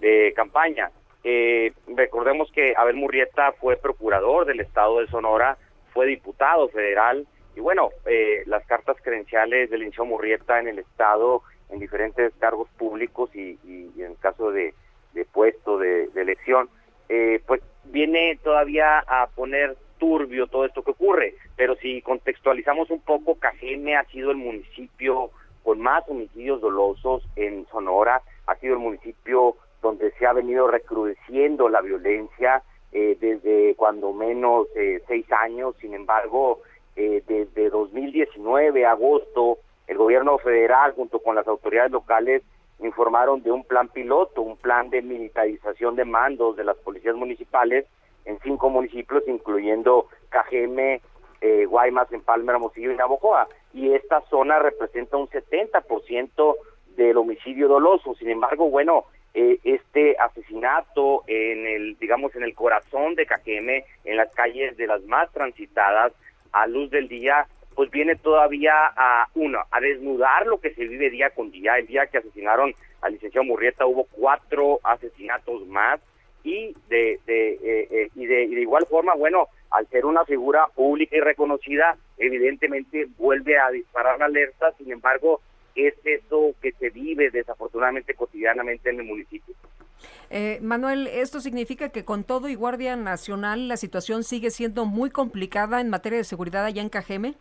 de campaña. Eh, recordemos que Abel Murrieta fue procurador del estado de Sonora, fue diputado federal y bueno, eh, las cartas credenciales del Incio Murrieta en el estado en diferentes cargos públicos y, y- en caso de, de puesto de, de elección, eh, pues viene todavía a poner turbio todo esto que ocurre. Pero si contextualizamos un poco, Cajeme ha sido el municipio con más homicidios dolosos en Sonora, ha sido el municipio donde se ha venido recrudeciendo la violencia eh, desde cuando menos eh, seis años. Sin embargo, eh, desde 2019, agosto, el gobierno federal junto con las autoridades locales informaron de un plan piloto, un plan de militarización de mandos de las policías municipales en cinco municipios, incluyendo Cajeme, eh, Guaymas, Empalme, Hermosillo y Navojoa. Y esta zona representa un 70% del homicidio doloso. Sin embargo, bueno, eh, este asesinato en el, digamos, en el corazón de Cajeme, en las calles de las más transitadas, a luz del día, pues viene todavía a, uno, a desnudar lo que se vive día con día. El día que asesinaron al licenciado Murrieta hubo cuatro asesinatos más y de, de, eh, eh, y de, y de igual forma, bueno, al ser una figura pública y reconocida, evidentemente vuelve a disparar la alerta, sin embargo, es eso que se vive desafortunadamente cotidianamente en el municipio. Eh, Manuel, ¿esto significa que con todo y Guardia Nacional la situación sigue siendo muy complicada en materia de seguridad allá en Cajeme?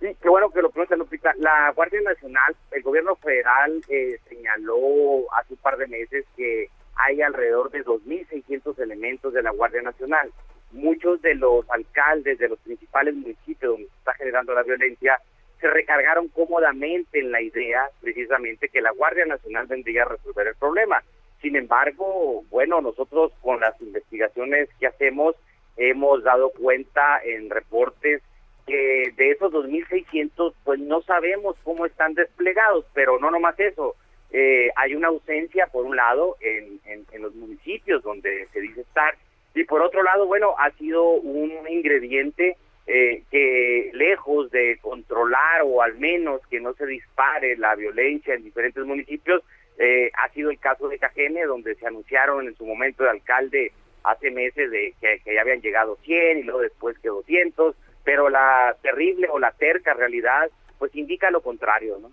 Sí, qué bueno que lo pregunta Lupita. La Guardia Nacional, el gobierno federal eh, señaló hace un par de meses que hay alrededor de 2.600 elementos de la Guardia Nacional. Muchos de los alcaldes de los principales municipios donde se está generando la violencia se recargaron cómodamente en la idea precisamente que la Guardia Nacional vendría a resolver el problema. Sin embargo, bueno, nosotros con las investigaciones que hacemos hemos dado cuenta en reportes que de esos 2.600, pues no sabemos cómo están desplegados, pero no nomás eso. Eh, hay una ausencia, por un lado, en, en, los municipios donde se dice estar, y por otro lado, bueno, ha sido un ingrediente eh, que lejos de controlar o al menos que no se dispare la violencia en diferentes municipios, eh, ha sido el caso de Cajeme, donde se anunciaron en su momento de alcalde hace meses de que, que ya habían llegado 100 y luego después que 200, pero la terrible o la terca realidad pues indica lo contrario, ¿no?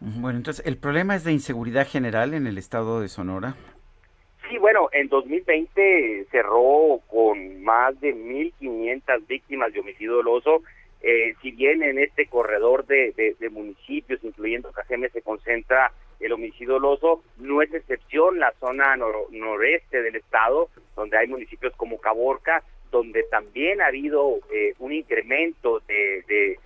Bueno, entonces, ¿el problema es de inseguridad general en el estado de Sonora? Sí, bueno, en 2020 cerró con más de 1.500 víctimas de homicidio doloso. Eh, si bien en este corredor de, municipios, incluyendo Cajeme, se concentra el homicidio doloso, no es excepción la zona noreste del estado, donde hay municipios como Caborca, donde también ha habido eh, un incremento de, de,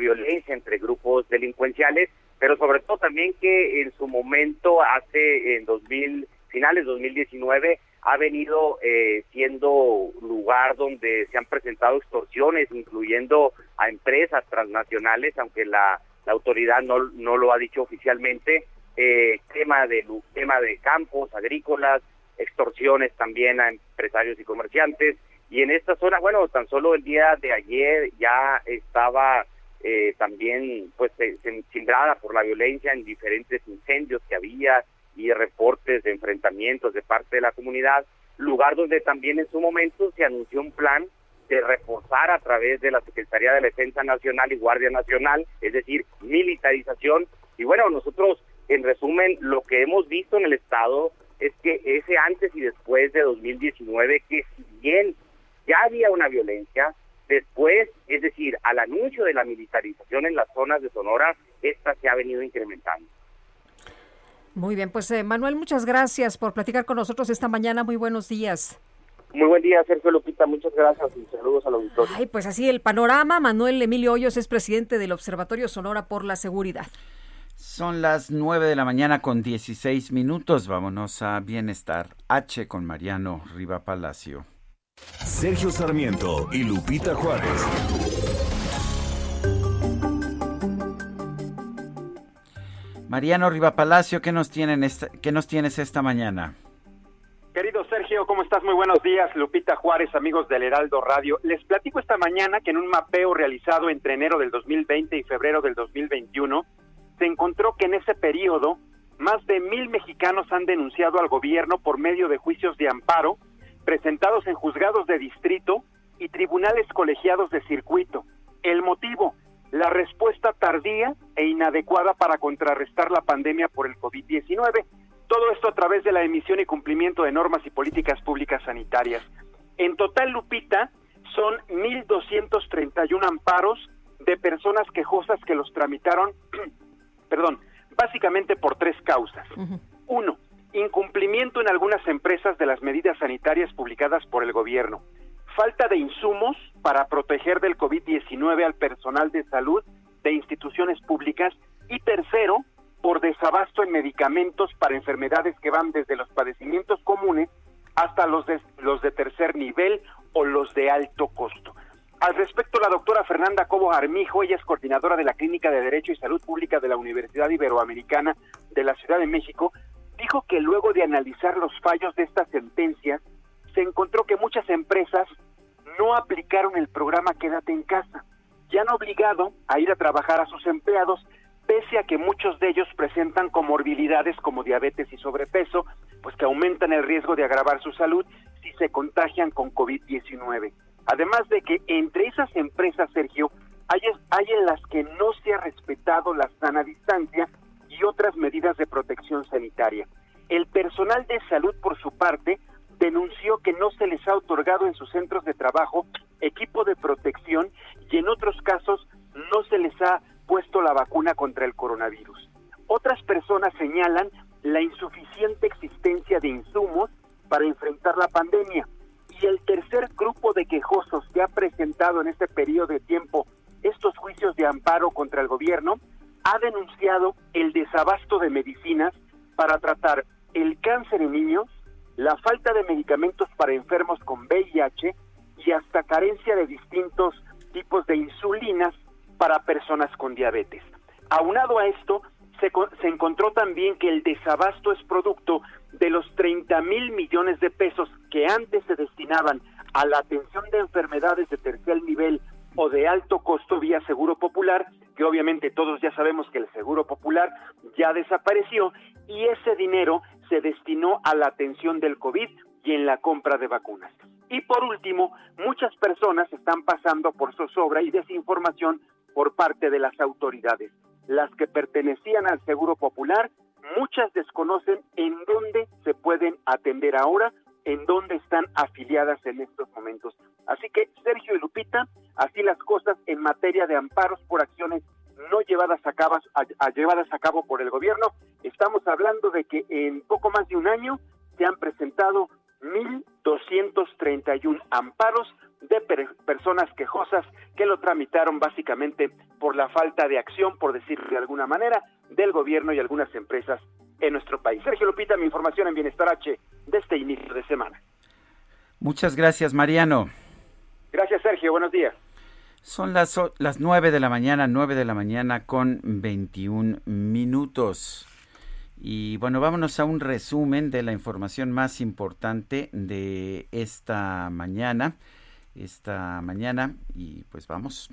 violencia entre grupos delincuenciales, pero sobre todo también que en su momento, hace en 2000, finales 2019, ha venido eh, siendo lugar donde se han presentado extorsiones, incluyendo a empresas transnacionales, aunque la, la autoridad no, no lo ha dicho oficialmente, eh, tema de tema de campos agrícolas, extorsiones también a empresarios y comerciantes, y en esta zona, bueno, tan solo el día de ayer ya estaba eh, también pues cindrada por la violencia en diferentes incendios que había y reportes de enfrentamientos de parte de la comunidad, lugar donde también en su momento se anunció un plan de reforzar a través de la Secretaría de Defensa Nacional y Guardia Nacional, es decir, militarización. Y bueno, nosotros, en resumen, lo que hemos visto en el Estado es que ese antes y después de 2019, que si bien ya había una violencia, después, es decir, al anuncio de la militarización en las zonas de Sonora, esta se ha venido incrementando. Muy bien, pues eh, Manuel, muchas gracias por platicar con nosotros esta mañana. Muy buenos días. Muy buen día, Sergio Lupita. Muchas gracias y saludos al auditorio. Ay, pues así el panorama. Manuel Emilio Hoyos es presidente del Observatorio Sonora por la Seguridad. Son las 9 de la mañana con 16 minutos. Vámonos a Bienestar H con Mariano Riva Palacio. Sergio Sarmiento y Lupita Juárez. Mariano Riva Palacio, ¿qué nos, tienen ¿qué nos tienes esta mañana? Querido Sergio, ¿cómo estás? Muy buenos días. Lupita Juárez, amigos del Heraldo Radio. Les platico esta mañana que en un mapeo realizado entre enero del 2020 y febrero del 2021, se encontró que en ese periodo más de mil mexicanos han denunciado al gobierno por medio de juicios de amparo presentados en juzgados de distrito y tribunales colegiados de circuito. El motivo, la respuesta tardía e inadecuada para contrarrestar la pandemia por el COVID-19. Todo esto a través de la emisión y cumplimiento de normas y políticas públicas sanitarias. En total, Lupita, son 1.231 amparos de personas quejosas que los tramitaron, [CLEARS THROAT] perdón, básicamente por tres causas. Uno, incumplimiento en algunas empresas de las medidas sanitarias publicadas por el gobierno, falta de insumos para proteger del COVID-19 al personal de salud de instituciones públicas y tercero, por desabasto en medicamentos para enfermedades que van desde los padecimientos comunes hasta los de, los de tercer nivel o los de alto costo. Al respecto, la doctora Fernanda Cobo Armijo, ella es coordinadora de la Clínica de Derecho y Salud Pública de la Universidad Iberoamericana de la Ciudad de México, dijo que luego de analizar los fallos de estas sentencias, se encontró que muchas empresas no aplicaron el programa Quédate en casa, ya han obligado a ir a trabajar a sus empleados, pese a que muchos de ellos presentan comorbilidades como diabetes y sobrepeso, pues que aumentan el riesgo de agravar su salud si se contagian con COVID-19. Además de que entre esas empresas, Sergio, hay, hay en las que no se ha respetado la sana distancia y otras medidas de protección sanitaria. El personal de salud, por su parte, denunció que no se les ha otorgado en sus centros de trabajo equipo de protección y en otros casos no se les ha puesto la vacuna contra el coronavirus. Otras personas señalan la insuficiente existencia de insumos para enfrentar la pandemia. Y el tercer grupo de quejosos que ha presentado en este periodo de tiempo estos juicios de amparo contra el gobierno ha denunciado el desabasto de medicinas para tratar el cáncer en niños, la falta de medicamentos para enfermos con VIH y hasta carencia de distintos tipos de insulinas para personas con diabetes. Aunado a esto, se, se, encontró también que el desabasto es producto de los 30 mil millones de pesos que antes se destinaban a la atención de enfermedades de tercer nivel o de alto costo vía seguro popular, que obviamente todos ya sabemos que el seguro popular ya desapareció y ese dinero se destinó a la atención del COVID y en la compra de vacunas. Y por último, muchas personas están pasando por zozobra y desinformación por parte de las autoridades. Las que pertenecían al Seguro Popular, muchas desconocen en dónde se pueden atender ahora, en dónde están afiliadas en estos momentos. Así que, Sergio y Lupita, así las cosas en materia de amparos por acciones no llevadas a cabo, llevadas a cabo por el gobierno, estamos hablando de que en poco más de un año se han presentado 1.231 amparos de personas quejosas que lo tramitaron básicamente por la falta de acción, por decirlo de alguna manera, del gobierno y algunas empresas en nuestro país. Sergio Lupita, mi información en Bienestar H de este inicio de semana. Muchas gracias, Mariano. Gracias, Sergio. Buenos días. Son las, las 9 de la mañana, 9 de la mañana con 21 minutos. Y bueno, vámonos a un resumen de la información más importante de esta mañana. Esta mañana y pues vamos.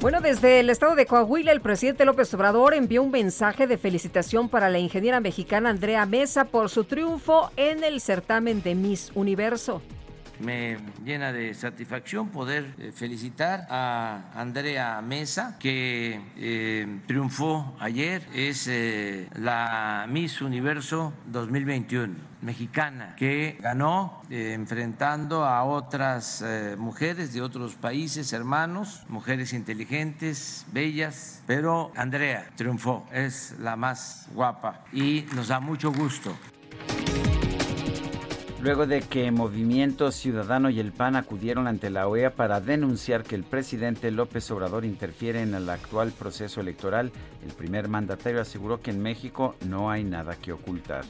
Bueno, desde el estado de Coahuila, el presidente López Obrador envió un mensaje de felicitación para la ingeniera mexicana Andrea Mesa por su triunfo en el certamen de Miss Universo. Me llena de satisfacción poder eh, felicitar a Andrea Mesa, que eh, triunfó ayer, es eh, la Miss Universo 2021 mexicana, que ganó enfrentando a otras mujeres de otros países hermanos, mujeres inteligentes, bellas, pero Andrea triunfó, es la más guapa y nos da mucho gusto luego de que Movimiento Ciudadano y el PAN acudieron ante la OEA para denunciar que el presidente López Obrador interfiere en el actual proceso electoral, el primer mandatario aseguró que en México no hay nada que ocultar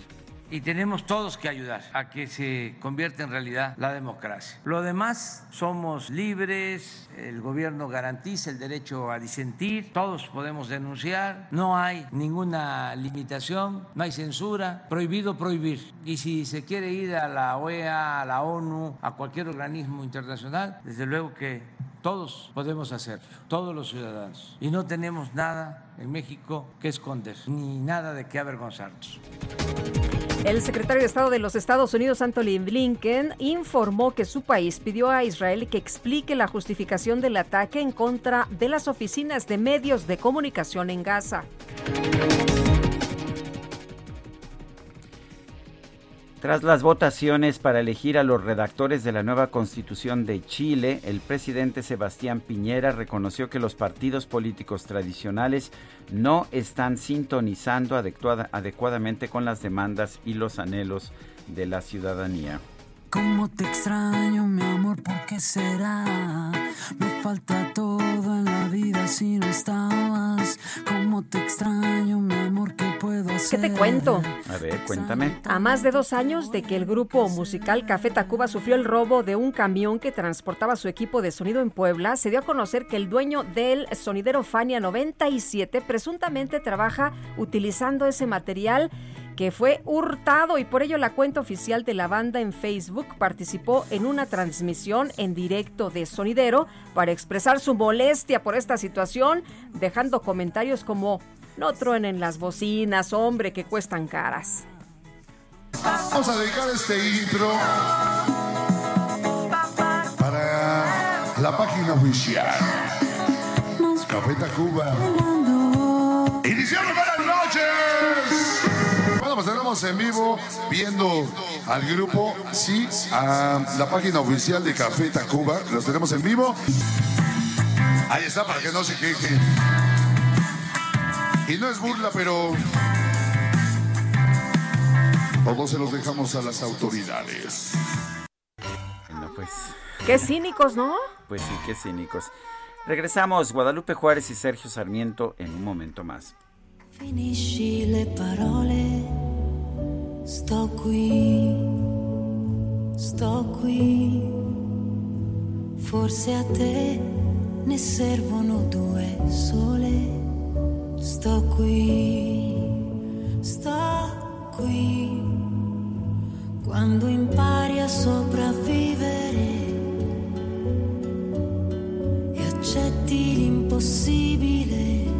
y tenemos todos que ayudar a que se convierta en realidad la democracia. Lo demás, somos libres, el gobierno garantiza el derecho a disentir, todos podemos denunciar, no hay ninguna limitación, no hay censura, prohibido prohibir. Y si se quiere ir a la OEA, a la ONU, a cualquier organismo internacional, desde luego que todos podemos hacerlo, todos los ciudadanos. Y no tenemos nada en México que esconder, ni nada de qué avergonzarnos. El secretario de Estado de los Estados Unidos, Anthony Blinken, informó que su país pidió a Israel que explique la justificación del ataque en contra de las oficinas de medios de comunicación en Gaza. Tras las votaciones para elegir a los redactores de la nueva constitución de Chile, el presidente Sebastián Piñera reconoció que los partidos políticos tradicionales no están sintonizando adecuadamente con las demandas y los anhelos de la ciudadanía. Cómo te extraño, mi amor, ¿por qué será? Me falta todo en la vida si no estabas. Cómo te extraño, mi amor, ¿qué puedo ¿Qué hacer? te cuento? A ver, cuéntame. A más de dos años de que el grupo musical Café Tacuba sufrió el robo de un camión que transportaba su equipo de sonido en Puebla, se dio a conocer que el dueño del sonidero Fania 97 presuntamente trabaja utilizando ese material que fue hurtado y por ello la cuenta oficial de la banda en Facebook participó en una transmisión en directo de Sonidero para expresar su molestia por esta situación, dejando comentarios como no truenen las bocinas, hombre, que cuestan caras. Vamos a dedicar este intro para la página oficial. Café Tacuba. Iniciamos buenas noches. Pues tenemos en vivo viendo al grupo, sí, a la página oficial de Café Tacuba. Los tenemos en vivo. Ahí está, para que no se quejen. Y no es burla, pero todos se los dejamos a las autoridades. Bueno, pues, Qué cínicos, ¿no? pues sí, qué cínicos. Regresamos, Guadalupe Juárez y Sergio Sarmiento en un momento más. Finisci le parole, sto qui, sto qui. Forse a te ne servono due sole. Sto qui, sto qui. Quando impari a sopravvivere e accetti l'impossibile.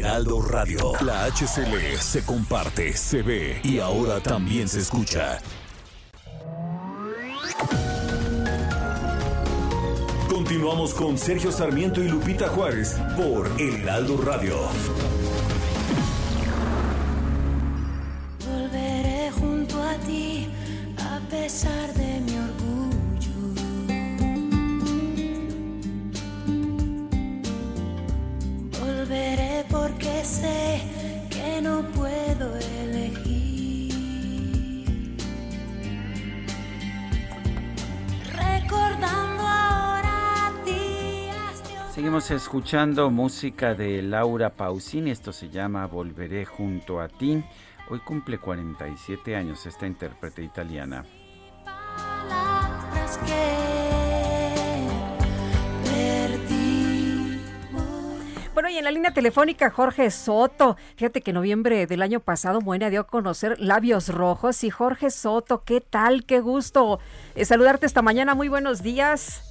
Heraldo Radio, la HCL se comparte, se ve y ahora también se escucha. Continuamos con Sergio Sarmiento y Lupita Juárez por El Heraldo Radio. Volveré junto a ti a pesar sé que no puedo elegir. Recordando ahora días de Seguimos escuchando música de Laura Pausini, esto se llama Volveré junto a ti. Hoy cumple 47 años esta intérprete italiana. palabras que Bueno, y en la línea telefónica Jorge Soto. Fíjate que en noviembre del año pasado Moenia dio a conocer Labios Rojos. Y Jorge Soto, ¿qué tal? Qué gusto eh, saludarte esta mañana. Muy buenos días.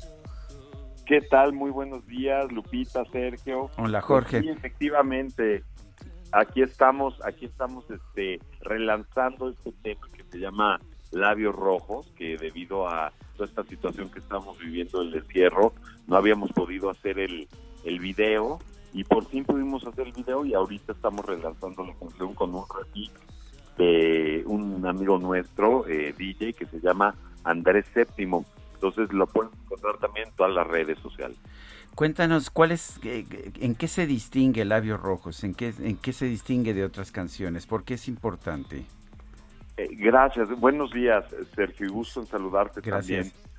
¿Qué tal? Muy buenos días, Lupita, Sergio. Hola, Pues Jorge. sí, efectivamente, aquí estamos, aquí estamos este, relanzando este tema que se llama Labios Rojos, que debido a toda esta situación que estamos viviendo el encierro, no habíamos podido hacer el, el video y por fin pudimos hacer el video y ahorita estamos relanzando la canción con un remix de un amigo nuestro, eh, DJ, que se llama Andrés Séptimo. Entonces lo pueden encontrar también en todas las redes sociales. Cuéntanos, ¿cuál es, eh, ¿en qué se distingue Labios Rojos? ¿En qué, ¿En qué se distingue de otras canciones? ¿Por qué es importante? Eh, gracias, buenos días Sergio, y gusto en saludarte Gracias. también.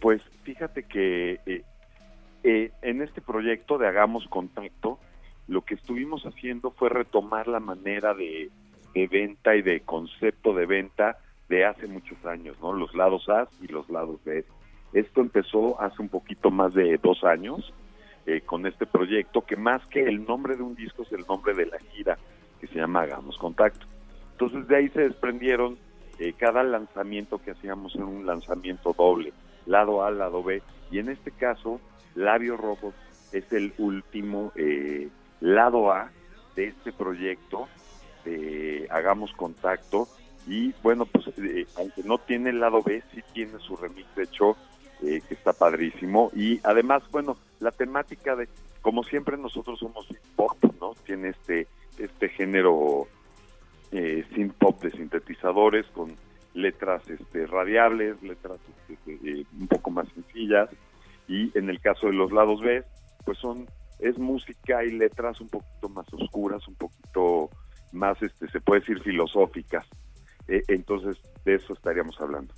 Pues fíjate que eh, en este proyecto de Hagamos Contacto, lo que estuvimos haciendo fue retomar la manera de, de venta y de concepto de venta de hace muchos años, ¿no? Los lados A y los lados B. Esto empezó hace un poquito más de dos años eh, con este proyecto, que más que el nombre de un disco es el nombre de la gira, que se llama Hagamos Contacto. Entonces de ahí se desprendieron eh, cada lanzamiento que hacíamos en un lanzamiento doble, lado A, lado B, y en este caso, Labios Rojos es el último eh, lado A de este proyecto, de Hagamos Contacto, y bueno, pues eh, aunque no tiene el lado B, sí tiene su remix hecho eh, que está padrísimo. Y además, bueno, la temática de, como siempre nosotros somos pop, ¿no? Tiene este, este género eh, pop de sintetizadores con letras este, radiables, letras este, eh, un poco más sencillas. Y en el caso de los lados B, pues son es música y letras un poquito más oscuras, un poquito más, este, se puede decir, filosóficas. Eh, entonces, de eso estaríamos hablando.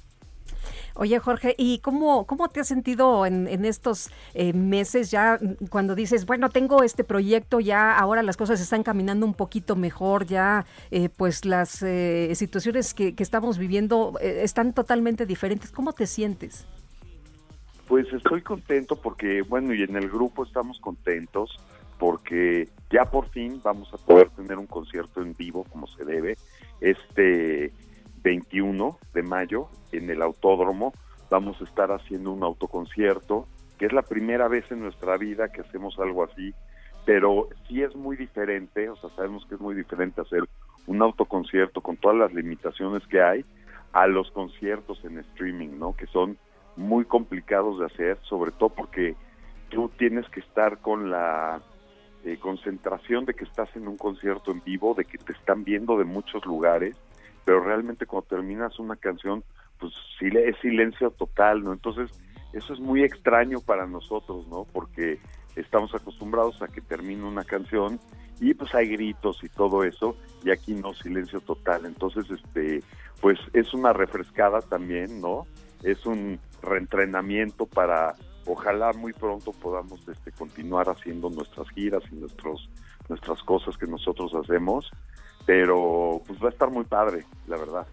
Oye, Jorge, ¿y cómo, cómo te has sentido en, estos eh, meses ya cuando dices, bueno, tengo este proyecto, ya ahora las cosas están caminando un poquito mejor, ya eh, pues las eh, situaciones que, estamos viviendo están totalmente diferentes? ¿Cómo te sientes? Pues estoy contento porque, bueno, y en el grupo estamos contentos porque ya por fin vamos a poder tener un concierto en vivo como se debe. Este 21 de mayo en el autódromo vamos a estar haciendo un autoconcierto, que es la primera vez en nuestra vida que hacemos algo así, pero sí es muy diferente, o sea, sabemos que es muy diferente hacer un autoconcierto con todas las limitaciones que hay a los conciertos en streaming, ¿no? Que son muy complicados de hacer, sobre todo porque tú tienes que estar con la eh, concentración de que estás en un concierto en vivo, de que te están viendo de muchos lugares pero realmente cuando terminas una canción, pues es silencio total, ¿no? Entonces, eso es muy extraño para nosotros, ¿no? Porque estamos acostumbrados a que termine una canción y pues hay gritos y todo eso, y aquí no, silencio total. Entonces, este, pues es una refrescada también, ¿no? Es un reentrenamiento para ojalá muy pronto podamos este, continuar haciendo nuestras giras y nuestros nuestras cosas que nosotros hacemos pero pues va a estar muy padre, la verdad.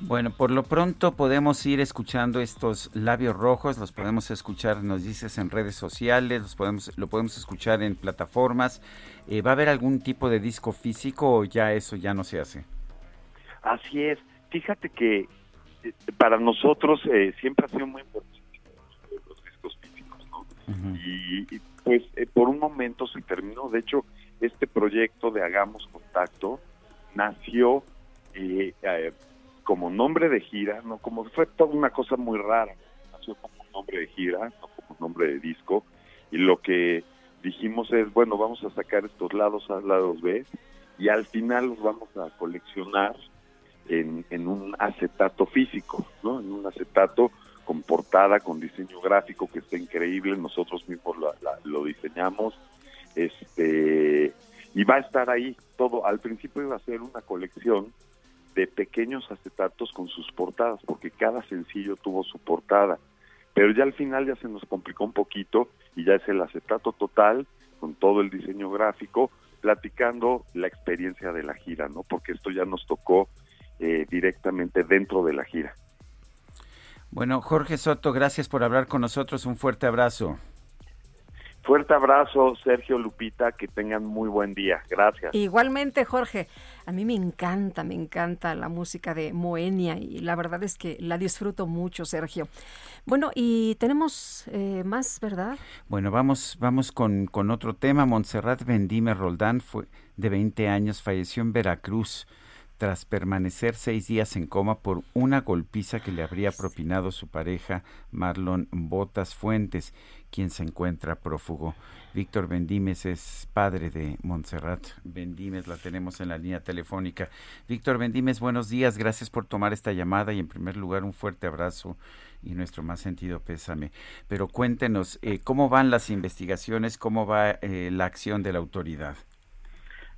Bueno, por lo pronto podemos ir escuchando estos labios rojos, los podemos escuchar, nos dices, en redes sociales, los podemos, lo podemos escuchar en plataformas. Eh, ¿Va a haber algún tipo de disco físico o ya eso ya no se hace? Así es. Fíjate que para nosotros eh, siempre ha sido muy importante los discos físicos, ¿no? y, y, pues por un momento se terminó. De hecho, este proyecto de Hagamos Contacto nació eh, eh, como nombre de gira, no como fue toda una cosa muy rara, nació como nombre de gira, no como nombre de disco, y lo que dijimos es, bueno, vamos a sacar estos lados A, lados B, y al final los vamos a coleccionar en, en un acetato físico, ¿no? En un acetato con portada, con diseño gráfico que está increíble, nosotros mismos lo diseñamos, este y va a estar ahí todo. Al principio iba a ser una colección de pequeños acetatos con sus portadas, porque cada sencillo tuvo su portada. Pero ya al final ya se nos complicó un poquito y ya es el acetato total con todo el diseño gráfico, platicando la experiencia de la gira, ¿no? Porque esto ya nos tocó eh, directamente dentro de la gira. Bueno, Jorge Soto, gracias por hablar con nosotros. Un fuerte abrazo. Fuerte abrazo, Sergio Lupita, que tengan muy buen día. Gracias. Igualmente, Jorge. A mí me encanta, me encanta la música de Moenia y la verdad es que la disfruto mucho, Sergio. Bueno, y tenemos eh, más, ¿verdad? Bueno, vamos, vamos con, con otro tema. Montserrat Bendime Roldán fue de 20 años, falleció en Veracruz tras permanecer seis días en coma por una golpiza que le habría propinado su pareja Marlon Botas Fuentes, quien se encuentra prófugo. Víctor Bendímez es padre de Montserrat Bendímez, la tenemos en la línea telefónica. Víctor Bendímez, buenos días, gracias por tomar esta llamada y en primer lugar un fuerte abrazo y nuestro más sentido pésame. Pero cuéntenos, eh, ¿cómo van las investigaciones? ¿Cómo va eh, la acción de la autoridad?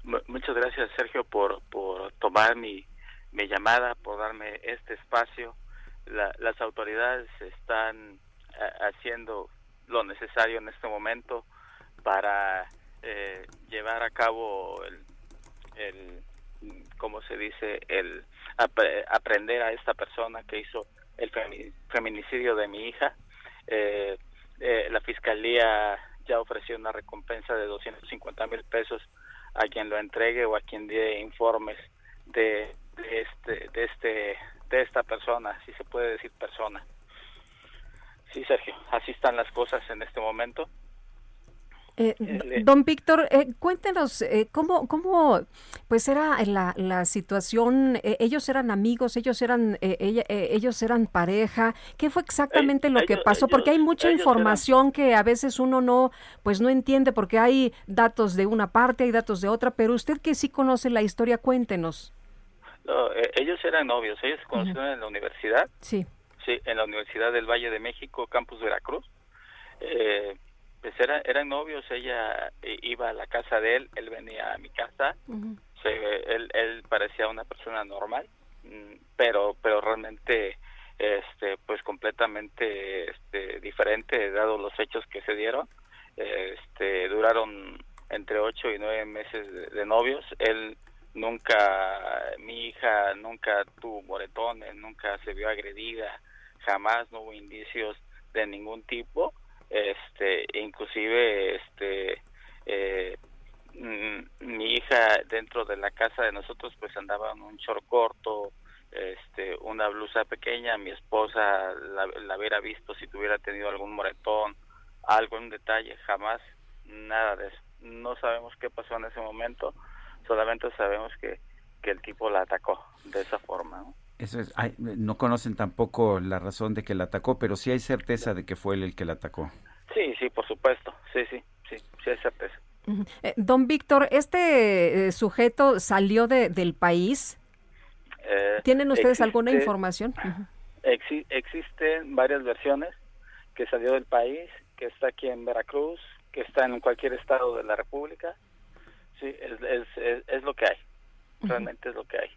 Muchas gracias, Sergio, por, por tomar mi, mi llamada, por darme este espacio. las autoridades están eh, haciendo lo necesario en este momento para eh, llevar a cabo el, el ¿cómo se dice? El aprender a esta persona que hizo el feminicidio de mi hija. Eh, la fiscalía ya ofreció una recompensa de 250 mil pesos a quien lo entregue o a quien dé informes de, de este de este de esta persona si se puede decir persona. Sí Sergio así están las cosas en este momento Eh, don Víctor, eh, cuéntenos eh, cómo, cómo, pues era la, la situación. ellos eran amigos, ellos eran, ellos eran pareja. ¿Qué fue exactamente lo que pasó? porque hay mucha información que a veces uno no, pues no entiende, porque hay datos de una parte, hay datos de otra. Pero usted que sí conoce la historia, cuéntenos. ellos eran novios, ellos se conocieron en la universidad. Sí. Sí, en la Universidad del Valle de México, Campus Veracruz. Eh, pues era, eran novios, ella iba a la casa de él, él venía a mi casa, él, él parecía una persona normal, mm, pero, pero realmente este pues completamente este diferente dado los hechos que se dieron este duraron entre ocho y nueve meses de, novios él nunca mi hija nunca tuvo moretones nunca se vio agredida jamás no hubo indicios de ningún tipo este inclusive este eh, mm, mi hija dentro de la casa de nosotros pues andaba en un short corto este una blusa pequeña mi esposa la, la hubiera visto si tuviera tenido algún moretón algún detalle jamás nada de eso no sabemos qué pasó en ese momento solamente sabemos que que el tipo la atacó de esa forma ¿no? Eso es, no conocen tampoco la razón de que la atacó, pero sí hay certeza de que fue él el que la atacó. Sí, sí, por supuesto. Sí, sí, sí, sí hay certeza. Eh, don Víctor, ¿este eh, sujeto salió de, del país? Eh, ¿Tienen ustedes alguna información? existen varias versiones que salió del país, que está aquí en Veracruz, que está en cualquier estado de la República. Sí, es, es, es, lo que hay. Realmente es lo que hay.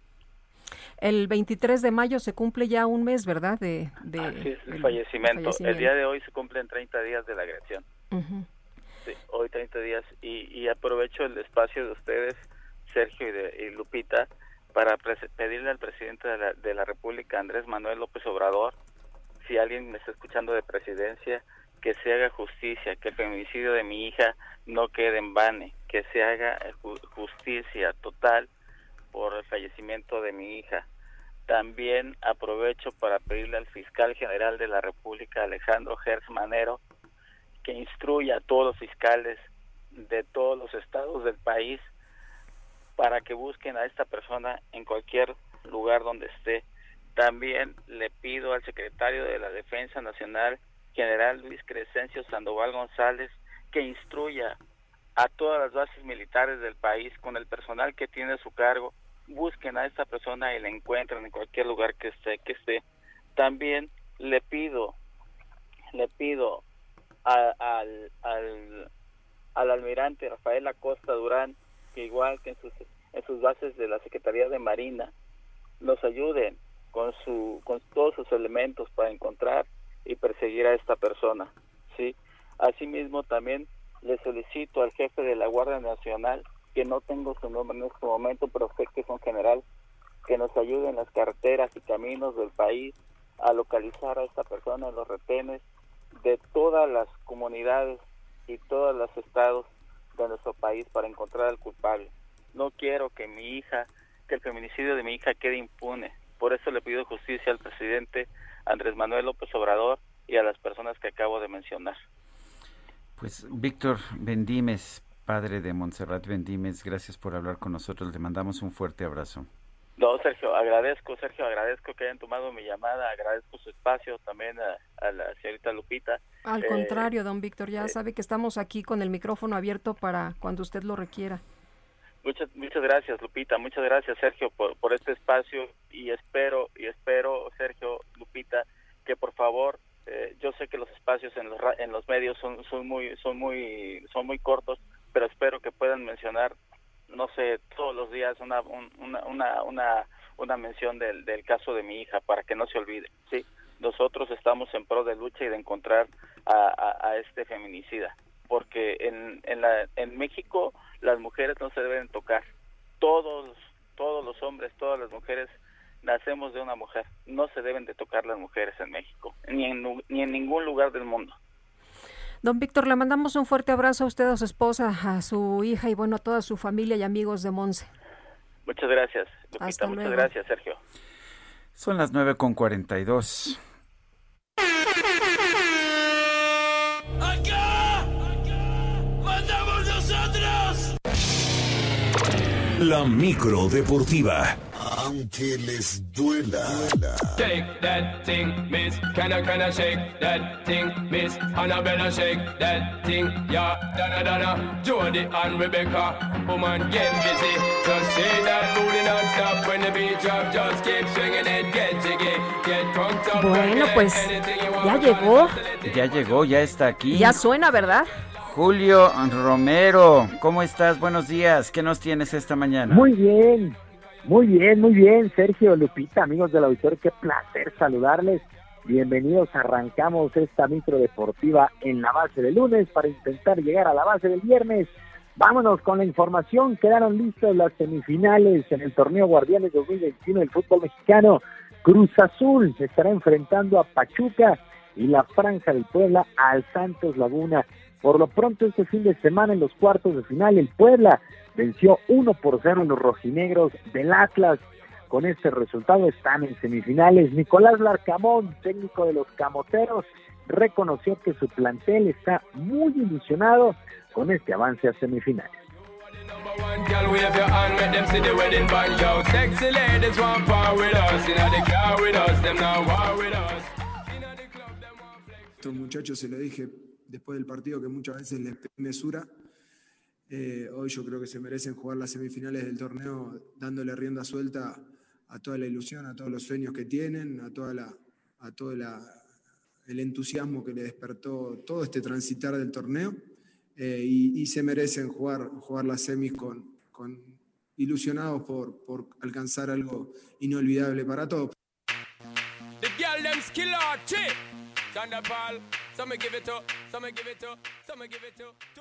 El 23 de mayo se cumple ya un mes, ¿verdad? De, de el, fallecimiento. El día de hoy se cumplen 30 días de la agresión. Sí, hoy 30 días. Y, y, aprovecho el espacio de ustedes, Sergio y, de, Lupita, para pedirle al presidente de la, de la República, Andrés Manuel López Obrador, si alguien me está escuchando de presidencia, que se haga justicia, que el feminicidio de mi hija no quede en vane, que se haga justicia total por el fallecimiento de mi hija. También aprovecho para pedirle al fiscal general de la República, Alejandro Gertz Manero, que instruya a todos los fiscales de todos los estados del país para que busquen a esta persona en cualquier lugar donde esté. También le pido al secretario de la Defensa Nacional, general Luis Crescencio Sandoval González, que instruya a todas las bases militares del país con el personal que tiene a su cargo busquen a esta persona y la encuentren en cualquier lugar que esté, que esté. También le pido, le pido al, al, al almirante Rafael Acosta Durán, que igual que en sus, en sus bases de la Secretaría de Marina, nos ayuden con, su, con todos sus elementos para encontrar y perseguir a esta persona. ¿sí? Asimismo, también le solicito al jefe de la Guardia Nacional que no tengo su nombre en este momento, pero sé que es un general que nos ayude en las carreteras y caminos del país a localizar a esta persona en los retenes de todas las comunidades y todos los estados de nuestro país para encontrar al culpable. No quiero que mi hija, que el feminicidio de mi hija quede impune. Por eso le pido justicia al presidente Andrés Manuel López Obrador y a las personas que acabo de mencionar. Pues Víctor Bendímez, padre de Montserrat Bendímez, gracias por hablar con nosotros. Le mandamos un fuerte abrazo. No, Sergio, agradezco, Sergio, agradezco que hayan tomado mi llamada, agradezco su espacio también a, la señorita Lupita. Al eh, contrario, don Víctor, ya eh, sabe que estamos aquí con el micrófono abierto para cuando usted lo requiera. Muchas, muchas gracias, Lupita, muchas gracias, Sergio, por, por este espacio y espero, y espero, Sergio, Lupita, que por favor, eh, yo sé que los espacios en los, en los medios son, son muy, son muy, son muy cortos, pero espero que puedan mencionar, no sé, todos los días una, una, una, una, una mención del, del caso de mi hija para que no se olvide, ¿sí? Nosotros estamos en pro de lucha y de encontrar a, a, este feminicida, porque en, en, la, en México las mujeres no se deben tocar, todos, todos los hombres, todas las mujeres nacemos de una mujer. No se deben de tocar las mujeres en México, ni en, ni en ningún lugar del mundo. Don Víctor, le mandamos un fuerte abrazo a usted, a su esposa, a su hija y bueno, a toda su familia y amigos de Monse. Muchas gracias, Lupita. Hasta Muchas gracias, Sergio. Son las 9 con 42. ¡Acá! ¡Acá! La micro deportiva. Aunque les duela. Shake that thing, miss. Can I, can I shake that thing, miss? Annabella shake that thing, yeah. Donna, Donna, Jody and Rebecca. Woman, get busy. Just say that booty non-stop when the beat drop. Just keep swinging it, get jiggy. Get drunk up. Bueno, pues ya llegó. Ya llegó, ya está aquí. Ya suena, ¿verdad? Julio Romero, ¿cómo estás? Buenos días. ¿Qué nos tienes esta mañana? Muy bien, muy bien, muy bien, Sergio Lupita, amigos del auditorio, qué placer saludarles. Bienvenidos, arrancamos esta micro deportiva en la base del lunes para intentar llegar a la base del viernes. Vámonos con la información, quedaron listas las semifinales en el torneo Guardianes 2021 del fútbol mexicano. Cruz Azul se estará enfrentando a Pachuca y la Franja del Puebla al Santos Laguna. Por lo pronto este fin de semana en los cuartos de final el Puebla venció 1 por 0 en los rojinegros del Atlas. Con este resultado están en semifinales. Nicolás Larcamón, técnico de los Camoteros, reconoció que su plantel está muy ilusionado con este avance a semifinales. Estos muchachos se lo dije después del partido que muchas veces les mesura. Eh, hoy yo creo que se merecen jugar las semifinales del torneo dándole rienda suelta a toda la ilusión, a todos los sueños que tienen, a toda la, a todo la, el entusiasmo que le despertó todo este transitar del torneo. Eh, y, y se merecen jugar, jugar las semis con, con ilusionados por, por alcanzar algo inolvidable para todos. The girl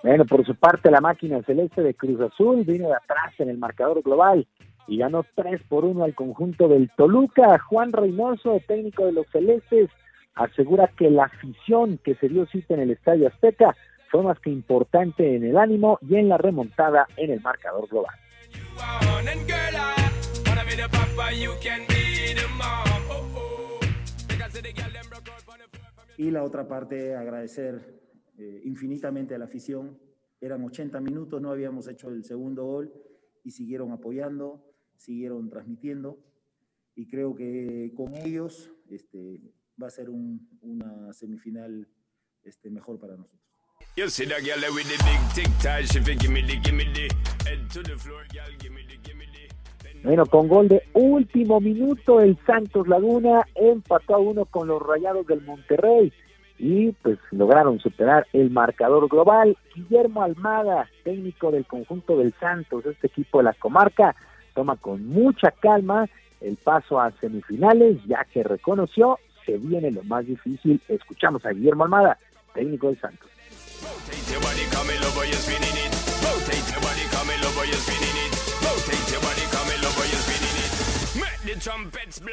Bueno, por su parte, la máquina celeste de Cruz Azul vino de atrás en el marcador global y ganó 3 por 1 al conjunto del Toluca. Juan Reynoso, técnico de los celestes, asegura que la afición que se dio cita en el Estadio Azteca fue más que importante en el ánimo y en la remontada en el marcador global. Y la otra parte, agradecer eh, infinitamente a la afición. Eran 80 minutos, no habíamos hecho el segundo gol y siguieron apoyando, siguieron transmitiendo. Y creo que con ellos este, va a ser un- una semifinal este, mejor para nosotros. You see that girl with the big tic tac, she fi gimme the, gimme the head to the floor, girl, the. Bueno, con gol de último minuto, el Santos Laguna empató a uno con los Rayados del Monterrey y pues lograron superar el marcador global. Guillermo Almada, técnico del conjunto del Santos, este equipo de la comarca, toma con mucha calma el paso a semifinales, ya que reconoció se viene lo más difícil. Escuchamos a Guillermo Almada, técnico del Santos. The trumpets blow.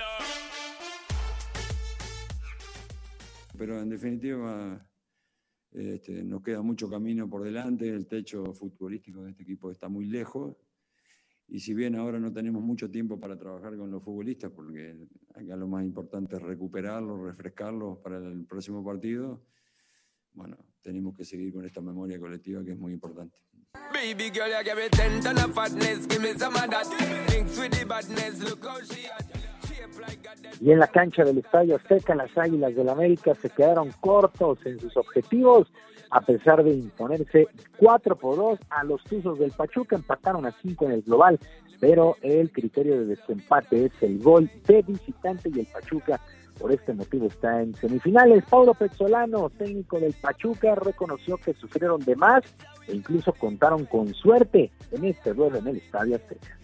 pero en definitiva este, nos queda mucho camino por delante, el techo futbolístico de este equipo está muy lejos y si bien ahora no tenemos mucho tiempo para trabajar con los futbolistas, porque acá lo más importante es recuperarlos, refrescarlos para el próximo partido, bueno, tenemos que seguir con esta memoria colectiva que es muy importante. Y en la cancha del Estadio Azteca, las Águilas del América se quedaron cortos en sus objetivos, a pesar de imponerse 4 por 2 a los Tuzos del Pachuca, empataron a 5 en el global, pero el criterio de desempate es el gol de visitante y el Pachuca por este motivo está en semifinales. Paulo Pezzolano, técnico del Pachuca, reconoció que sufrieron de más e incluso contaron con suerte en este duelo en el Estadio Azteca.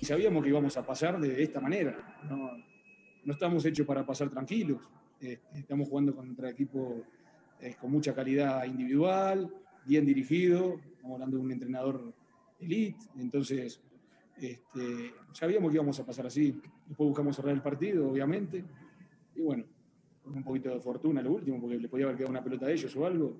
Sabíamos que íbamos a pasar de esta manera. No, estamos hechos para pasar tranquilos. Eh, estamos jugando contra equipos eh, con mucha calidad individual, bien dirigido. Estamos hablando de un entrenador elite. Entonces, este, sabíamos que íbamos a pasar así. Después buscamos cerrar el partido, obviamente. Y bueno, con un poquito de fortuna lo último, porque le podía haber quedado una pelota a ellos o algo.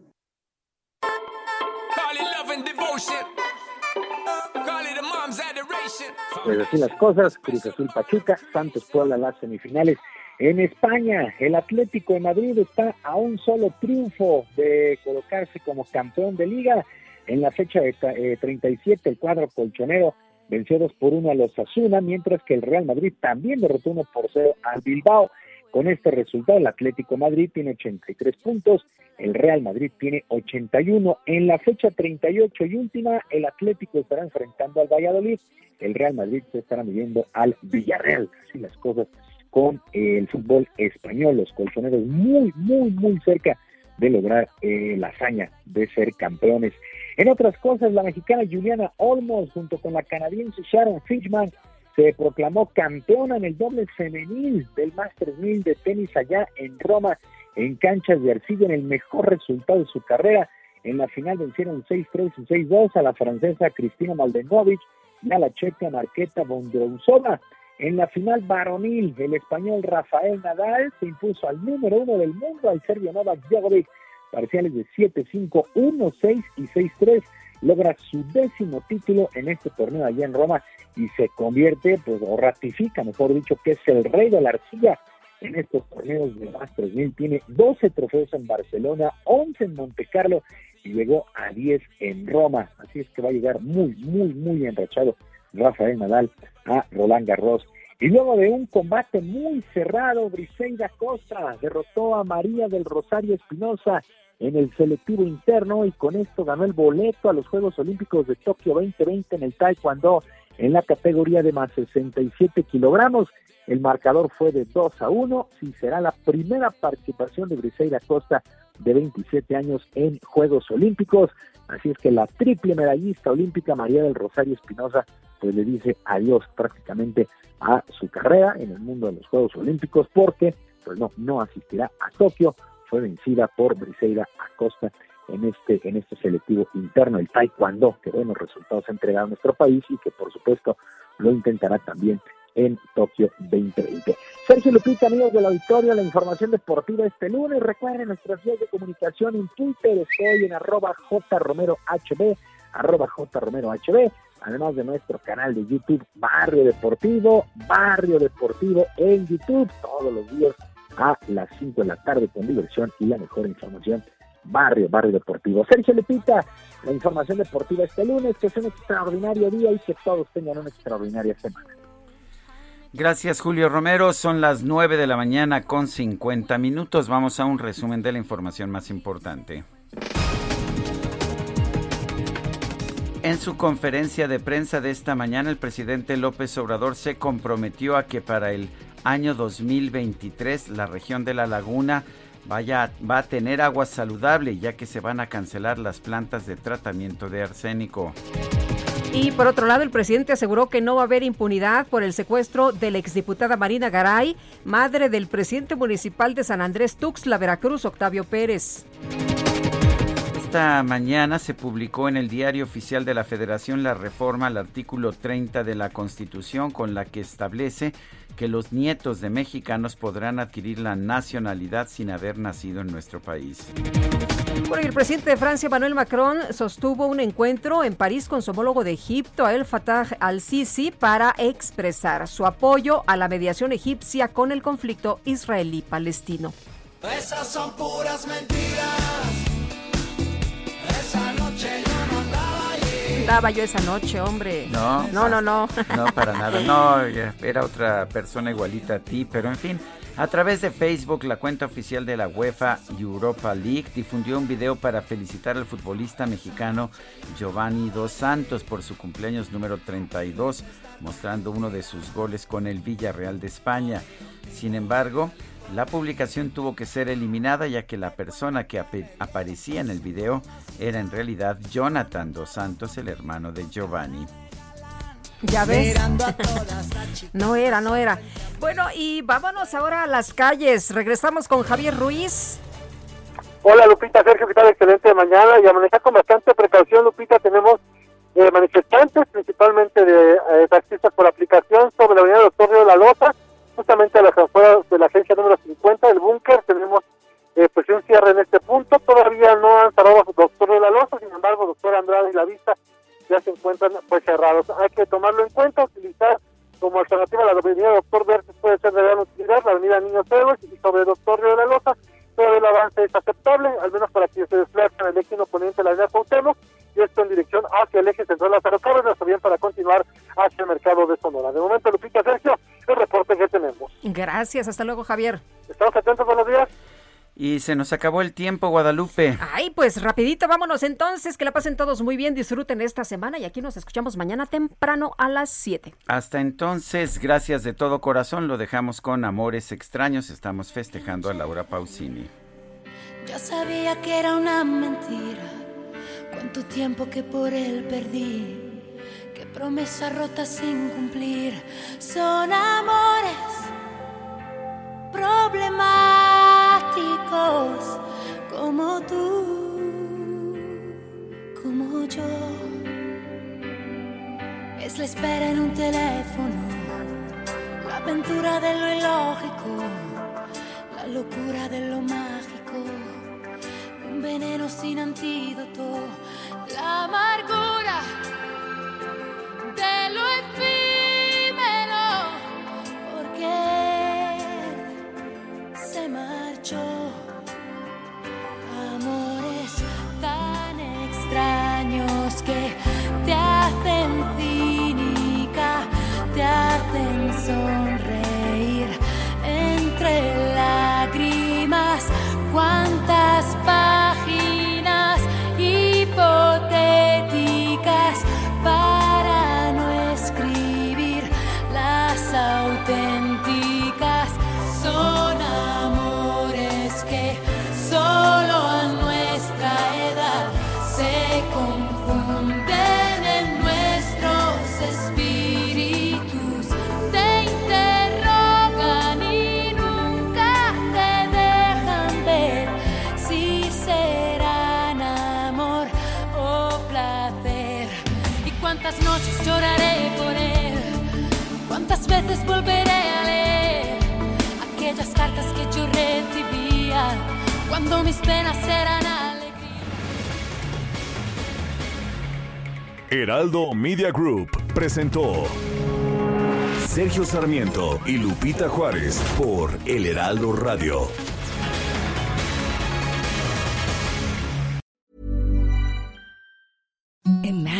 Pues así las cosas, Cruz Azul Pachuca, Santos Puebla las semifinales. En España, el Atlético de Madrid está a un solo triunfo de colocarse como campeón de liga. En la fecha de 37, eh, el cuadro colchonero venció 2 por 1 a los Asuna, mientras que el Real Madrid también derrotó 1 por 0 al Bilbao. Con este resultado, el Atlético Madrid tiene 83 puntos, el Real Madrid tiene 81. En la fecha 38 y última, el Atlético estará enfrentando al Valladolid, el Real Madrid se estará midiendo al Villarreal. Así las cosas con el fútbol español, los colchoneros muy, muy, muy cerca de lograr eh, la hazaña de ser campeones. En otras cosas, la mexicana Juliana Olmos junto con la canadiense Sharon Fishman se proclamó campeona en el doble femenil del Masters 1000 de tenis allá en Roma, en canchas de arcilla, en el mejor resultado de su carrera. En la final vencieron 6-3 y 6-2 a la francesa Cristina Maldenovic y a la checa Marqueta Bondrousova. En la final varonil, el español Rafael Nadal se impuso al número uno del mundo, al serbio Novak Djokovic, parciales de 7-5, 1-6 y 6-3 logra su décimo título en este torneo allá en Roma y se convierte, pues, o ratifica, mejor dicho, que es el rey de la arcilla en estos torneos de más 3000. Tiene 12 trofeos en Barcelona, 11 en Monte Carlo y llegó a 10 en Roma. Así es que va a llegar muy, muy, muy enrachado Rafael Nadal a Roland Garros. Y luego de un combate muy cerrado, Briseida Costa derrotó a María del Rosario Espinosa en el selectivo interno y con esto ganó el boleto a los Juegos Olímpicos de Tokio 2020 en el Taekwondo en la categoría de más 67 kilogramos. El marcador fue de 2 a 1 y será la primera participación de Briseida Costa de 27 años en Juegos Olímpicos. Así es que la triple medallista olímpica María del Rosario Espinosa pues le dice adiós prácticamente a su carrera en el mundo de los Juegos Olímpicos porque pues no, no asistirá a Tokio fue vencida por Briseida Acosta en este, en este selectivo interno, el Taekwondo, que buenos resultados ha entregado a nuestro país y que por supuesto lo intentará también en Tokio 2020. Sergio Lupita, amigos del auditorio, la información deportiva este lunes. Recuerden nuestras vías de comunicación en Twitter, estoy en arroba jromerohb, arroba jromerohb, además de nuestro canal de YouTube Barrio Deportivo, Barrio Deportivo en YouTube, todos los días a las 5 de la tarde con diversión y la mejor información. Barrio, Barrio Deportivo. Sergio Lepita, la información deportiva este lunes, que es un extraordinario día y que todos tengan una extraordinaria semana. Gracias Julio Romero, son las 9 de la mañana con 50 minutos. Vamos a un resumen de la información más importante. En su conferencia de prensa de esta mañana, el presidente López Obrador se comprometió a que para el año 2023 la región de la laguna vaya, va a tener agua saludable ya que se van a cancelar las plantas de tratamiento de arsénico. Y por otro lado, el presidente aseguró que no va a haber impunidad por el secuestro de la exdiputada Marina Garay, madre del presidente municipal de San Andrés Tuxtla, Veracruz, Octavio Pérez. Esta mañana se publicó en el Diario Oficial de la Federación la reforma al artículo 30 de la Constitución con la que establece que los nietos de mexicanos podrán adquirir la nacionalidad sin haber nacido en nuestro país. el presidente de Francia, Manuel Macron, sostuvo un encuentro en París con su homólogo de Egipto, El Fattah al-Sisi, para expresar su apoyo a la mediación egipcia con el conflicto israelí-palestino. Esas son puras mentiras. Estaba yo esa noche, hombre. No. No, no, no. No, para nada. No, era otra persona igualita a ti, pero en fin. A través de Facebook, la cuenta oficial de la UEFA Europa League difundió un video para felicitar al futbolista mexicano Giovanni Dos Santos por su cumpleaños número 32, mostrando uno de sus goles con el Villarreal de España. Sin embargo, la publicación tuvo que ser eliminada ya que la persona que aparecía en el video era en realidad Jonathan Dos Santos, el hermano de Giovanni. Ya ves. [LAUGHS] no era, no era. Bueno, y vámonos ahora a las calles. Regresamos con Javier Ruiz. Hola Lupita, Sergio, ¿qué tal? Excelente mañana y a manejar con bastante precaución, Lupita. Tenemos eh, manifestantes, principalmente de eh, taxistas por aplicación sobre la avenida Doctor Río de la Lota justamente a las afueras de la agencia número 50 del búnker. Tenemos eh, pues un cierre en este punto. Todavía no han cerrado su doctor de la Loza, sin embargo, doctor Andrade y la Vista ya se encuentran pues cerrados. Hay que tomarlo en cuenta, utilizar como alternativa la avenida Doctor Verdes puede ser de gran utilidad, la avenida Niños Héroes y sobre Doctor Río de la Loza. Pero el avance es aceptable, al menos para quienes se desplazan el eje oponente de la avenida Cuauhtémoc esto en dirección hacia el eje central Lázaro Cárdenas, bien para continuar hacia el mercado de Sonora. De momento, Lupita Sergio, el reporte que tenemos. Gracias, hasta luego, Javier. Estamos atentos, buenos días. Y se nos acabó el tiempo, Guadalupe. Ay, pues rapidito, vámonos entonces, que la pasen todos muy bien, disfruten esta semana y aquí nos escuchamos mañana temprano a las 7. Hasta entonces, gracias de todo corazón, lo dejamos con Amores Extraños, estamos festejando a Laura Pausini. Yo sabía que era una mentira, cuánto tiempo que por él perdí, qué promesa rota sin cumplir, son amores problemáticos como tú, como yo. Es la espera en un teléfono, la aventura de lo ilógico, la locura de lo mágico, veneno sin antídoto, la amargura de lo efímero, porque se marchó. Amores tan extraños que te hacen cínica, te hacen sonreír entre lágrimas. Cuántas páginas veces volveré a leer aquellas cartas que yo recibía cuando mis penas eran alegría. Heraldo Media Group presentó Sergio Sarmiento y Lupita Juárez por El Heraldo Radio.